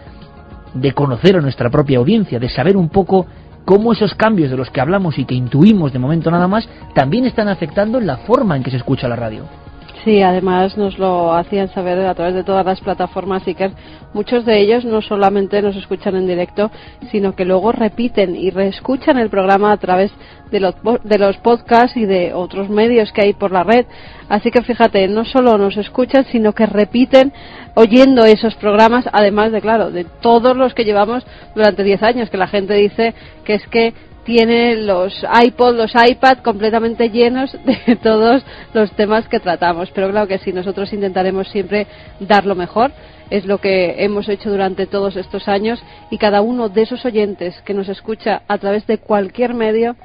de conocer a nuestra propia audiencia, de saber un poco cómo esos cambios de los que hablamos y que intuimos de momento nada más también están afectando la forma en que se escucha la radio. Sí, además nos lo hacían saber a través de todas las plataformas y que muchos de ellos no solamente nos escuchan en directo, sino que luego repiten y reescuchan el programa a través de los, de los podcasts y de otros medios que hay por la red. Así que fíjate, no solo nos escuchan, sino que repiten oyendo esos programas, además de, claro, de todos los que llevamos durante 10 años, que la gente dice que es que tiene los iPod, los iPad completamente llenos de todos los temas que tratamos. Pero claro que sí, nosotros intentaremos siempre dar lo mejor. Es lo que hemos hecho durante todos estos años y cada uno de esos oyentes que nos escucha a través de cualquier medio,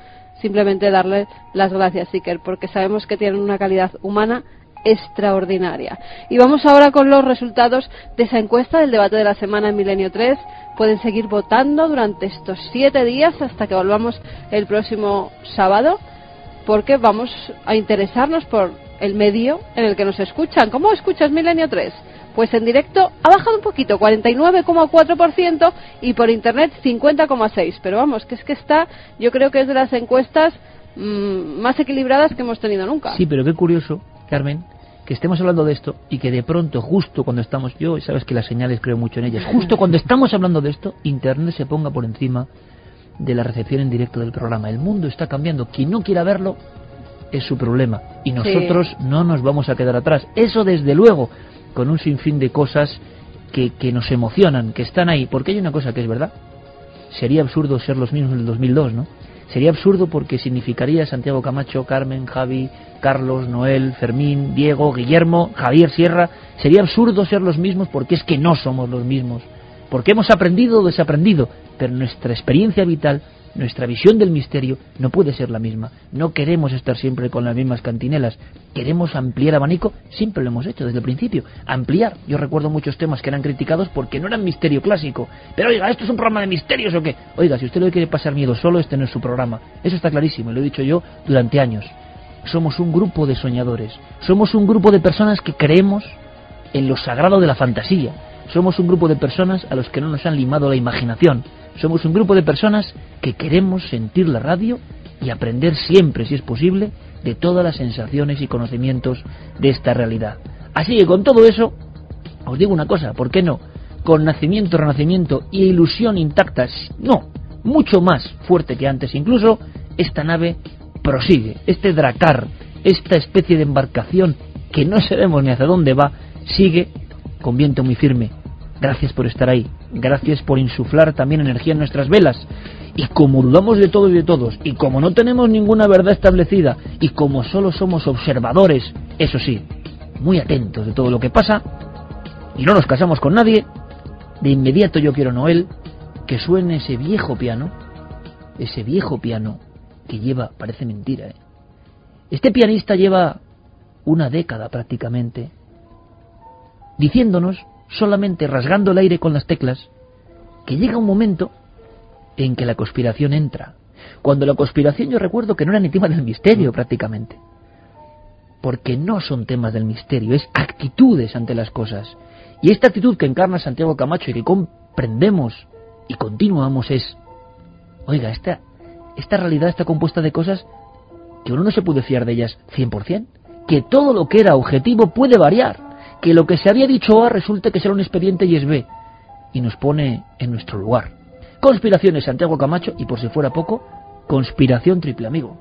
simplemente darle las gracias, Iker, porque sabemos que tienen una calidad humana extraordinaria. Y vamos ahora con los resultados de esa encuesta del debate de la semana en Milenio 3. Pueden seguir votando durante estos siete días hasta que volvamos el próximo sábado, porque vamos a interesarnos por el medio en el que nos escuchan. ¿Cómo escuchas Milenio 3? Pues en directo ha bajado un poquito, 49,4% y por internet 50,6%. Pero vamos, que es que está, yo creo que es de las encuestas mmm, más equilibradas que hemos tenido nunca. Sí, pero qué curioso, Carmen, que estemos hablando de esto y que de pronto, justo cuando estamos, yo sabes que las señales creo mucho en ellas, justo cuando estamos hablando de esto, Internet se ponga por encima de la recepción en directo del programa. El mundo está cambiando. Quien no quiera verlo es su problema y nosotros sí. no nos vamos a quedar atrás. Eso desde luego con un sinfín de cosas que, que, nos emocionan, que están ahí, porque hay una cosa que es verdad. Sería absurdo ser los mismos en el 2002, ¿no? Sería absurdo porque significaría Santiago Camacho, Carmen, Javi, Carlos, Noel, Fermín, Diego, Guillermo, Javier Sierra. Sería absurdo ser los mismos porque es que no somos los mismos. Porque hemos aprendido o desaprendido, pero nuestra experiencia vital nuestra visión del misterio no puede ser la misma. No queremos estar siempre con las mismas cantinelas. Queremos ampliar abanico, siempre lo hemos hecho desde el principio. Ampliar. Yo recuerdo muchos temas que eran criticados porque no eran misterio clásico. Pero oiga, ¿esto es un programa de misterios o qué? Oiga, si usted le quiere pasar miedo solo, este no es su programa. Eso está clarísimo, y lo he dicho yo durante años. Somos un grupo de soñadores. Somos un grupo de personas que creemos en lo sagrado de la fantasía. Somos un grupo de personas a los que no nos han limado la imaginación. Somos un grupo de personas que queremos sentir la radio y aprender siempre, si es posible, de todas las sensaciones y conocimientos de esta realidad. Así que con todo eso, os digo una cosa, ¿por qué no? Con nacimiento, renacimiento y ilusión intactas, no, mucho más fuerte que antes incluso, esta nave prosigue, este dracar, esta especie de embarcación que no sabemos ni hacia dónde va, sigue con viento muy firme. Gracias por estar ahí. Gracias por insuflar también energía en nuestras velas. Y como dudamos de todo y de todos, y como no tenemos ninguna verdad establecida, y como solo somos observadores, eso sí, muy atentos de todo lo que pasa, y no nos casamos con nadie, de inmediato yo quiero, Noel, que suene ese viejo piano, ese viejo piano que lleva, parece mentira, ¿eh? Este pianista lleva una década prácticamente diciéndonos, solamente rasgando el aire con las teclas, que llega un momento en que la conspiración entra. Cuando la conspiración yo recuerdo que no era ni tema del misterio prácticamente. Porque no son temas del misterio, es actitudes ante las cosas. Y esta actitud que encarna Santiago Camacho y que comprendemos y continuamos es, oiga, esta, esta realidad está compuesta de cosas que uno no se puede fiar de ellas 100%, que todo lo que era objetivo puede variar que lo que se había dicho A resulta que será un expediente y es B, y nos pone en nuestro lugar. Conspiraciones Santiago Camacho y por si fuera poco, conspiración triple amigo.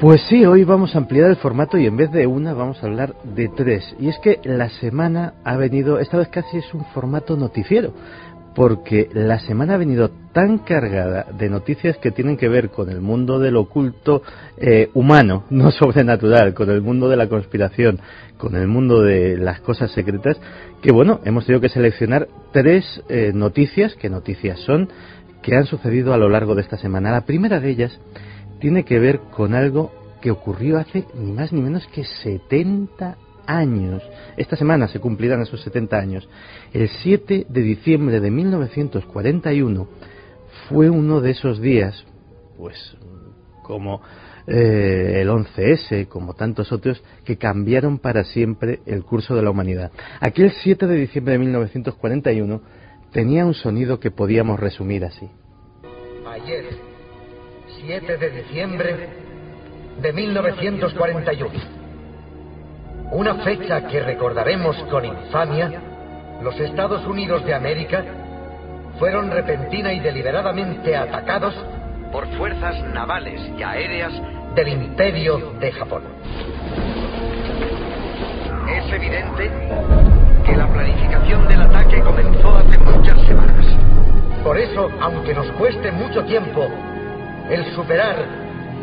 Pues sí, hoy vamos a ampliar el formato y en vez de una vamos a hablar de tres. Y es que la semana ha venido, esta vez casi es un formato noticiero, porque la semana ha venido tan cargada de noticias que tienen que ver con el mundo del oculto eh, humano, no sobrenatural, con el mundo de la conspiración, con el mundo de las cosas secretas, que bueno, hemos tenido que seleccionar tres eh, noticias, que noticias son, que han sucedido a lo largo de esta semana. La primera de ellas tiene que ver con algo que ocurrió hace ni más ni menos que 70 años. Esta semana se cumplirán esos 70 años. El 7 de diciembre de 1941 fue uno de esos días, pues como eh, el 11S, como tantos otros, que cambiaron para siempre el curso de la humanidad. Aquel 7 de diciembre de 1941 tenía un sonido que podíamos resumir así. Ayer, 7 de diciembre de 1941. Una fecha que recordaremos con infamia, los Estados Unidos de América fueron repentina y deliberadamente atacados por fuerzas navales y aéreas del imperio de Japón. Es evidente que la planificación del ataque comenzó hace muchas semanas. Por eso, aunque nos cueste mucho tiempo el superar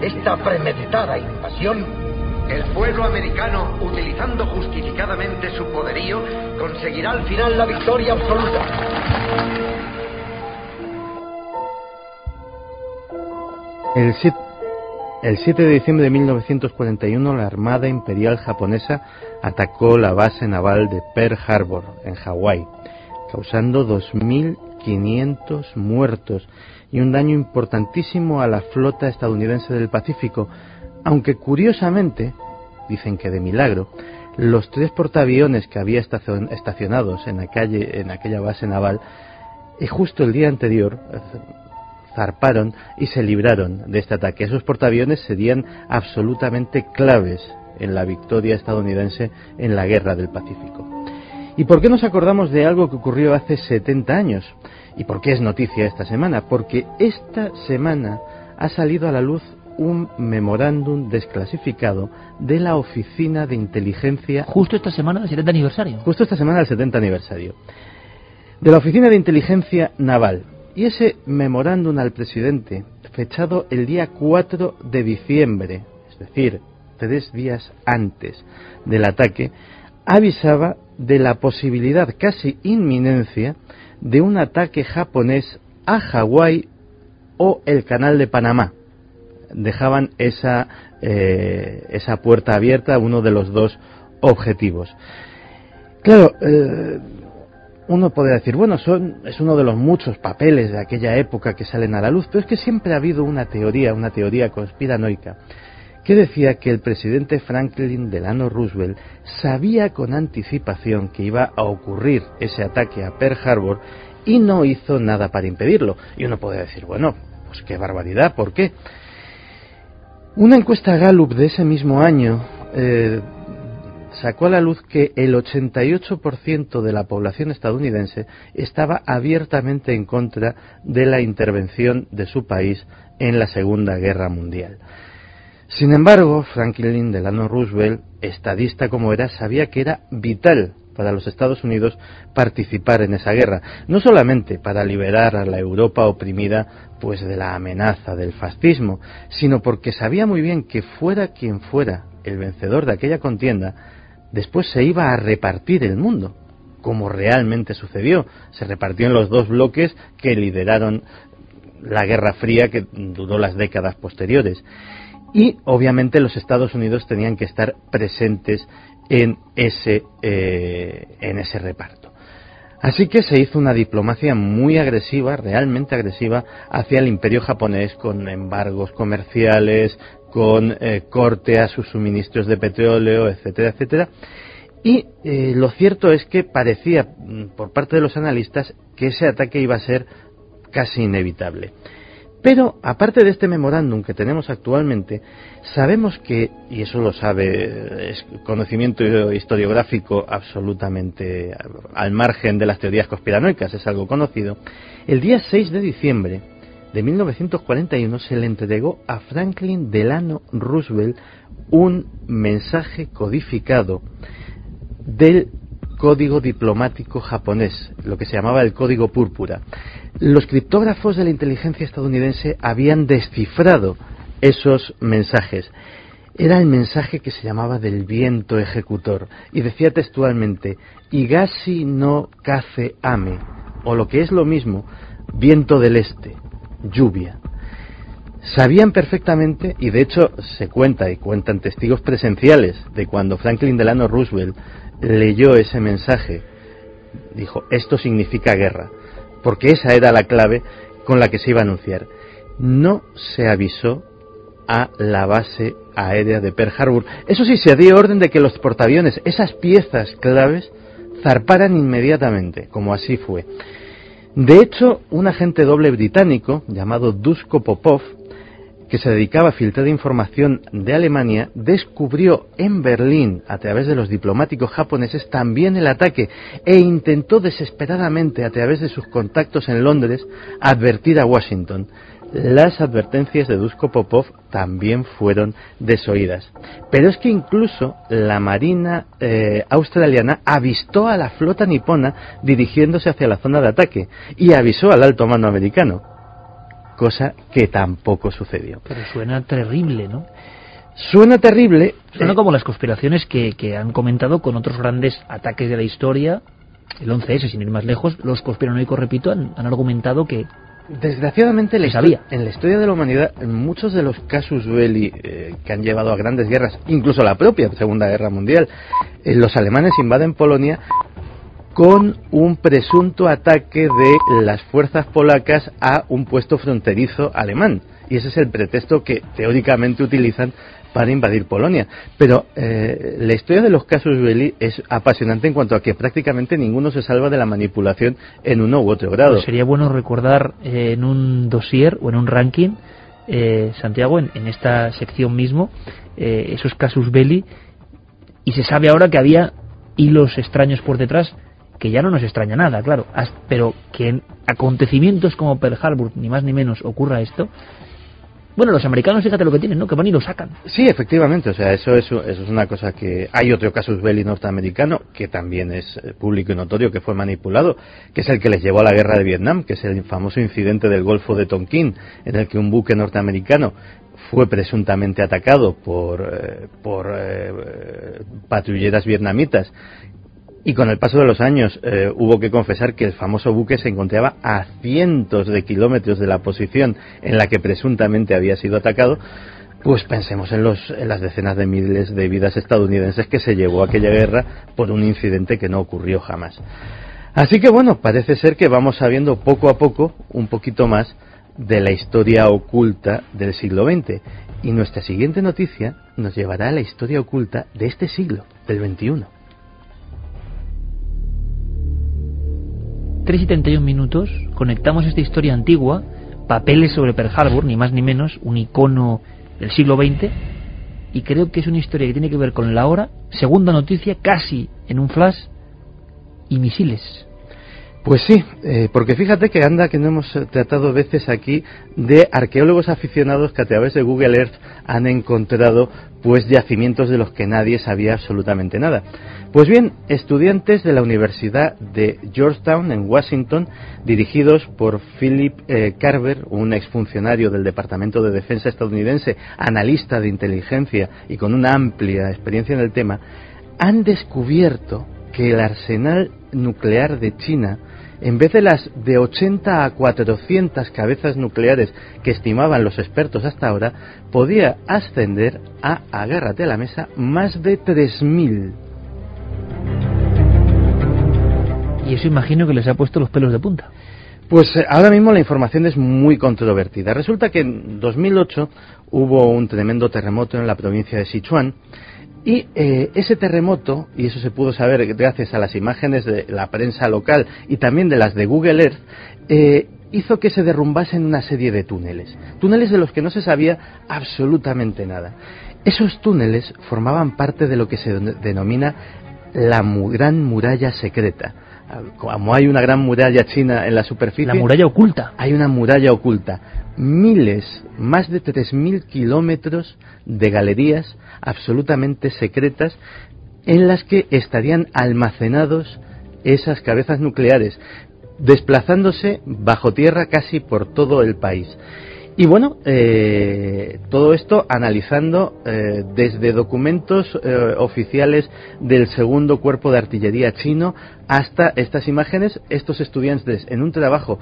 esta premeditada invasión, el pueblo americano, utilizando justificadamente su poderío, conseguirá al final la victoria absoluta. El 7, El 7 de diciembre de 1941 la Armada Imperial japonesa atacó la base naval de Pearl Harbor en Hawái, causando 2.500 muertos y un daño importantísimo a la flota estadounidense del Pacífico, aunque curiosamente, dicen que de milagro, los tres portaaviones que había estacionados en, la calle, en aquella base naval, y justo el día anterior zarparon y se libraron de este ataque. Esos portaaviones serían absolutamente claves en la victoria estadounidense en la guerra del Pacífico. ¿Y por qué nos acordamos de algo que ocurrió hace 70 años? ¿Y por qué es noticia esta semana? Porque esta semana ha salido a la luz un memorándum desclasificado de la Oficina de Inteligencia. Justo esta semana del 70 aniversario. Justo esta semana del 70 aniversario. De la Oficina de Inteligencia Naval, y ese memorándum al presidente, fechado el día 4 de diciembre, es decir, tres días antes del ataque, avisaba de la posibilidad casi inminencia de un ataque japonés a Hawái o el canal de Panamá. Dejaban esa, eh, esa puerta abierta, uno de los dos objetivos. Claro, eh, uno puede decir, bueno, son, es uno de los muchos papeles de aquella época que salen a la luz, pero es que siempre ha habido una teoría, una teoría conspiranoica, que decía que el presidente Franklin Delano Roosevelt sabía con anticipación que iba a ocurrir ese ataque a Pearl Harbor y no hizo nada para impedirlo. Y uno puede decir, bueno, pues qué barbaridad, ¿por qué? Una encuesta Gallup de ese mismo año eh, sacó a la luz que el 88% de la población estadounidense estaba abiertamente en contra de la intervención de su país en la Segunda Guerra Mundial. Sin embargo, Franklin Delano Roosevelt, estadista como era, sabía que era vital para los Estados Unidos participar en esa guerra, no solamente para liberar a la Europa oprimida pues de la amenaza del fascismo, sino porque sabía muy bien que fuera quien fuera el vencedor de aquella contienda, después se iba a repartir el mundo, como realmente sucedió. Se repartió en los dos bloques que lideraron la Guerra Fría que duró las décadas posteriores. Y obviamente los Estados Unidos tenían que estar presentes en ese, eh, en ese reparto. Así que se hizo una diplomacia muy agresiva, realmente agresiva, hacia el imperio japonés con embargos comerciales, con eh, corte a sus suministros de petróleo, etcétera, etcétera. Y eh, lo cierto es que parecía, mm, por parte de los analistas, que ese ataque iba a ser casi inevitable. Pero, aparte de este memorándum que tenemos actualmente, sabemos que, y eso lo sabe, conocimiento historiográfico absolutamente al margen de las teorías conspiranoicas, es algo conocido, el día 6 de diciembre de 1941 se le entregó a Franklin Delano Roosevelt un mensaje codificado del código diplomático japonés, lo que se llamaba el código púrpura. Los criptógrafos de la inteligencia estadounidense habían descifrado esos mensajes. Era el mensaje que se llamaba del viento ejecutor y decía textualmente, Igashi no kaze ame, o lo que es lo mismo, viento del este lluvia. Sabían perfectamente, y de hecho se cuenta y cuentan testigos presenciales de cuando Franklin Delano Roosevelt leyó ese mensaje, dijo, esto significa guerra, porque esa era la clave con la que se iba a anunciar. No se avisó a la base aérea de Pearl Harbor. Eso sí, se dio orden de que los portaaviones, esas piezas claves, zarparan inmediatamente, como así fue. De hecho, un agente doble británico llamado Dusko Popov, que se dedicaba a filtrar información de Alemania, descubrió en Berlín, a través de los diplomáticos japoneses, también el ataque e intentó desesperadamente, a través de sus contactos en Londres, advertir a Washington las advertencias de Dusko Popov también fueron desoídas. Pero es que incluso la Marina eh, australiana avistó a la flota nipona dirigiéndose hacia la zona de ataque y avisó al alto mando americano, cosa que tampoco sucedió. Pero suena terrible, ¿no? Suena terrible. Suena como las conspiraciones que, que han comentado con otros grandes ataques de la historia, el 11S, sin ir más lejos, los conspiranoicos, repito, han argumentado que Desgraciadamente, la sabía. en la historia de la humanidad, en muchos de los casus belli eh, que han llevado a grandes guerras, incluso la propia Segunda Guerra Mundial, eh, los alemanes invaden Polonia con un presunto ataque de las fuerzas polacas a un puesto fronterizo alemán. Y ese es el pretexto que teóricamente utilizan para invadir Polonia. Pero eh, la historia de los casus belli es apasionante en cuanto a que prácticamente ninguno se salva de la manipulación en uno u otro grado. Pues sería bueno recordar eh, en un dossier o en un ranking, eh, Santiago, en, en esta sección mismo, eh, esos casus belli, y se sabe ahora que había hilos extraños por detrás, que ya no nos extraña nada, claro, pero que en acontecimientos como Pearl Harbor, ni más ni menos, ocurra esto. Bueno, los americanos, fíjate lo que tienen, ¿no? Que van y lo sacan. Sí, efectivamente, o sea, eso es, eso es una cosa que... Hay otro casus belli norteamericano que también es eh, público y notorio que fue manipulado, que es el que les llevó a la guerra de Vietnam, que es el famoso incidente del Golfo de Tonkin, en el que un buque norteamericano fue presuntamente atacado por, eh, por eh, patrulleras vietnamitas y con el paso de los años eh, hubo que confesar que el famoso buque se encontraba a cientos de kilómetros de la posición en la que presuntamente había sido atacado. Pues pensemos en, los, las decenas de miles de vidas estadounidenses que se llevó aquella guerra por un incidente que no ocurrió jamás. Así que bueno, parece ser que vamos sabiendo poco a poco un poquito más de la historia oculta del siglo XX. Y nuestra siguiente noticia nos llevará a la historia oculta de este siglo, del XXI. 3 y 31 minutos, conectamos esta historia antigua, papeles sobre Pearl Harbor, ni más ni menos, un icono del siglo XX, y creo que es una historia que tiene que ver con la hora, segunda noticia, casi en un flash, y misiles. Pues sí, eh, porque fíjate que anda que no hemos eh, tratado veces aquí de arqueólogos aficionados que a través de Google Earth han encontrado pues yacimientos de los que nadie sabía absolutamente nada. Pues bien, estudiantes de la Universidad de Georgetown en Washington, dirigidos por Philip eh, Carver, un exfuncionario del Departamento de Defensa estadounidense, analista de inteligencia y con una amplia experiencia en el tema, han descubierto que el arsenal nuclear de China, en vez de las de 80 a 400 cabezas nucleares que estimaban los expertos hasta ahora, podía ascender a, agárrate a la mesa, más de 3.000. Y eso imagino que les ha puesto los pelos de punta. Pues eh, ahora mismo la información es muy controvertida. Resulta que en 2008 hubo un tremendo terremoto en la provincia de Sichuan y eh, ese terremoto, y eso se pudo saber gracias a las imágenes de la prensa local y también de las de Google Earth, eh, hizo que se derrumbasen una serie de túneles. Túneles de los que no se sabía absolutamente nada. Esos túneles formaban parte de lo que se denomina la Gran Muralla Secreta. Como hay una gran muralla china en la superficie, La muralla oculta. hay una muralla oculta. Miles, más de 3.000 kilómetros de galerías absolutamente secretas en las que estarían almacenados esas cabezas nucleares, desplazándose bajo tierra casi por todo el país. Y bueno, eh, todo esto analizando eh, desde documentos eh, oficiales del segundo cuerpo de artillería chino hasta estas imágenes, estos estudiantes en un trabajo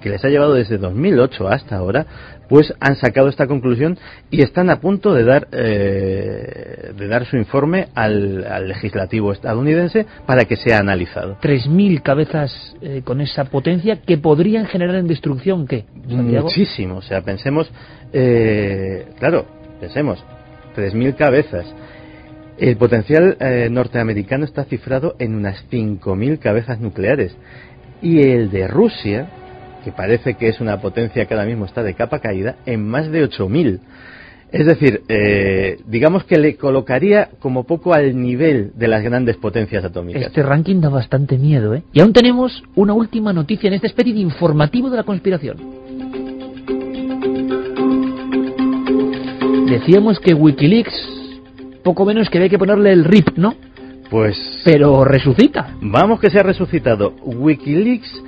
que les ha llevado desde 2008 hasta ahora, pues han sacado esta conclusión y están a punto de dar eh, de dar su informe al, al legislativo estadounidense para que sea analizado. 3.000 cabezas eh, con esa potencia que podrían generar en destrucción, ¿qué? Santiago? Muchísimo, o sea, pensemos, eh, claro, pensemos, 3.000 cabezas. El potencial eh, norteamericano está cifrado en unas 5.000 cabezas nucleares. Y el de Rusia, que parece que es una potencia que ahora mismo está de capa caída, en más de 8.000. Es decir, eh, digamos que le colocaría como poco al nivel de las grandes potencias atómicas. Este ranking da bastante miedo, ¿eh? Y aún tenemos una última noticia en esta especie de informativo de la conspiración. Decíamos que Wikileaks, poco menos que había que ponerle el RIP, ¿no? Pues Pero resucita. Vamos que se ha resucitado. Wikileaks,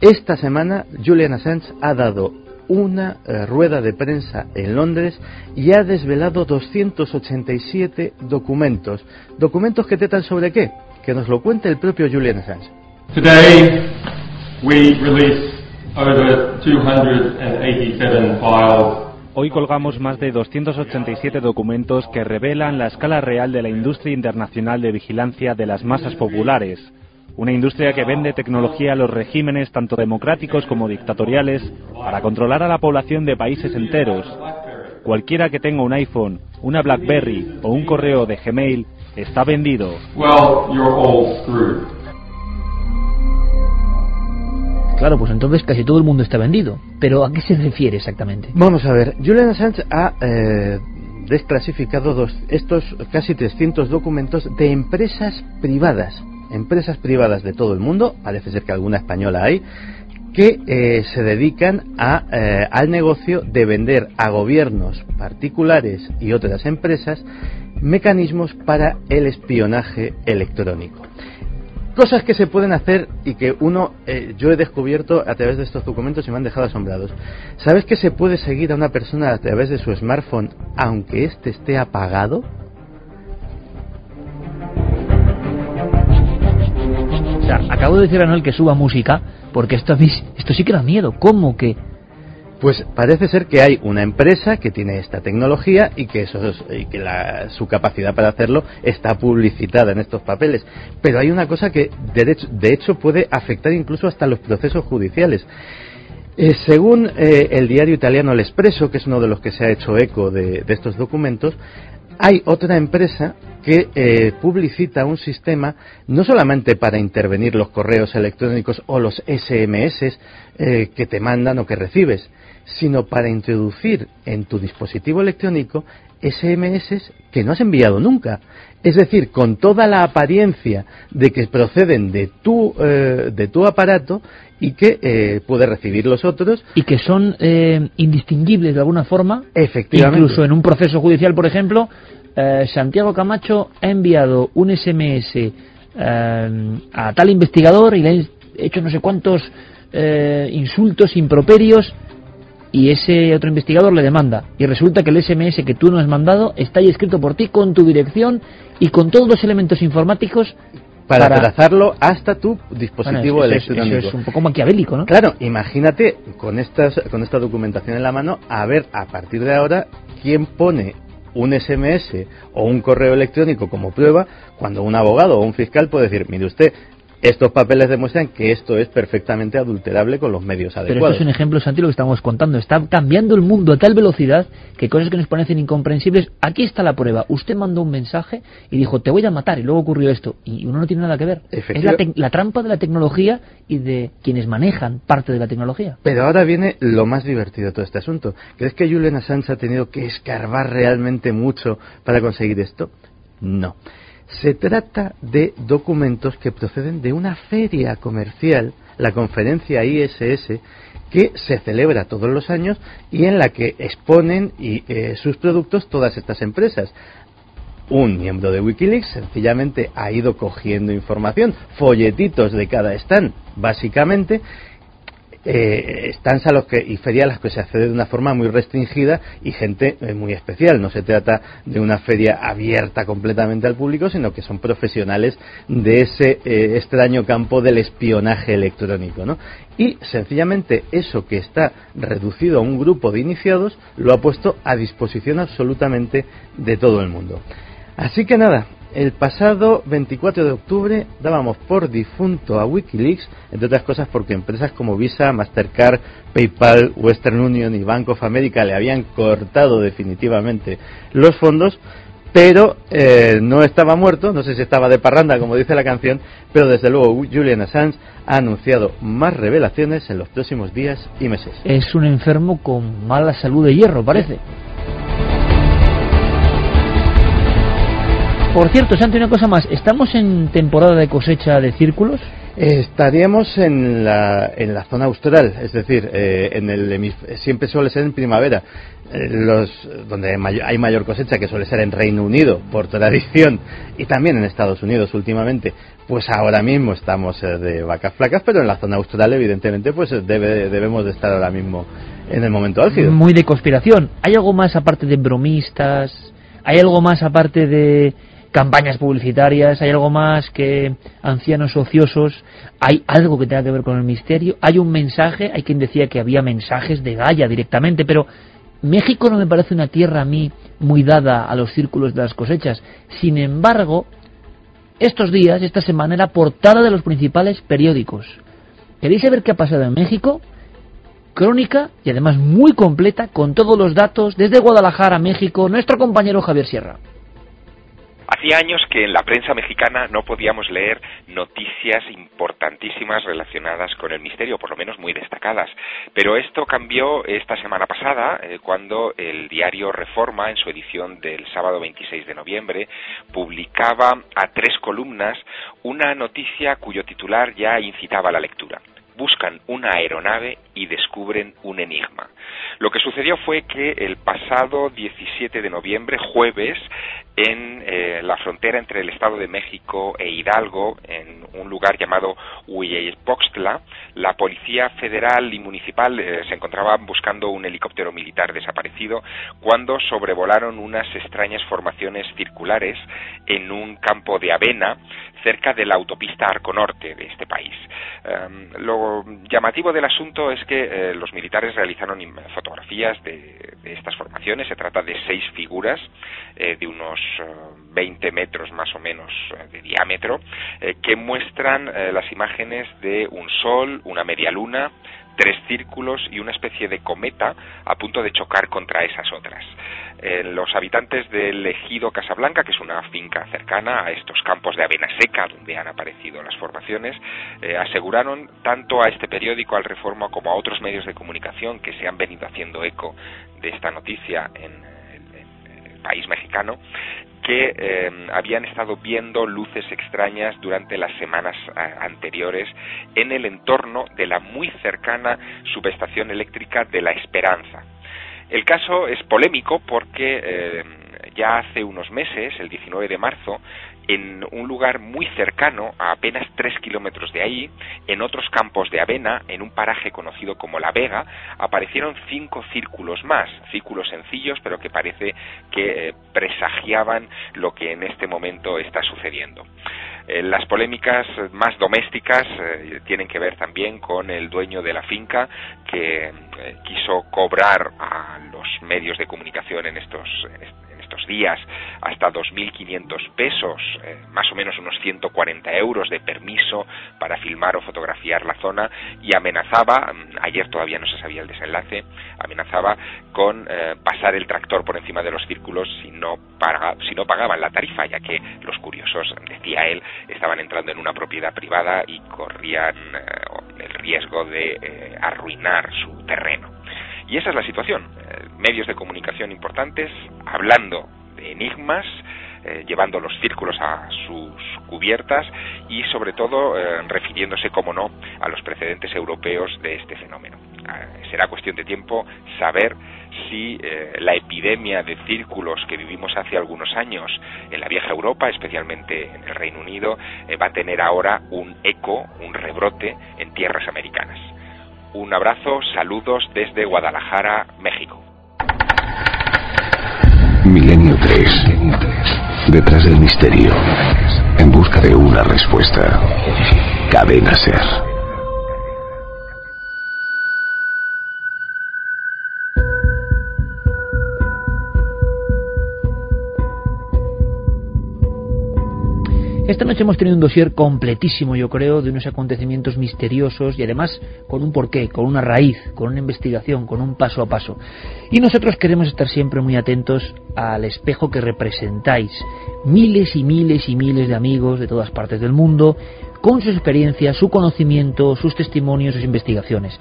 esta semana Julian Assange ha dado una eh, rueda de prensa en Londres y ha desvelado 287 documentos. ¿Documentos que tratan sobre qué? Que nos lo cuente el propio Julian Assange. Today, we release over 287 files Hoy colgamos más de 287 documentos que revelan la escala real de la industria internacional de vigilancia de las masas populares. Una industria que vende tecnología a los regímenes tanto democráticos como dictatoriales para controlar a la población de países enteros. Cualquiera que tenga un iPhone, una BlackBerry o un correo de Gmail está vendido. Well, you're all screwed. Claro, pues entonces casi todo el mundo está vendido. Pero ¿a qué se refiere exactamente? Vamos a ver, Julian Assange ha eh, desclasificado dos, estos casi 300 documentos de empresas privadas, empresas privadas de todo el mundo, parece ser que alguna española hay, que eh, se dedican a, eh, al negocio de vender a gobiernos particulares y otras empresas mecanismos para el espionaje electrónico cosas que se pueden hacer y que uno, eh, yo he descubierto a través de estos documentos y me han dejado asombrados. ¿Sabes que se puede seguir a una persona a través de su smartphone aunque éste esté apagado? Acabo de decir a Noel que suba música porque esto, esto sí que da miedo. ¿Cómo que? Pues parece ser que hay una empresa que tiene esta tecnología y que, eso es- y que la- su capacidad para hacerlo está publicitada en estos papeles. Pero hay una cosa que de hecho, de hecho puede afectar incluso hasta los procesos judiciales. Eh, según eh, el diario italiano El Espresso, que es uno de los que se ha hecho eco de estos documentos, hay otra empresa que eh, publicita un sistema no solamente para intervenir los correos electrónicos o los SMS eh, que te mandan o que recibes, sino para introducir en tu dispositivo electrónico SMS que no has enviado nunca. Es decir, con toda la apariencia de que proceden de tu, eh, de tu aparato y que eh, puede recibir los otros. Y que son eh, indistinguibles de alguna forma. Efectivamente. Incluso en un proceso judicial, por ejemplo, eh, Santiago Camacho ha enviado un SMS eh, a tal investigador y le ha hecho no sé cuántos eh, insultos, improperios, y ese otro investigador le demanda. Y resulta que el SMS que tú no has mandado está ahí escrito por ti con tu dirección y con todos los elementos informáticos Para, para- trazarlo hasta tu dispositivo Bueno, eso es- electrónico. eso es un poco maquiavélico, ¿no? Claro, imagínate con, estas, con esta documentación en la mano, a ver a partir de ahora quién pone un SMS o un correo electrónico como prueba cuando un abogado o un fiscal puede decir, mire usted, estos papeles demuestran que esto es perfectamente adulterable con los medios Pero esto adecuados. es un ejemplo, Santi, lo que estamos contando. Está cambiando el mundo a tal velocidad que cosas que nos parecen incomprensibles. Aquí está la prueba. Usted mandó un mensaje y dijo, te voy a matar, y luego ocurrió esto. Y uno no tiene nada que ver. Es la, la trampa de la tecnología y de quienes manejan parte de la tecnología. Pero ahora viene lo más divertido de todo este asunto. ¿Crees que Julian Assange ha tenido que escarbar realmente mucho para conseguir esto? No. Se trata de documentos que proceden de una feria comercial, la conferencia ISS, que se celebra todos los años y en la que exponen y, eh, sus productos todas estas empresas. Un miembro de Wikileaks sencillamente ha ido cogiendo información, folletitos de cada stand, básicamente, eh, stands a los que y ferias a las que se accede de una forma muy restringida y gente eh, muy especial. No se trata de una feria abierta completamente al público, sino que son profesionales de ese eh, extraño campo del espionaje electrónico, ¿no? Y sencillamente eso que está reducido a un grupo de iniciados lo ha puesto a disposición absolutamente de todo el mundo. Así que nada, el pasado 24 de octubre dábamos por difunto a Wikileaks, entre otras cosas porque empresas como Visa, Mastercard, PayPal, Western Union y Bank of America le habían cortado definitivamente los fondos, pero eh, no estaba muerto, no sé si estaba de parranda como dice la canción, pero desde luego Julian Assange ha anunciado más revelaciones en los próximos días y meses. Es un enfermo con mala salud de hierro, parece. Por cierto, Santi, una cosa más. ¿Estamos en temporada de cosecha de círculos? Estaríamos en la, en la zona austral, es decir, eh, en el siempre suele ser en primavera, eh, los, donde hay mayor, hay mayor cosecha, que suele ser en Reino Unido, por tradición, y también en Estados Unidos últimamente. Pues ahora mismo estamos eh, de vacas flacas, pero en la zona austral, evidentemente, pues eh, debe, debemos de estar ahora mismo en el momento álgido. Muy de conspiración. ¿Hay algo más aparte de bromistas? ¿Hay algo más aparte de campañas publicitarias, hay algo más que ancianos ociosos, hay algo que tenga que ver con el misterio, hay un mensaje, hay quien decía que había mensajes de Gaia directamente, pero México no me parece una tierra a mí muy dada a los círculos de las cosechas. Sin embargo, estos días, esta semana, era portada de los principales periódicos. ¿Queréis saber qué ha pasado en México? Crónica y además muy completa con todos los datos desde Guadalajara, México, nuestro compañero Javier Sierra. Hacía años que en la prensa mexicana no podíamos leer noticias importantísimas relacionadas con el misterio, por lo menos muy destacadas. Pero esto cambió esta semana pasada, eh, cuando el diario Reforma, en su edición del sábado 26 de noviembre, publicaba a tres columnas una noticia cuyo titular ya incitaba a la lectura buscan una aeronave y descubren un enigma. Lo que sucedió fue que el pasado 17 de noviembre, jueves, en eh, la frontera entre el Estado de México e Hidalgo, en un lugar llamado Huipoxtla, la Policía Federal y Municipal eh, se encontraban buscando un helicóptero militar desaparecido cuando sobrevolaron unas extrañas formaciones circulares en un campo de avena cerca de la autopista Arco Norte de este país. Em, lo llamativo del asunto es que eh, los militares realizaron fotografías de, estas formaciones. Se trata de seis figuras de unos 20 metros más o menos eh, de diámetro, eh, que muestran eh, las imágenes de un sol, una media luna, tres círculos y una especie de cometa a punto de chocar contra esas otras. los habitantes del ejido Casablanca, que es una finca cercana a estos campos de avena seca donde han aparecido las formaciones, aseguraron tanto a este periódico, al Reforma, como a otros medios de comunicación que se han venido haciendo eco de esta noticia en país mexicano, que eh, habían estado viendo luces extrañas durante las semanas anteriores en el entorno de la muy cercana subestación eléctrica de La Esperanza. El caso es polémico porque eh, ya hace unos meses, el 19 de marzo, en un lugar muy cercano, a apenas tres kilómetros de ahí, en otros campos de avena, en un paraje conocido como La Vega, aparecieron cinco círculos más, círculos sencillos, pero que parece que eh, presagiaban lo que en este momento está sucediendo. Eh, las polémicas más domésticas eh, tienen que ver también con el dueño de la finca que quiso cobrar a los medios de comunicación en estos, estos días hasta 2.500 pesos, eh, más o menos unos 140 euros de permiso para filmar o fotografiar la zona y amenazaba, mm, ayer todavía no se sabía el desenlace, amenazaba con eh, pasar el tractor por encima de los círculos si no, si no pagaban la tarifa, ya que los curiosos, decía él, estaban entrando en una propiedad privada y corrían eh, el riesgo de arruinar su terreno. Y esa es la situación. Eh, medios de comunicación importantes hablando de enigmas, eh, llevando los círculos a sus cubiertas y sobre todo eh, refiriéndose, como no, a los precedentes europeos de este fenómeno. Ah, será cuestión de tiempo saber si la epidemia de círculos que vivimos hace algunos años en la vieja Europa, especialmente en el Reino Unido, va a tener ahora un eco, un rebrote en tierras americanas. Un abrazo, saludos desde Guadalajara, México. Milenio 3. Detrás del misterio. En busca de una respuesta. Cadena Ser. Esta noche hemos tenido un dossier completísimo, yo creo, de unos acontecimientos misteriosos y además con un porqué, con una raíz, con una investigación, con un paso a paso. Y nosotros queremos estar siempre muy atentos al espejo que representáis. Miles y miles y miles de amigos de todas partes del mundo, con sus experiencias, su conocimiento, sus testimonios, sus investigaciones.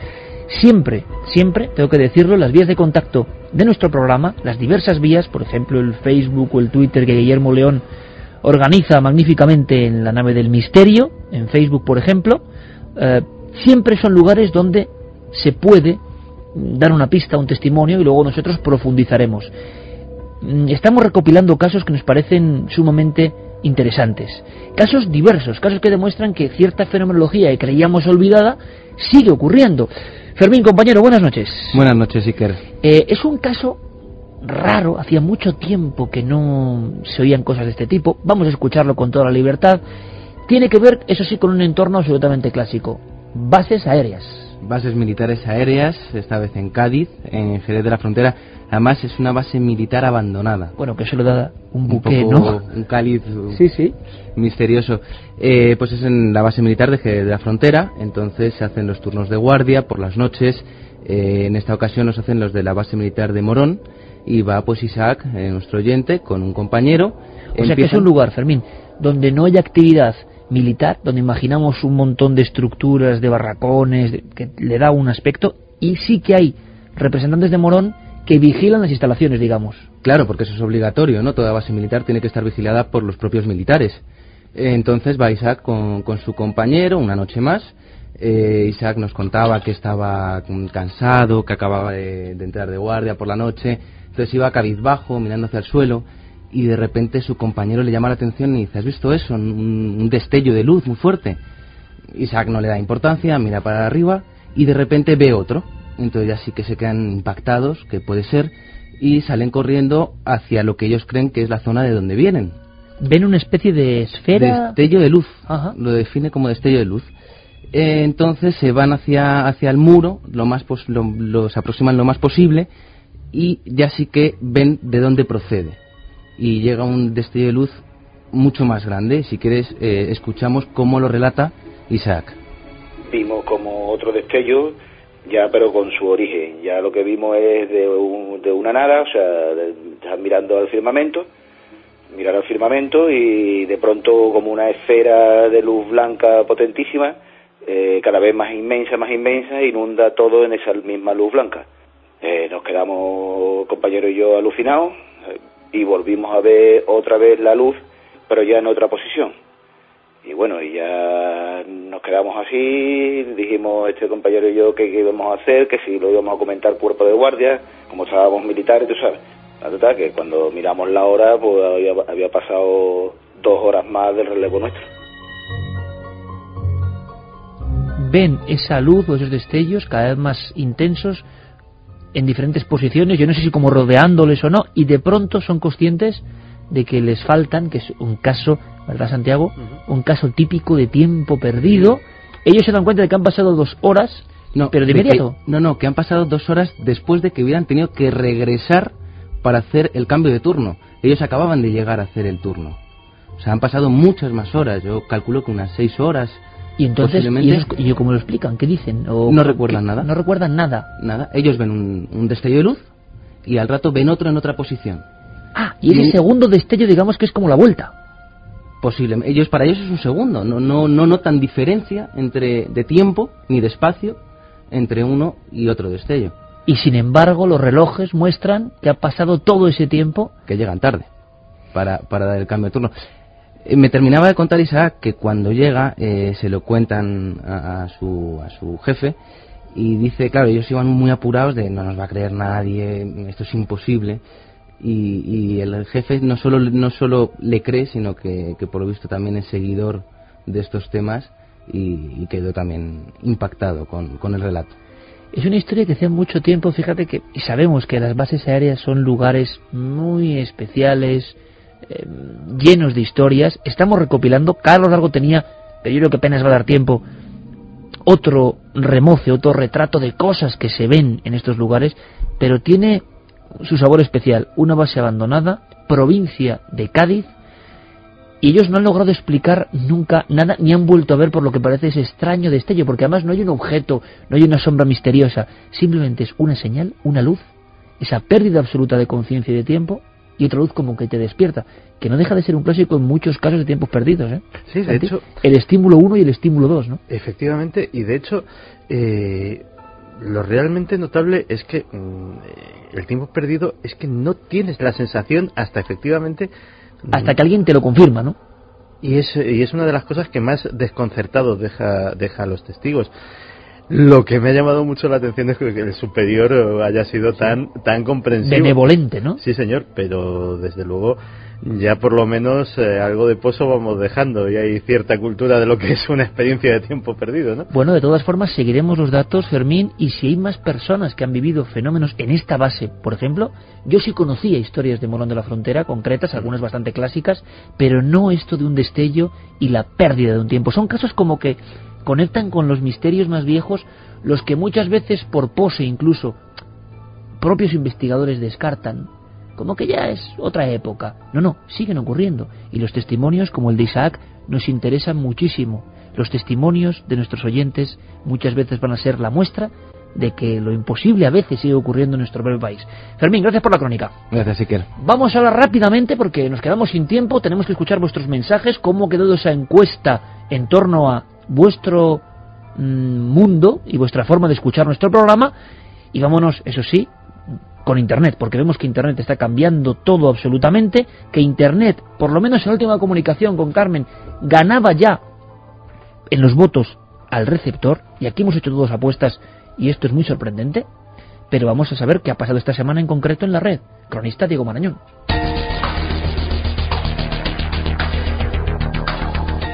Siempre, siempre, tengo que decirlo, las vías de contacto de nuestro programa, las diversas vías, por ejemplo el Facebook o el Twitter que Guillermo León organiza magníficamente en la nave del misterio, en Facebook por ejemplo, eh, siempre son lugares donde se puede dar una pista, un testimonio y luego nosotros profundizaremos. Mm, estamos recopilando casos que nos parecen sumamente interesantes, casos diversos, casos que demuestran que cierta fenomenología que creíamos olvidada sigue ocurriendo. Fermín, compañero, buenas noches. Buenas noches, Iker. Eh, es un caso raro, hacía mucho tiempo que no se oían cosas de este tipo, vamos a escucharlo con toda la libertad. Tiene que ver, eso sí, con un entorno absolutamente clásico, bases aéreas. Bases militares aéreas, esta vez en Cádiz, en Jerez de la Frontera. Además es una base militar abandonada. Bueno, que eso le da un buque, un ¿no? Un cáliz sí, sí. misterioso. Eh, pues es en la base militar de Jerez de la Frontera, entonces se hacen los turnos de guardia por las noches. Eh, en esta ocasión nos hacen los de la base militar de Morón y va pues Isaac, eh, nuestro oyente, con un compañero. O sea que es un lugar, Fermín, donde no hay actividad militar, donde imaginamos un montón de estructuras, de barracones, de- que le da un aspecto, y sí que hay representantes de Morón que vigilan las instalaciones, digamos. Claro, porque eso es obligatorio, ¿no? Toda base militar tiene que estar vigilada por los propios militares. Eh, Entonces va Isaac con, con su compañero una noche más. Eh, Isaac nos contaba que estaba cansado, que acababa de, de entrar de guardia por la noche. Entonces iba cabizbajo, mirando hacia el suelo, y de repente su compañero le llama la atención y dice, ¿has visto eso? Un, un destello de luz muy fuerte. Isaac no le da importancia, mira para arriba y de repente ve otro. Entonces ya sí que se quedan impactados, que puede ser, y salen corriendo hacia lo que ellos creen que es la zona de donde vienen. Ven una especie de esfera. Destello de luz. Ajá. Lo define como destello de luz. Eh, entonces se van hacia, hacia el muro, lo más pos- lo, lo- se aproximan lo más posible y ya sí que ven de dónde procede. Y llega un destello de luz mucho más grande. Si quieres, eh, escuchamos cómo lo relata Isaac. vimos como otro destello, ya pero con su origen. Ya lo que vimos es de, un- de una nada, o sea, estás mirando al firmamento, mirar al firmamento y de pronto como una esfera de luz blanca potentísima, eh, cada vez más inmensa, más inmensa, inunda todo en esa misma luz blanca. Eh, nos quedamos, compañero y yo, alucinados eh, y volvimos a ver otra vez la luz, pero ya en otra posición. Y bueno, y ya nos quedamos así, dijimos este compañero y yo qué íbamos a hacer, que si lo íbamos a comentar cuerpo de guardia, como estábamos militares, tú sabes. La total, que cuando miramos la hora, pues había, había pasado dos horas más del relevo nuestro. Ven esa luz o esos destellos cada vez más intensos en diferentes posiciones, yo no sé si como rodeándoles o no, y de pronto son conscientes de que les faltan, que es un caso, ¿verdad Santiago? Un caso típico de tiempo perdido. Ellos se dan cuenta de que han pasado dos horas, No, pero de que- inmediato. no, no, que han pasado dos horas después de que hubieran tenido que regresar para hacer el cambio de turno. Ellos acababan de llegar a hacer el turno. O sea, han pasado muchas más horas. Yo calculo que unas seis horas. Y entonces. ¿y, ellos, y cómo lo explican? ¿Qué dicen? ¿O No recuerdan nada. No recuerdan nada. Nada. Ellos ven un, un destello de luz y al rato ven otro en otra posición. Ah, y ese segundo destello, digamos que es como la vuelta. Posiblemente. Ellos para ellos es un segundo. No, no, no notan diferencia entre de tiempo ni de espacio entre uno y otro destello. Y sin embargo, los relojes muestran que ha pasado todo ese tiempo. que llegan tarde para, para dar el cambio de turno. Eh, me terminaba de contar Isaac que cuando llega eh, se lo cuentan a, su, a su jefe y dice, claro, ellos iban muy apurados de no nos va a creer nadie, esto es imposible. Y, y el jefe no solo, no solo le cree, sino que, que por lo visto también es seguidor de estos temas y, y quedó también impactado con, con el relato. Es una historia que hace mucho tiempo, fíjate que sabemos que las bases aéreas son lugares muy especiales, eh, llenos de historias. Estamos recopilando, Carlos Largo tenía, pero yo creo que apenas va a dar tiempo, otro remoce, otro retrato de cosas que se ven en estos lugares, pero tiene su sabor especial. Una base abandonada, provincia de Cádiz, y ellos no han logrado explicar nunca nada, ni han vuelto a ver por lo que parece ese extraño destello, porque además no hay un objeto, no hay una sombra misteriosa, simplemente es una señal, una luz, esa pérdida absoluta de conciencia y de tiempo, y otra luz como que te despierta, que no deja de ser un clásico en muchos casos de tiempos perdidos. ¿eh? Sí, de hecho- El estímulo 1 y el estímulo 2, ¿no? Efectivamente, y de hecho, eh, lo realmente notable es que mm, el tiempo perdido es que no tienes la sensación hasta efectivamente. Hasta que alguien te lo confirma, ¿no? Y es, y es una de las cosas que más desconcertados deja, deja a los testigos. Lo que me ha llamado mucho la atención es que el superior haya sido tan tan comprensivo. Benevolente, ¿no? Sí, señor, pero desde luego ya por lo menos eh, algo de pozo vamos dejando y hay cierta cultura de lo que es una experiencia de tiempo perdido, ¿no? Bueno, de todas formas seguiremos los datos, Fermín, y si hay más personas que han vivido fenómenos en esta base, por ejemplo, yo sí conocía historias de Morón de la Frontera, concretas, algunas bastante clásicas, pero no esto de un destello y la pérdida de un tiempo. Son casos como que conectan con los misterios más viejos, los que muchas veces por pose incluso propios investigadores descartan como que ya es otra época. No, no, siguen ocurriendo. Y los testimonios, como el de Isaac, nos interesan muchísimo. Los testimonios de nuestros oyentes muchas veces van a ser la muestra de que lo imposible a veces sigue ocurriendo en nuestro breve país. Fermín, gracias por la crónica. Gracias, Iker. Vamos a hablar rápidamente porque nos quedamos sin tiempo, tenemos que escuchar vuestros mensajes, cómo quedó esa encuesta en torno a vuestro mm, mundo y vuestra forma de escuchar nuestro programa. Y vámonos, eso sí, con Internet, porque vemos que Internet está cambiando todo absolutamente, que Internet, por lo menos en la última comunicación con Carmen, ganaba ya en los votos al receptor, y aquí hemos hecho todas apuestas, y esto es muy sorprendente, pero vamos a saber qué ha pasado esta semana en concreto en la red. Cronista Diego Marañón.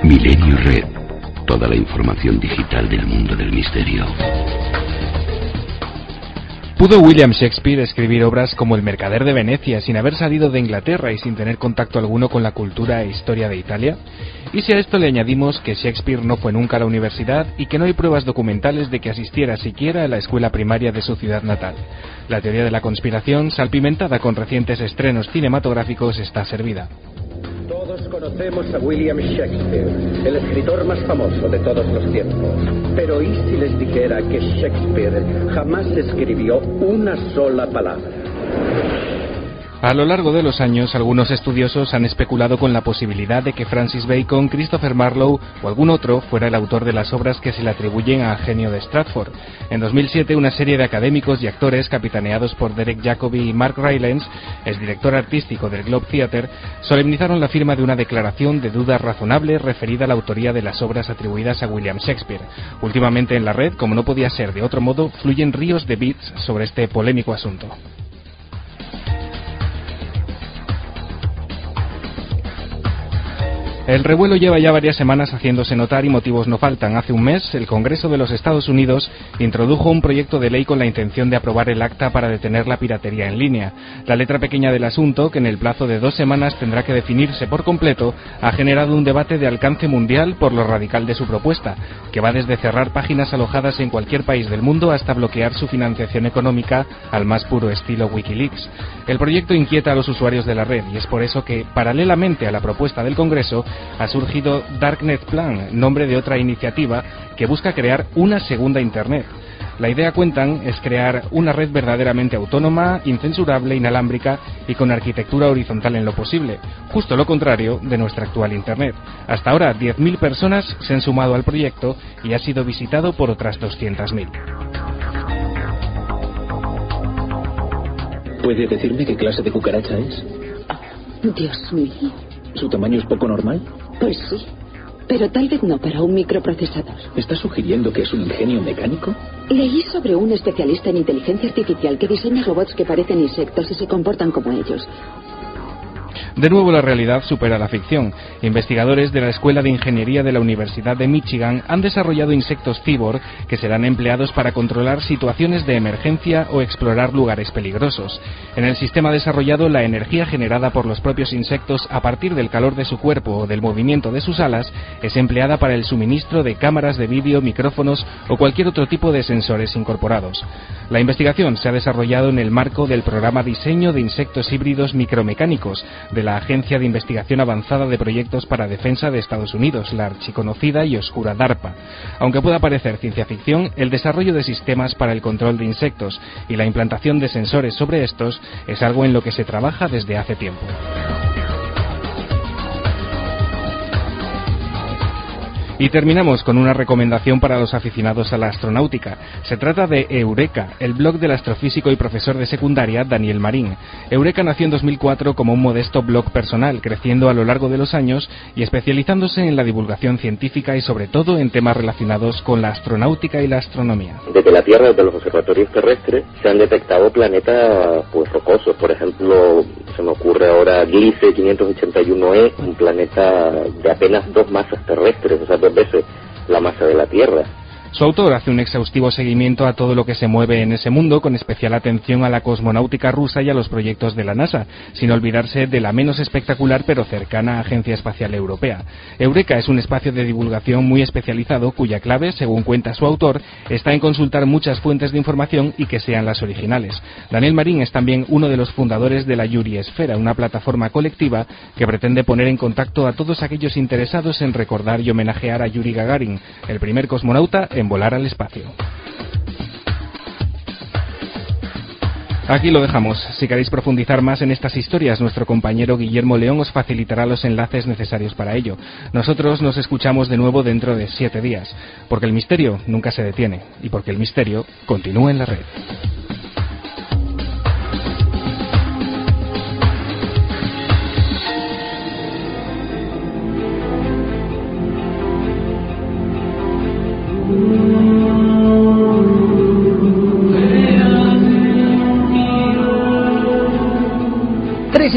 Milenio Red, toda la información digital del mundo del misterio. ¿Pudo William Shakespeare escribir obras como El Mercader de Venecia sin haber salido de Inglaterra y sin tener contacto alguno con la cultura e historia de Italia? Y si a esto le añadimos que Shakespeare no fue nunca a la universidad y que no hay pruebas documentales de que asistiera siquiera a la escuela primaria de su ciudad natal. La teoría de la conspiración, salpimentada con recientes estrenos cinematográficos, está servida. Conocemos a William Shakespeare, el escritor más famoso de todos los tiempos. Pero ¿y si les dijera que Shakespeare jamás escribió una sola palabra? A lo largo de los años, algunos estudiosos han especulado con la posibilidad de que Francis Bacon, Christopher Marlowe o algún otro fuera el autor de las obras que se le atribuyen a Genio de Stratford. En 2007, una serie de académicos y actores capitaneados por Derek Jacobi y Mark Rylance, es director artístico del Globe Theatre, solemnizaron la firma de una declaración de duda razonable referida a la autoría de las obras atribuidas a William Shakespeare. Últimamente en la red, como no podía ser de otro modo, fluyen ríos de bits sobre este polémico asunto. El revuelo lleva ya varias semanas haciéndose notar y motivos no faltan. Hace un mes, el Congreso de los Estados Unidos introdujo un proyecto de ley con la intención de aprobar el acta para detener la piratería en línea. La letra pequeña del asunto, que en el plazo de dos semanas tendrá que definirse por completo, ha generado un debate de alcance mundial por lo radical de su propuesta, que va desde cerrar páginas alojadas en cualquier país del mundo hasta bloquear su financiación económica al más puro estilo Wikileaks. El proyecto inquieta a los usuarios de la red y es por eso que, paralelamente a la propuesta del Congreso, ha surgido Darknet Plan, nombre de otra iniciativa que busca crear una segunda Internet. La idea, cuentan, es crear una red verdaderamente autónoma, incensurable, inalámbrica y con arquitectura horizontal en lo posible, justo lo contrario de nuestra actual Internet. Hasta ahora, 10.000 personas se han sumado al proyecto y ha sido visitado por otras 200.000. ¿Puede decirme qué clase de cucaracha es? Dios mío. ¿Su tamaño es poco normal? Pues sí. Pero tal vez no para un microprocesador. ¿Está sugiriendo que es un ingenio mecánico? Leí sobre un especialista en inteligencia artificial que diseña robots que parecen insectos y se comportan como ellos. De nuevo la realidad supera la ficción. Investigadores de la Escuela de Ingeniería de la Universidad de Michigan han desarrollado insectos cyborg que serán empleados para controlar situaciones de emergencia o explorar lugares peligrosos. En el sistema desarrollado, la energía generada por los propios insectos a partir del calor de su cuerpo o del movimiento de sus alas es empleada para el suministro de cámaras de vídeo, micrófonos o cualquier otro tipo de sensores incorporados. La investigación se ha desarrollado en el marco del programa Diseño de Insectos Híbridos Micromecánicos de la Agencia de Investigación Avanzada de Proyectos para Defensa de Estados Unidos, la archiconocida y oscura DARPA. Aunque pueda parecer ciencia ficción, el desarrollo de sistemas para el control de insectos y la implantación de sensores sobre estos es algo en lo que se trabaja desde hace tiempo. Y terminamos con una recomendación para los aficionados a la astronáutica. Se trata de Eureka, el blog del astrofísico y profesor de secundaria Daniel Marín. Eureka nació en 2004 como un modesto blog personal, creciendo a lo largo de los años y especializándose en la divulgación científica y sobre todo en temas relacionados con la astronáutica y la astronomía. Desde la Tierra, desde los observatorios terrestres, se han detectado planetas pues rocosos. Por ejemplo, se me ocurre ahora Gliese 581e, un planeta de apenas dos masas terrestres, veces la masa de la Tierra. Su autor hace un exhaustivo seguimiento a todo lo que se mueve en ese mundo, con especial atención a la cosmonáutica rusa y a los proyectos de la NASA, sin olvidarse de la menos espectacular pero cercana Agencia Espacial Europea. Eureka es un espacio de divulgación muy especializado cuya clave, según cuenta su autor, está en consultar muchas fuentes de información y que sean las originales. Daniel Marín es también uno de los fundadores de la Yuri Esfera, una plataforma colectiva que pretende poner en contacto a todos aquellos interesados en recordar y homenajear a Yuri Gagarin, el primer cosmonauta en volar al espacio. Aquí lo dejamos. Si queréis profundizar más en estas historias, nuestro compañero Guillermo León os facilitará los enlaces necesarios para ello. Nosotros nos escuchamos de nuevo dentro de siete días, porque el misterio nunca se detiene y porque el misterio continúa en la red.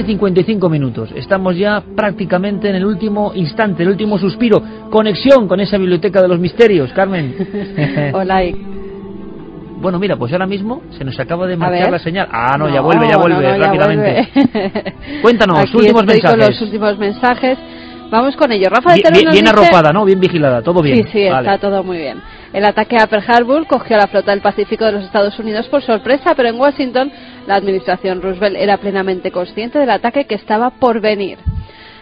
55 minutos. Estamos ya prácticamente en el último instante, el último suspiro. Conexión con esa biblioteca de los misterios, Carmen. Hola. Bueno, mira, pues ahora mismo se nos acaba de marcar la señal. Ah, no, ya vuelve, ya vuelve, rápidamente. Cuéntanos, Aquí últimos estoy mensajes. con los últimos mensajes. Vamos con ello. Rafa de Bien, bien, bien dice- arropada, ¿no? Bien vigilada, todo bien. Sí, sí, Vale. está todo muy bien. El ataque a Pearl Harbor cogió a la flota del Pacífico de los Estados Unidos por sorpresa, pero en Washington la administración Roosevelt era plenamente consciente del ataque que estaba por venir.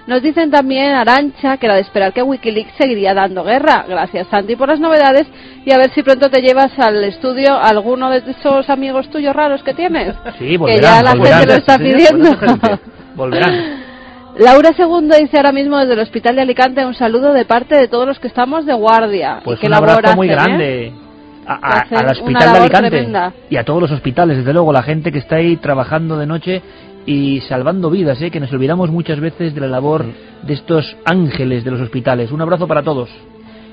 Nos dicen también, Arancha, que era de esperar que Wikileaks seguiría dando guerra. Gracias, Santi, por las novedades y a ver si pronto te llevas al estudio a alguno de esos amigos tuyos raros que tienes. Sí, que volverán, ya la volverán. gente lo está pidiendo. Volverán. Laura II dice ahora mismo desde el Hospital de Alicante un saludo de parte de todos los que estamos de guardia. Pues y que un abrazo muy ¿eh? A- a- al hospital de Alicante tremenda. y a todos los hospitales, desde luego, la gente que está ahí trabajando de noche y salvando vidas, ¿eh? que nos olvidamos muchas veces de la labor de estos ángeles de los hospitales. Un abrazo para todos.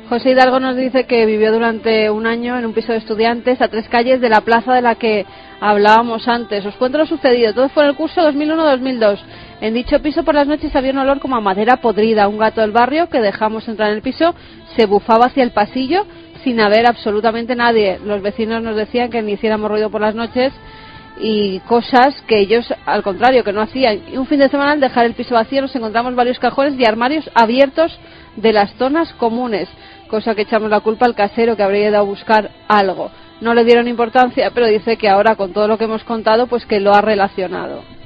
José Hidalgo nos dice que vivió durante un año en un piso de estudiantes a tres calles de la plaza de la que hablábamos antes. Os cuento lo sucedido. Todo fue en el curso 2001-2002. En dicho piso por las noches había un olor como a madera podrida. Un gato del barrio que dejamos entrar en el piso se bufaba hacia el pasillo sin haber absolutamente nadie. Los vecinos nos decían que ni hiciéramos ruido por las noches y cosas que ellos, al contrario, que no hacían. Y un fin de semana, al dejar el piso vacío, nos encontramos varios cajones y armarios abiertos de las zonas comunes, cosa que echamos la culpa al casero que habría ido a buscar algo. No le dieron importancia, pero dice que ahora, con todo lo que hemos contado, pues que lo ha relacionado.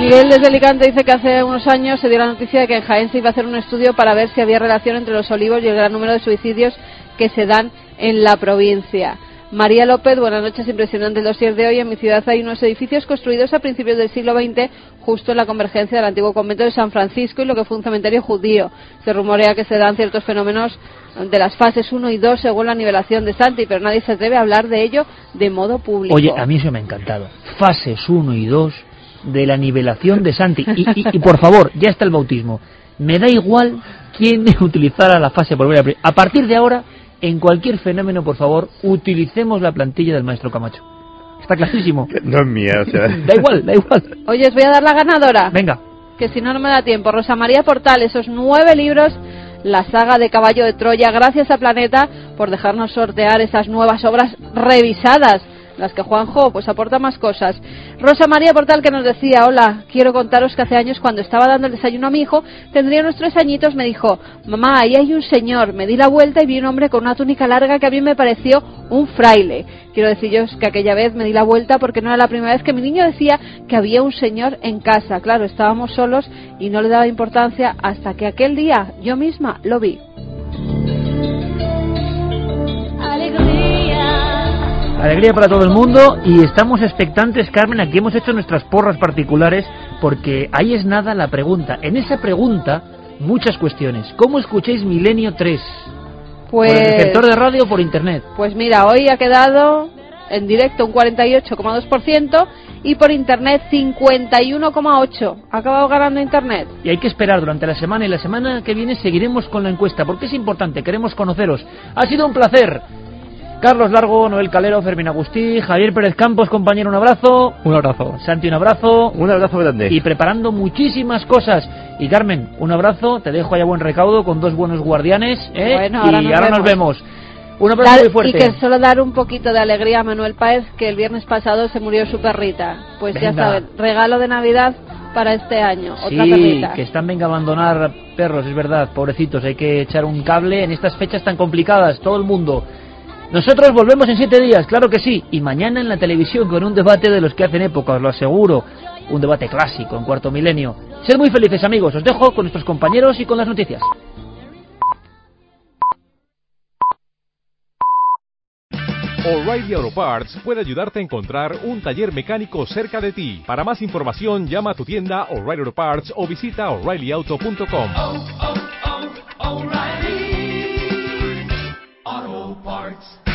Miguel desde Alicante dice que hace unos años se dio la noticia de que en Jaén se iba a hacer un estudio para ver si había relación entre los olivos y el gran número de suicidios que se dan en la provincia. María López, buenas noches, impresionante el dossier de hoy. En mi ciudad hay unos edificios construidos a principios del siglo XX, justo en la convergencia del antiguo convento de San Francisco y lo que fue un cementerio judío. Se rumorea que se dan ciertos fenómenos de las fases 1 y 2 según la nivelación de Santi, pero nadie se atreve a hablar de ello de modo público. Oye, a mí eso me ha encantado. Fases 1 y 2 de la nivelación de Santi. Y, y- y, por favor, ya está el bautismo. Me da igual quién utilizara la fase por primera vez. A partir de ahora, en cualquier fenómeno, por favor, utilicemos la plantilla del maestro Camacho. Está clarísimo. No es mía, o sea. Da igual, da igual. Oye, os voy a dar la ganadora. Venga. Que si no, no me da tiempo. Rosa María Portal, esos nueve libros, la saga de Caballo de Troya. Gracias a Planeta por dejarnos sortear esas nuevas obras revisadas. Las que Juanjo pues aporta más cosas. Rosa María Portal que nos decía, hola, quiero contaros que hace años cuando estaba dando el desayuno a mi hijo, tendría unos tres añitos, me dijo, mamá, ahí hay un señor. Me di la vuelta y vi un hombre con una túnica larga que a mí me pareció un fraile. Quiero deciros que aquella vez me di la vuelta porque no era la primera vez que mi niño decía que había un señor en casa. Claro, estábamos solos y no le daba importancia hasta que aquel día yo misma lo vi. Alegría para todo el mundo y estamos expectantes, Carmen, aquí hemos hecho nuestras porras particulares porque ahí es nada la pregunta. En esa pregunta muchas cuestiones. ¿Cómo escucháis Milenio 3? Pues, ¿Por el receptor de radio o por internet? pues mira, hoy ha quedado en directo un 48,2% y por internet 51,8%. Ha acabado ganando internet. Y hay que esperar durante la semana y la semana que viene seguiremos con la encuesta porque es importante, queremos conoceros. Ha sido un placer. Carlos Largo, Noel Calero, Fermín Agustí, Javier Pérez Campos, compañero, un abrazo. Un abrazo. Santi, un abrazo. Un abrazo grande. Y preparando muchísimas cosas. Y Carmen, un abrazo. Te dejo allá buen recaudo con dos buenos guardianes. ¿eh? Bueno, ahora y nos ahora vemos. nos vemos. Un abrazo Dar- muy fuerte. Y que solo dar un poquito de alegría a Manuel Páez, que el viernes pasado se murió su perrita. Pues ya saben, regalo de Navidad para este año. Otra Sí, perrita. que están venga a abandonar perros, es verdad, pobrecitos, hay que echar un cable en estas fechas tan complicadas, todo el mundo. Nosotros volvemos en siete días, claro que sí, y mañana en la televisión con un debate de los que hacen época, os lo aseguro, un debate clásico en cuarto milenio. Sed muy felices amigos, os dejo con nuestros compañeros y con las noticias. O'Reilly Auto Parts puede ayudarte a encontrar un taller mecánico cerca de ti. Para más información, llama a tu tienda O'Reilly Auto Parts o visita oreillyauto.com. parts